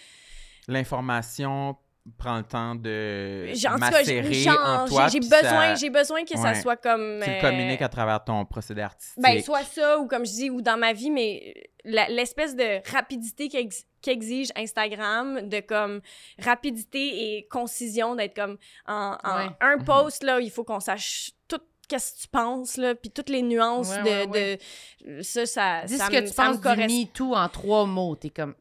L'information prend le temps de Genre, en tout cas, j'ai- macérer genre, en toi. j'ai besoin, ça- j'ai besoin que ça soit comme. Tu le euh, communiques à travers ton procédé artistique. Ben, soit ça, ou comme je dis, ou dans ma vie, mais l'espèce de rapidité qu'ex- qu'exige Instagram, de comme rapidité et concision, d'être comme en, en Ouais. un Mhm. post, là, il faut qu'on sache qu'est-ce que tu penses, là, puis toutes les nuances Ouais, de, ouais, de- Ça, ça. Dis ça ce que tu penses du correspond. MeToo en trois mots. T'es comme.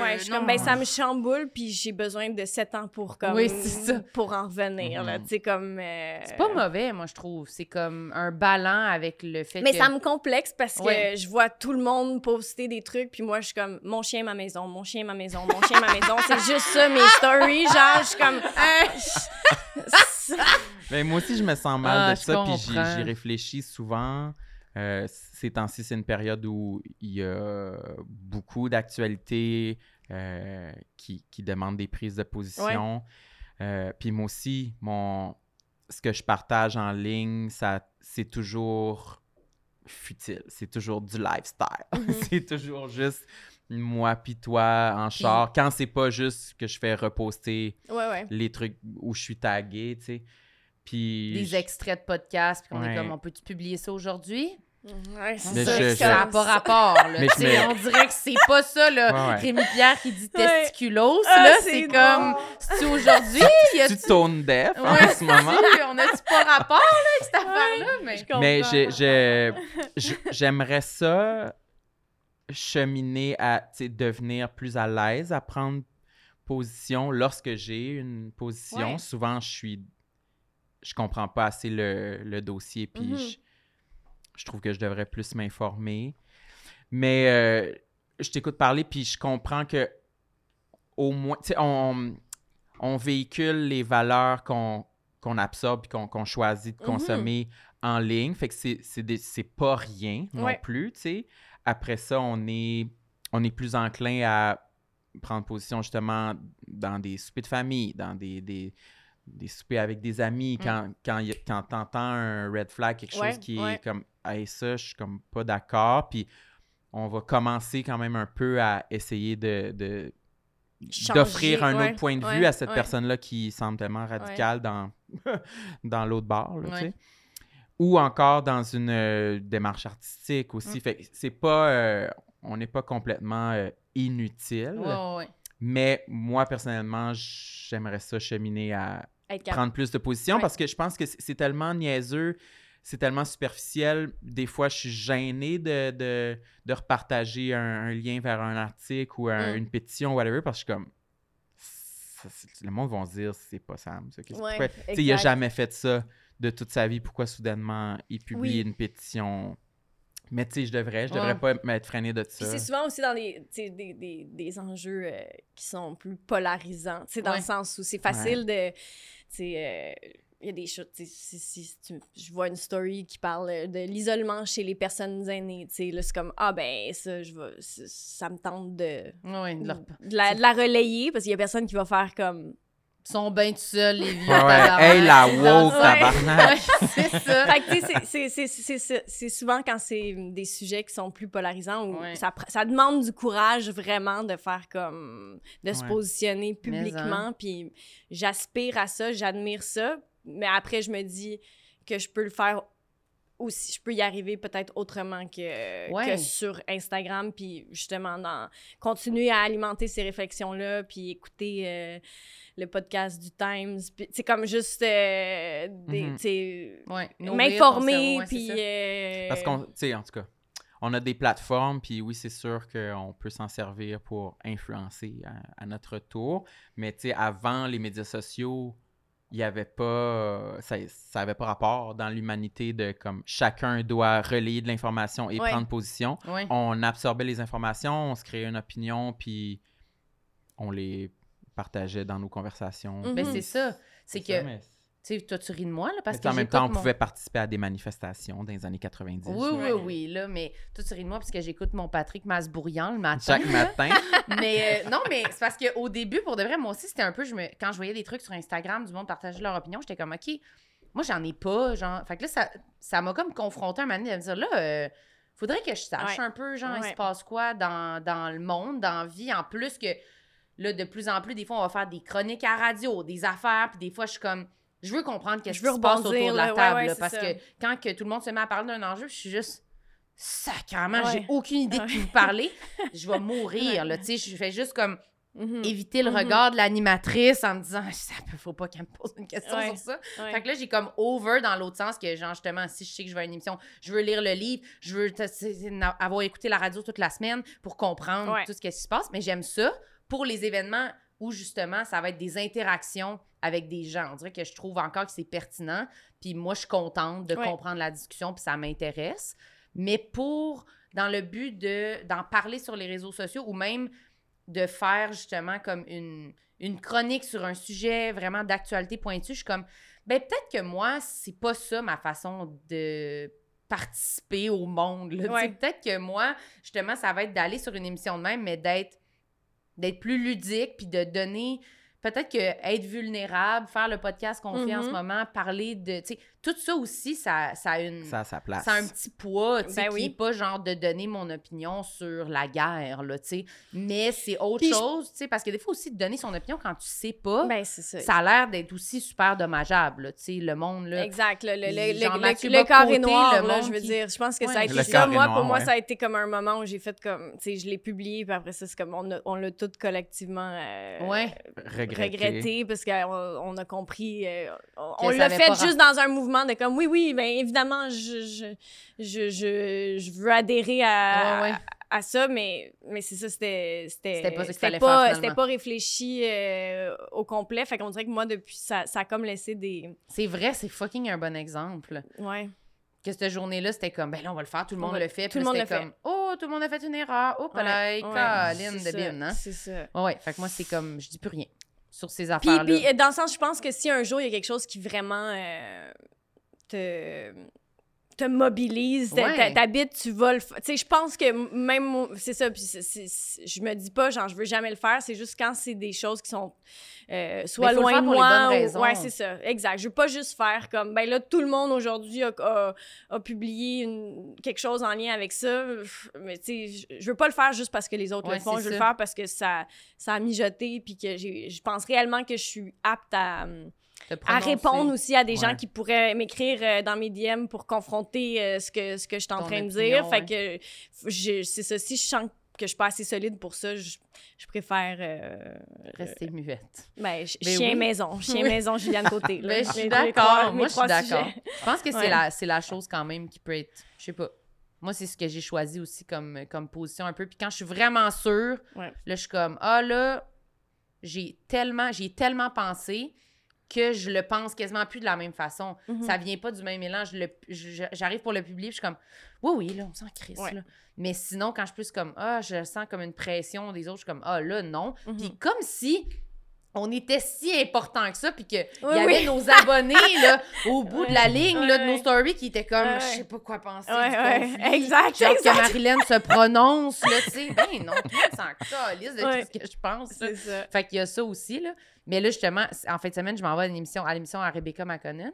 Ouais, je suis comme, ben, ça me chamboule, puis j'ai besoin de sept ans pour, comme, Oui, c'est ça. pour en revenir, là, Mhm. tu sais, comme... euh, C'est pas mauvais, moi, je trouve. C'est comme un ballon avec le fait Mais que. ça me complexe parce que Ouais. je vois tout le monde poster des trucs, puis moi, je suis comme, mon chien, ma maison, mon chien, ma maison, mon chien, ma maison. C'est juste ça, mes stories. Genre, je suis comme. Moi aussi, je me sens mal Ah, de ça, puis j'y réfléchis souvent. Euh, ces temps-ci, c'est une période où il y a beaucoup d'actualités euh, qui, qui demandent des prises de position. Euh, puis moi aussi, mon, ce que je partage en ligne, ça, c'est toujours futile. C'est toujours du lifestyle. Mhm. c'est toujours juste moi puis toi en char. Quand c'est pas juste que je fais reposter ouais, ouais. les trucs où je suis tagué, tu sais. Puis. Des extraits de podcast, puis on est Ouais. comme, on peut-tu publier ça aujourd'hui? Ouais, c'est ça. je- Ça n'a pas ça. rapport, là. Mais Tu je sais, me- On dirait que c'est pas ça, là. Ouais, ouais. Rémi Pierre qui dit Ouais. testiculos, Ah, là, c'est comme, c'est aujourd'hui? Y a Tu tournes def en Ouais, ce moment? on a-tu pas rapport, là, avec cette affaire-là? Mais... Je comprends. Mais j'ai- j'ai- je- j'aimerais ça cheminer à devenir plus à l'aise à prendre position lorsque j'ai une position. Ouais. Souvent, je suis. Je comprends pas assez le, le dossier, puis Mhm. je, je trouve que je devrais plus m'informer. Mais euh, je t'écoute parler, puis je comprends que au moins, tu sais, on, on véhicule les valeurs qu'on absorbe puis qu'on qu'on choisit de Mhm. consommer en ligne. Fait que c'est- c'est des- c'est pas rien non plus, tu sais. Après ça, on est, on est plus enclin à prendre position justement dans des soupers de famille, dans des, des, des soupers avec des amis, Mm. quand, quand, quand t'entends un red flag, quelque Ouais, chose qui ouais. est comme « Hey, ça, je suis comme pas d'accord », puis on va commencer quand même un peu à essayer de... d'offrir un ouais, autre point de vue à cette personne-là qui semble tellement radicale dans, dans l'autre bar, là. Ou encore dans une euh, démarche artistique aussi. Mm. Fait que c'est pas... euh, on n'est pas complètement euh, inutile. Ouais, ouais, ouais. Mais moi, personnellement, j'aimerais ça cheminer à prendre plus de position Ouais. parce que je pense que c'est tellement niaiseux, c'est tellement superficiel. Des fois, je suis gêné de, de, de repartager un, un lien vers un article ou un- Mm. une pétition, whatever, parce que je suis comme. ça, le monde va se dire c'est pas Sam. Il a exact. jamais fait ça de toute sa vie. Pourquoi soudainement il publie Oui. une pétition? Mais tu sais, je devrais, je devrais Ouais. pas m'être freiné de ça. c'est souvent aussi dans des, des, des, des enjeux euh, qui sont plus polarisants, tu sais, dans Ouais. le sens où c'est facile de, tu sais, euh, il y a des choses, tu sais, si, si- si tu- je vois une story qui parle de l'isolement chez les personnes aînées, tu sais, là, c'est comme, ah ben, ça, je vais, ça, ça me tente de, Ouais, de leur- de la, de la relayer, parce qu'il y a personne qui va faire comme, sont bien tout seuls, les vieux. Ouais, ouais. tabarnak. Hey, la woke, tabarnak. C'est ça. Fait que, tu sais, c'est- c'est- c'est- c'est- c'est c'est souvent quand c'est des sujets qui sont plus polarisants où Ouais. ça, ça demande du courage vraiment de faire comme. de se positionner hein. publiquement. Puis j'aspire à ça, j'admire ça. Mais après, je me dis que je peux le faire aussi. Je peux y arriver peut-être autrement que, Ouais. que sur Instagram. Puis justement, dans, continuer à alimenter ces réflexions-là. Puis écouter. euh, le podcast du Times, puis c'est comme juste euh, des, Mhm. Ouais, m'informer, puis... euh, Parce qu'on, tu sais, en tout cas, on a des plateformes, puis oui, c'est sûr qu'on peut s'en servir pour influencer à, à notre tour. Mais tu sais, avant les médias sociaux, il n'y avait pas. Ça n'avait pas rapport dans l'humanité de comme chacun doit relayer de l'information et Ouais. prendre position. Ouais. On absorbait les informations, on se créait une opinion, puis on les partageait dans nos conversations. Ben, c'est ça. C'est que, ça, tu sais, toi, tu ris de moi, là, parce mais que en même temps, on mon- pouvait participer à des manifestations dans les années 90. Oui, oui, oui, là, mais toi, tu ris de moi parce que j'écoute mon Patrick Masbourian le matin. Chaque matin. mais euh, non, mais c'est parce qu'au début, pour de vrai, moi aussi, c'était un peu, je me... quand je voyais des trucs sur Instagram, du monde partager leur opinion, j'étais comme, OK, moi, j'en ai pas, genre. Fait que là, ça ça m'a comme confronté un moment donné à me dire, là, euh, faudrait que je sache Ouais. un peu, genre, il se passe quoi dans, dans le monde, dans la vie, en plus que, là, de plus en plus, des fois, on va faire des chroniques à radio, des affaires, puis des fois, je suis comme, je veux comprendre qu'est-ce qui veux se passe autour de la ouais, table, ouais, parce ça. que quand que tout le monde se met à parler d'un enjeu, je suis juste sacrément, j'ai aucune idée de qui vous parlez. Je vais mourir, là, tu sais, je fais juste comme mhm. éviter le Mhm. regard de l'animatrice en me disant ça faut pas qu'elle me pose une question Ouais. sur ça. Ouais. Fait que là j'ai comme over dans l'autre sens que genre justement si je sais que je vais à une émission, je veux lire le livre, je veux avoir écouté la radio toute la semaine pour comprendre Ouais. tout ce qui se passe, mais j'aime ça pour les événements où justement ça va être des interactions avec des gens. On dirait que je trouve encore que c'est pertinent, puis moi je suis contente de Ouais. comprendre la discussion puis ça m'intéresse. Mais pour dans le but de d'en parler sur les réseaux sociaux ou même de faire justement comme une, une chronique sur un sujet vraiment d'actualité pointue, je suis comme, ben peut-être que moi, c'est pas ça ma façon de participer au monde. Ouais. Peut-être que moi, justement, ça va être d'aller sur une émission de même, mais d'être d'être plus ludique, puis de donner... Peut-être que être vulnérable, faire le podcast qu'on fait en ce Mhm. moment, parler de... tu sais, Tout ça aussi, ça, ça a une... Ça a sa place. Ça a un petit poids, tu sais, Ben qui oui. est pas genre de donner mon opinion sur la guerre, là, tu sais. Mais c'est autre Puis je- chose, tu sais, parce que des fois aussi, de donner son opinion quand tu sais pas, Ben, c'est ça. ça a l'air d'être aussi super dommageable, là, tu sais, le monde, là. Exact. Le, le, le, le- le carré noir, le là, monde je veux qui- dire. Je pense que ça a Ouais. été Le ça. Moi, noir, pour moi, ouais. ça a été comme un moment où j'ai fait comme... Tu sais, je l'ai publié, puis après ça, c'est comme... On, a- on l'a tout collectivement euh, Ouais. Regretter. parce qu'on on a compris... euh, on l'a fait juste dans un mouvement de comme... Oui, oui, bien évidemment, je, je, je, je, je veux adhérer à... Ouais, ouais. à ça, mais, mais c'est ça, c'était c'était pas c'était pas, pas réfléchi euh, au complet. Fait qu'on dirait que moi, depuis, ça, ça a comme laissé des... C'est vrai, c'est fucking un bon exemple. Ouais. Que cette journée-là, c'était comme, ben là, on va le faire, tout le monde Ouais, le fait. tout le monde le comme, oh, tout le monde a fait une erreur. Oh, là, ouais, Caroline c'est de bine, hein? C'est ça. Ouais, ouais, fait que moi, c'est comme, je dis plus rien sur ces affaires-là. puis, dans le sens, je pense que si un jour, il y a quelque chose qui vraiment euh, te te mobilise, t'a- Ouais. t'habites, tu vas le faire. Tu sais, je pense que même, c'est ça, puis je me dis pas, genre, je veux jamais le faire, c'est juste quand c'est des choses qui sont euh, soit loin de moi. ou-. Ouais, c'est ça, exact. Je veux pas juste faire comme, ben là, tout le monde aujourd'hui a, a- a publié une- quelque chose en lien avec ça, mais tu sais, je- veux pas le faire juste parce que les autres Ouais, le font, je veux le faire parce que ça, ça a mijoté, puis que j'ai- je pense réellement que je suis apte à Te à répondre aussi à des gens qui pourraient m'écrire euh, dans mes DM pour confronter euh, ce que ce que je suis en train de dire. Fait que c'est ça. Si je sens que je suis pas assez solide pour ça, je, je préfère euh, Rester muette. ben, ch- Ben chien oui. maison, chien maison Juliane Côté. là. Ben, je suis d'accord. Moi, je suis d'accord. Je pense que c'est Ouais. la, c'est la chose quand même qui peut être. Je sais pas. Moi, c'est ce que j'ai choisi aussi comme, comme position un peu. Puis quand je suis vraiment sûre, là, je suis comme Ah là, j'ai tellement, j'y ai tellement pensé que je le pense quasiment plus de la même façon. Mhm. Ça vient pas du même élan. Je le- je- J'arrive pour le publier, je suis comme Oui, oui, là, on s'en crisse. Ouais. là. Mais sinon, quand je suis plus comme Ah, je sens comme une pression des autres, je suis comme Ah là, non. Mhm. Puis comme si on était si important que ça, puis qu'il Oui, y avait oui. nos abonnés là, au bout de la ligne là, de nos stories qui étaient comme, je sais pas quoi penser du exact, Genre exact. que Marilyn se prononce, là, tu sais. Ben non, monde s'en calisse de tout ce que je pense. C'est ça. Fait qu'il y a ça aussi, là. Mais là, justement, en fin de semaine, je m'en vais à l'émission à, l'émission à Rebecca McConnell.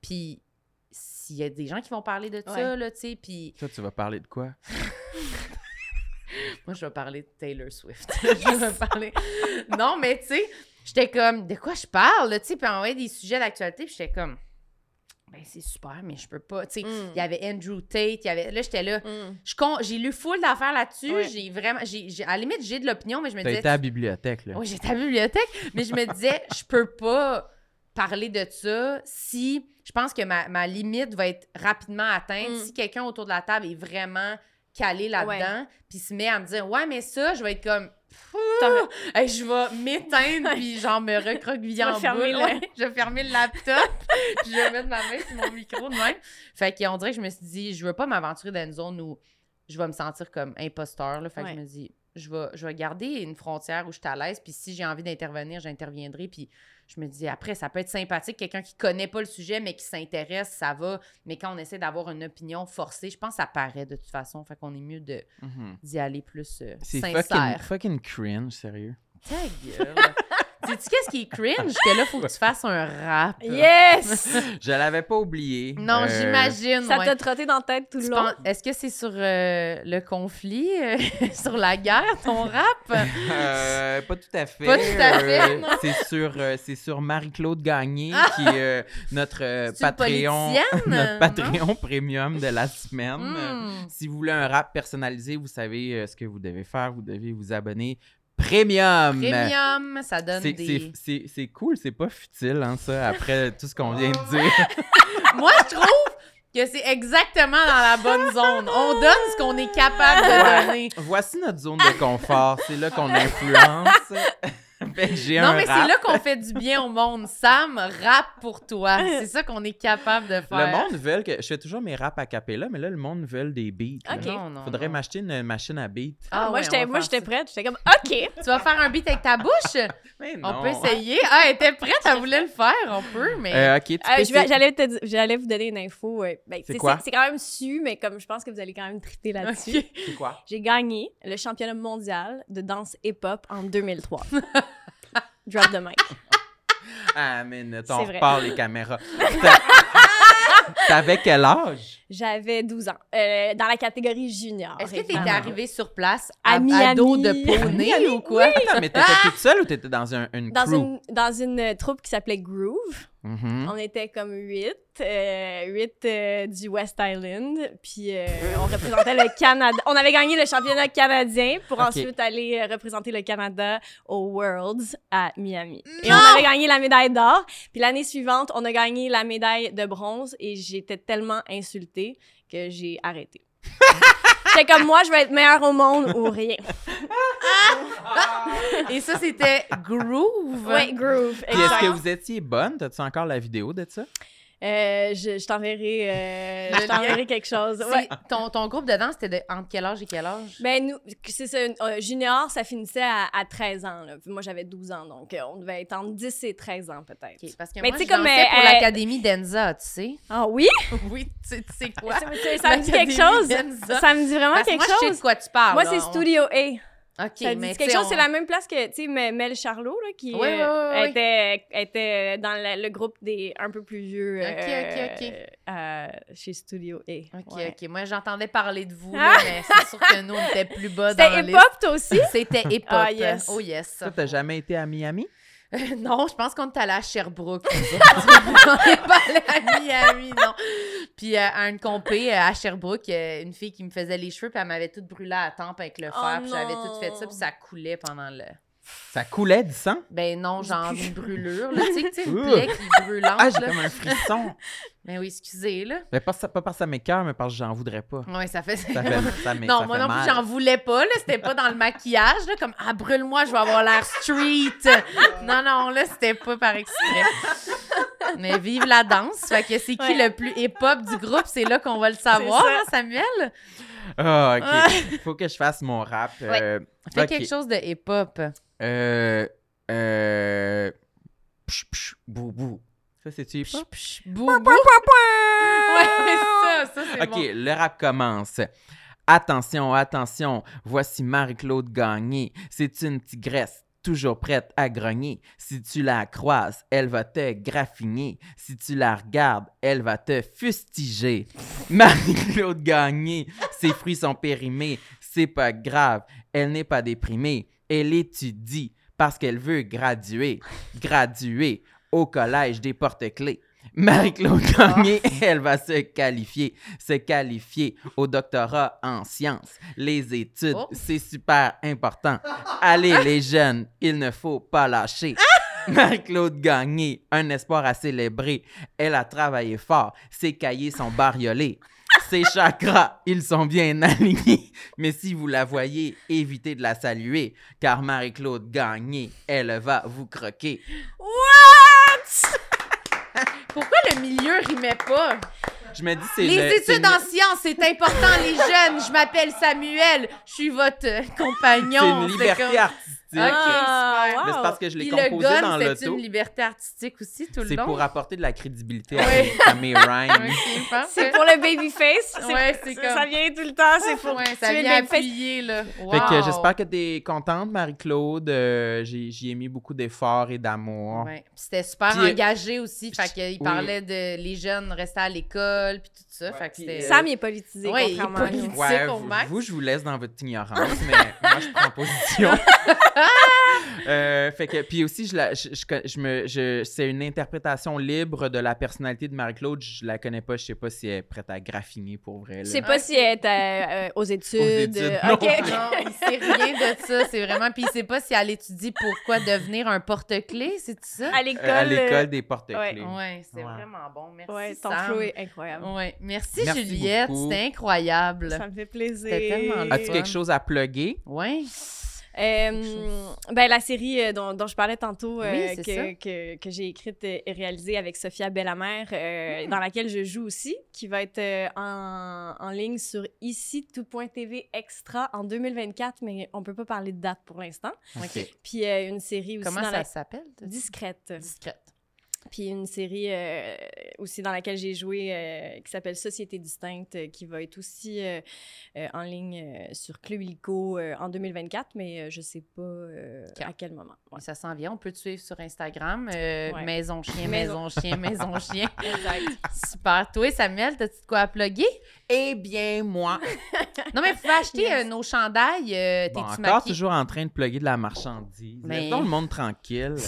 Puis s'il y a des gens qui vont parler de ça, là, tu sais, puis Toi, tu vas parler de quoi? moi, je vais parler de Taylor Swift. je vais parler... Non, mais tu sais, j'étais comme, de quoi je parle, là, tu sais, puis envoyer des sujets d'actualité, puis j'étais comme, ben c'est super, mais je peux pas, tu sais. Mm. Il y avait Andrew Tate, il y avait... Là, j'étais là... Mm. je con- J'ai lu full d'affaires là-dessus. Ouais. J'ai vraiment... j'ai à la limite, j'ai de l'opinion, mais je me disais... été à la bibliothèque, là. Oui, j'étais à la bibliothèque, mais je me disais, je peux pas parler de ça si je pense que ma, ma limite va être rapidement atteinte. Mm. Si quelqu'un autour de la table est vraiment calé là-dedans, puis se met à me dire, ouais, mais ça, je vais être comme. Hey, je vais m'éteindre puis genre me recroqueviller en boule. le- Ouais, je vais fermer le laptop puis je vais mettre ma main sur mon micro de même. Fait qu'on dirait que je me suis dit, je veux pas m'aventurer dans une zone où je vais me sentir comme imposteur. Là. Fait que je me dis, je vais, je vais garder une frontière où je suis à l'aise. Puis si j'ai envie d'intervenir, j'interviendrai. Puis je me dis, après, ça peut être sympathique. Quelqu'un qui connaît pas le sujet, mais qui s'intéresse, ça va. Mais quand on essaie d'avoir une opinion forcée, je pense que ça paraît de toute façon. Fait qu'on est mieux de- Mhm. d'y aller plus euh, C'est sincère. fucking, fucking cringe, sérieux. Ta gueule. Sais-tu qu'est-ce qui est cringe? Que là, faut que tu fasses un rap. Yes! Je l'avais pas oublié. Non, Euh, j'imagine. Ça ouais. t'a trotté dans la tête tout Tu le long? penses- Est-ce que c'est sur euh, le conflit, euh, sur la guerre, ton rap? Euh, pas tout à fait. Pas tout à fait, Euh, non. c'est sur, euh, c'est sur Marie-Claude Gagné, qui est euh, notre euh, Patreon, notre non? Patreon premium de la semaine. Hmm. Si vous voulez un rap personnalisé, vous savez euh, ce que vous devez faire. Vous devez vous abonner premium. Premium, ça donne C'est, des... c'est, c'est, c'est cool, c'est pas futile, hein, ça, après tout ce qu'on vient de dire. Moi, je trouve que c'est exactement dans la bonne zone. On donne ce qu'on est capable de donner. Voici notre zone de confort. C'est là qu'on influence. Fait que j'ai Non, un mais c'est là qu'on fait du bien au monde. Sam, rap pour toi. C'est ça qu'on est capable de faire. Le monde veut que. Je fais toujours mes raps à capella, mais là, le monde veut des beats. Ok. Non, non, Faudrait non. m'acheter une machine à beats. Ah, moi, ouais, j'étais, on va moi, j'étais prête. J'étais comme, OK. Tu vas faire un beat avec ta bouche? Mais On non. peut essayer. Ah, elle était prête, elle voulait le faire. On peut, mais... Euh, ok, tu Euh, j'allais, te di- j'allais vous donner une info. euh, ben, C'est quand même su, mais comme je pense que vous allez quand même triper là-dessus. C'est quoi? J'ai gagné le championnat mondial de danse hip-hop en 2003. Drop the mic. Ah, mais ne t'en repars les caméras. T'a- T'avais quel âge? J'avais 12 ans. Euh, dans la catégorie junior. Est-ce que t'étais arrivée sur place À à, dos de poney ou quoi? Attends, mais t'étais toute seule ou t'étais dans un, une Dans crew? une, dans une euh, troupe qui s'appelait Groove. Mhm. On était comme huit, euh, huit euh, du West Island, puis euh, on représentait le Canada. On avait gagné le championnat canadien pour ensuite aller représenter le Canada aux Worlds à Miami. Et Non! on avait gagné la médaille d'or. Puis l'année suivante, on a gagné la médaille de bronze et j'étais tellement insultée que j'ai arrêté. J'étais comme moi, je vais être meilleure au monde ou rien. Et ça, c'était Groove. Ouais, Groove. Puis est-ce que vous étiez bonne? T'as-tu encore la vidéo de ça? Euh, je je t'enverrai euh, je t'enverrai quelque chose. Ouais. Ton, ton groupe de danse, c'était de entre quel âge et quel âge? Ben, nous, c'est ça, euh, junior, ça finissait à, à 13 ans. Là. Puis Moi, j'avais 12 ans, donc euh, on devait être entre 10 et 13 ans, peut-être. Ok, parce que Mais moi, tu sais, je comme, pour euh, l'Académie d'Enza, tu sais. Ah oui? Oui, tu sais, tu sais quoi? Ça, me dit quelque chose? d'Enza. Ça me dit vraiment Parce quelque moi, je sais chose? de quoi tu parles. Moi, c'est On- Studio A. OK, Ça dit quelque chose, on- c'est la même place que, tu sais, Me- Mel Charlot, là, qui Oui, oui, euh, oui. Était, était dans le, le groupe des un peu plus vieux Ok, euh, ok, ok. euh, chez Studio A. OK, Ouais. OK. Moi, j'entendais parler de vous, Ah! là, mais c'est sûr que nous, on était plus bas dans la C'était liste. hip-hop, toi aussi? C'était hip-hop. Ah, yes. Oh, yes. Toi, t'as jamais été à Miami? non, je pense qu'on est allé à Sherbrooke. on n'est pas allé à Miami, non. Puis euh, à une compé euh, à Sherbrooke, euh, une fille qui me faisait les cheveux, puis elle m'avait toute brûlée à la tempe avec le fer, Oh puis j'avais tout fait ça, puis ça coulait pendant le... Ça coulait du sang? Ben non, genre une brûlure, là, tu sais, tu sais, une plaie qui est brûlante, Ah, j'ai là. comme un frisson. Mais oui, excusez, là. Mais pas, ça- pas parce que ça m'écœure, mais parce que j'en voudrais pas. Ouais, ça fait... Ça fait, ça m'é- Non, ça moi fait non mal. plus, j'en voulais pas, là. C'était pas dans le maquillage, là. Comme, ah, brûle-moi, je vais avoir l'air street. non, non, là, c'était pas par exprès. Mais vive la danse. Fait que c'est qui Ouais. le plus hip-hop du groupe? C'est là qu'on va le savoir, ça. hein, Samuel? Ah. OK. Il faut que je fasse mon rap. Ouais. Euh, Fais ok. quelque chose de hip-hop. Euh, Euh... Psh, psh, bou, bou. Ça, c'est-tu hip-hop? Psh, psh, bou, bou. Ouais, ça, ça, c'est OK, bon. le rap commence. Attention, attention, voici Marie-Claude Gagné. C'est une tigresse, toujours prête à grogner. Si tu la croises, elle va te graffiner. Si tu la regardes, elle va te fustiger. Marie-Claude Gagné, ses fruits sont périmés. C'est pas grave, elle n'est pas déprimée. Elle étudie parce qu'elle veut graduer. Graduer au collège des porte-clés. Marie-Claude Gagné, elle va se qualifier, se qualifier au doctorat en sciences. Les études, Oh. c'est super important. Allez les jeunes, il ne faut pas lâcher. Marie-Claude Gagné, un espoir à célébrer. Elle a travaillé fort, ses cahiers sont bariolés. Ses chakras, ils sont bien alignés. Mais si vous la voyez, évitez de la saluer, car Marie-Claude Gagné, elle va vous croquer. Pourquoi le milieu rimait pas? Je me dis, c'est Les le- études en sciences, c'est important, les jeunes. Je m'appelle Samuel. Je suis votre euh, compagnon. C'est une liberté comme- artistique. Ah, super. Mais c'est parce que je l'ai Puis le composé gun, dans c'est l'auto. une liberté artistique aussi tout le C'est pour apporter de la crédibilité à, mes, à mes rhymes. C'est pour le babyface? Ouais, c'est comme- ça vient tout le temps. C'est pour Ouais, ça vient appuyer, là. Fait que j'espère que t'es contente, Marie-Claude. Euh, j'ai- J'y ai mis beaucoup d'efforts et d'amour. Ouais. C'était super Puis, euh, engagé aussi. Fait qu'il oui. parlait de les jeunes rester à l'école, puis tout ça. Ouais, fait que puis, c'était. euh, Sam, il est politisé, Ouais, il est contrairement à nous. politisé. Ouais, vous, max. vous, je vous laisse dans votre ignorance, mais moi, je prends position. Euh, fait que, puis aussi, je la, je, je, je me, je, c'est une interprétation libre de la personnalité de Marie-Claude. Je la connais pas, je sais pas si elle est prête à graffiner pour vrai. Je sais pas si elle est euh, euh, aux études. études, euh, non ok, plus. ok. Non, il sait rien de ça. C'est vraiment. Puis il sait pas si elle étudie pourquoi devenir un porte-clés, c'est ça? À l'école. Euh, à l'école des porte-clés. Ouais, c'est Ouais. vraiment bon. Merci. Ouais, ton Sam. flow est incroyable. Ouais. Merci, Merci Juliette. C'était incroyable. Ça me fait plaisir. C'était tellement le As-tu quelque chose à plugger? Ouais. Euh, ben, la série euh, dont, dont je parlais tantôt, euh, Oui, que, que, que j'ai écrite et réalisée avec Sophia Bellamère, euh, Hmm. dans laquelle je joue aussi, qui va être euh, en, en ligne sur ici tout.tv extra en 2024, mais on peut pas parler de date pour l'instant. OK. Puis euh, une série aussi Comment dans ça la... s'appelle? discrète. Discrète. Puis une série euh, aussi dans laquelle j'ai joué euh, qui s'appelle Société distincte, euh, qui va être aussi euh, euh, en ligne euh, sur Club Illico euh, en 2024, mais euh, je sais pas euh, à quel moment. Ouais. Ça s'en vient. On peut te suivre sur Instagram. euh, Ouais. Maison chien, Maison. chien, maison chien. Exact. Super. Toi, Samuel, t'as-tu de quoi à plugger? Eh bien, moi. Non, mais vous pouvez acheter Yes. euh, nos chandails. euh, Bon, T'es-tu encore toujours en train de plugger de la marchandise. Mais- Laissons le monde tranquille.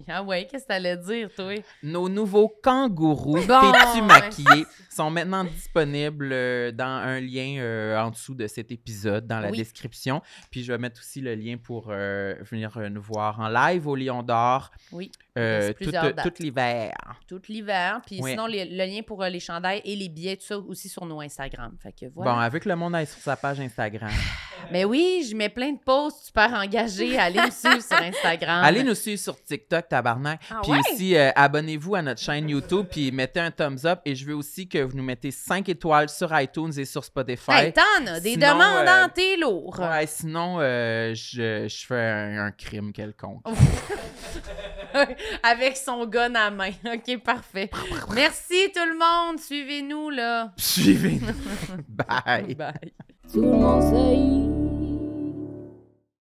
Ah ouais, qu'est-ce que t'allais dire, toi? Nos nouveaux kangourous, Bon, T'es-tu ouais. maquillé, sont maintenant disponibles euh, dans un lien euh, en dessous de cet épisode, dans la Oui. description. Puis je vais mettre aussi le lien pour euh, venir nous voir en live au Lion d'Or Oui. Euh, reste tout, l'hiver. Tout l'hiver. Puis sinon, les- le lien pour euh, les chandails et les billets, tout ça aussi sur nos Instagram. Fait que voilà. Bon, avec le monde aille sur sa page Instagram. Mais oui, je mets plein de posts super engagés. Allez me suivre sur Instagram. Allez nous suivre sur TikTok, tabarnak. Ah puis ouais? aussi, euh, abonnez-vous à notre chaîne YouTube, puis mettez un thumbs up. Et je veux aussi que vous nous mettez 5 étoiles sur iTunes et sur Spotify. Hey, t'en as des Sinon, demandes euh, en lourd. Ouais, sinon, euh, je, je fais un, un crime quelconque. Avec son gun à main. OK, parfait. Merci tout le monde. Suivez-nous, là. Suivez-nous. Bye. Bye. Tout le monde sait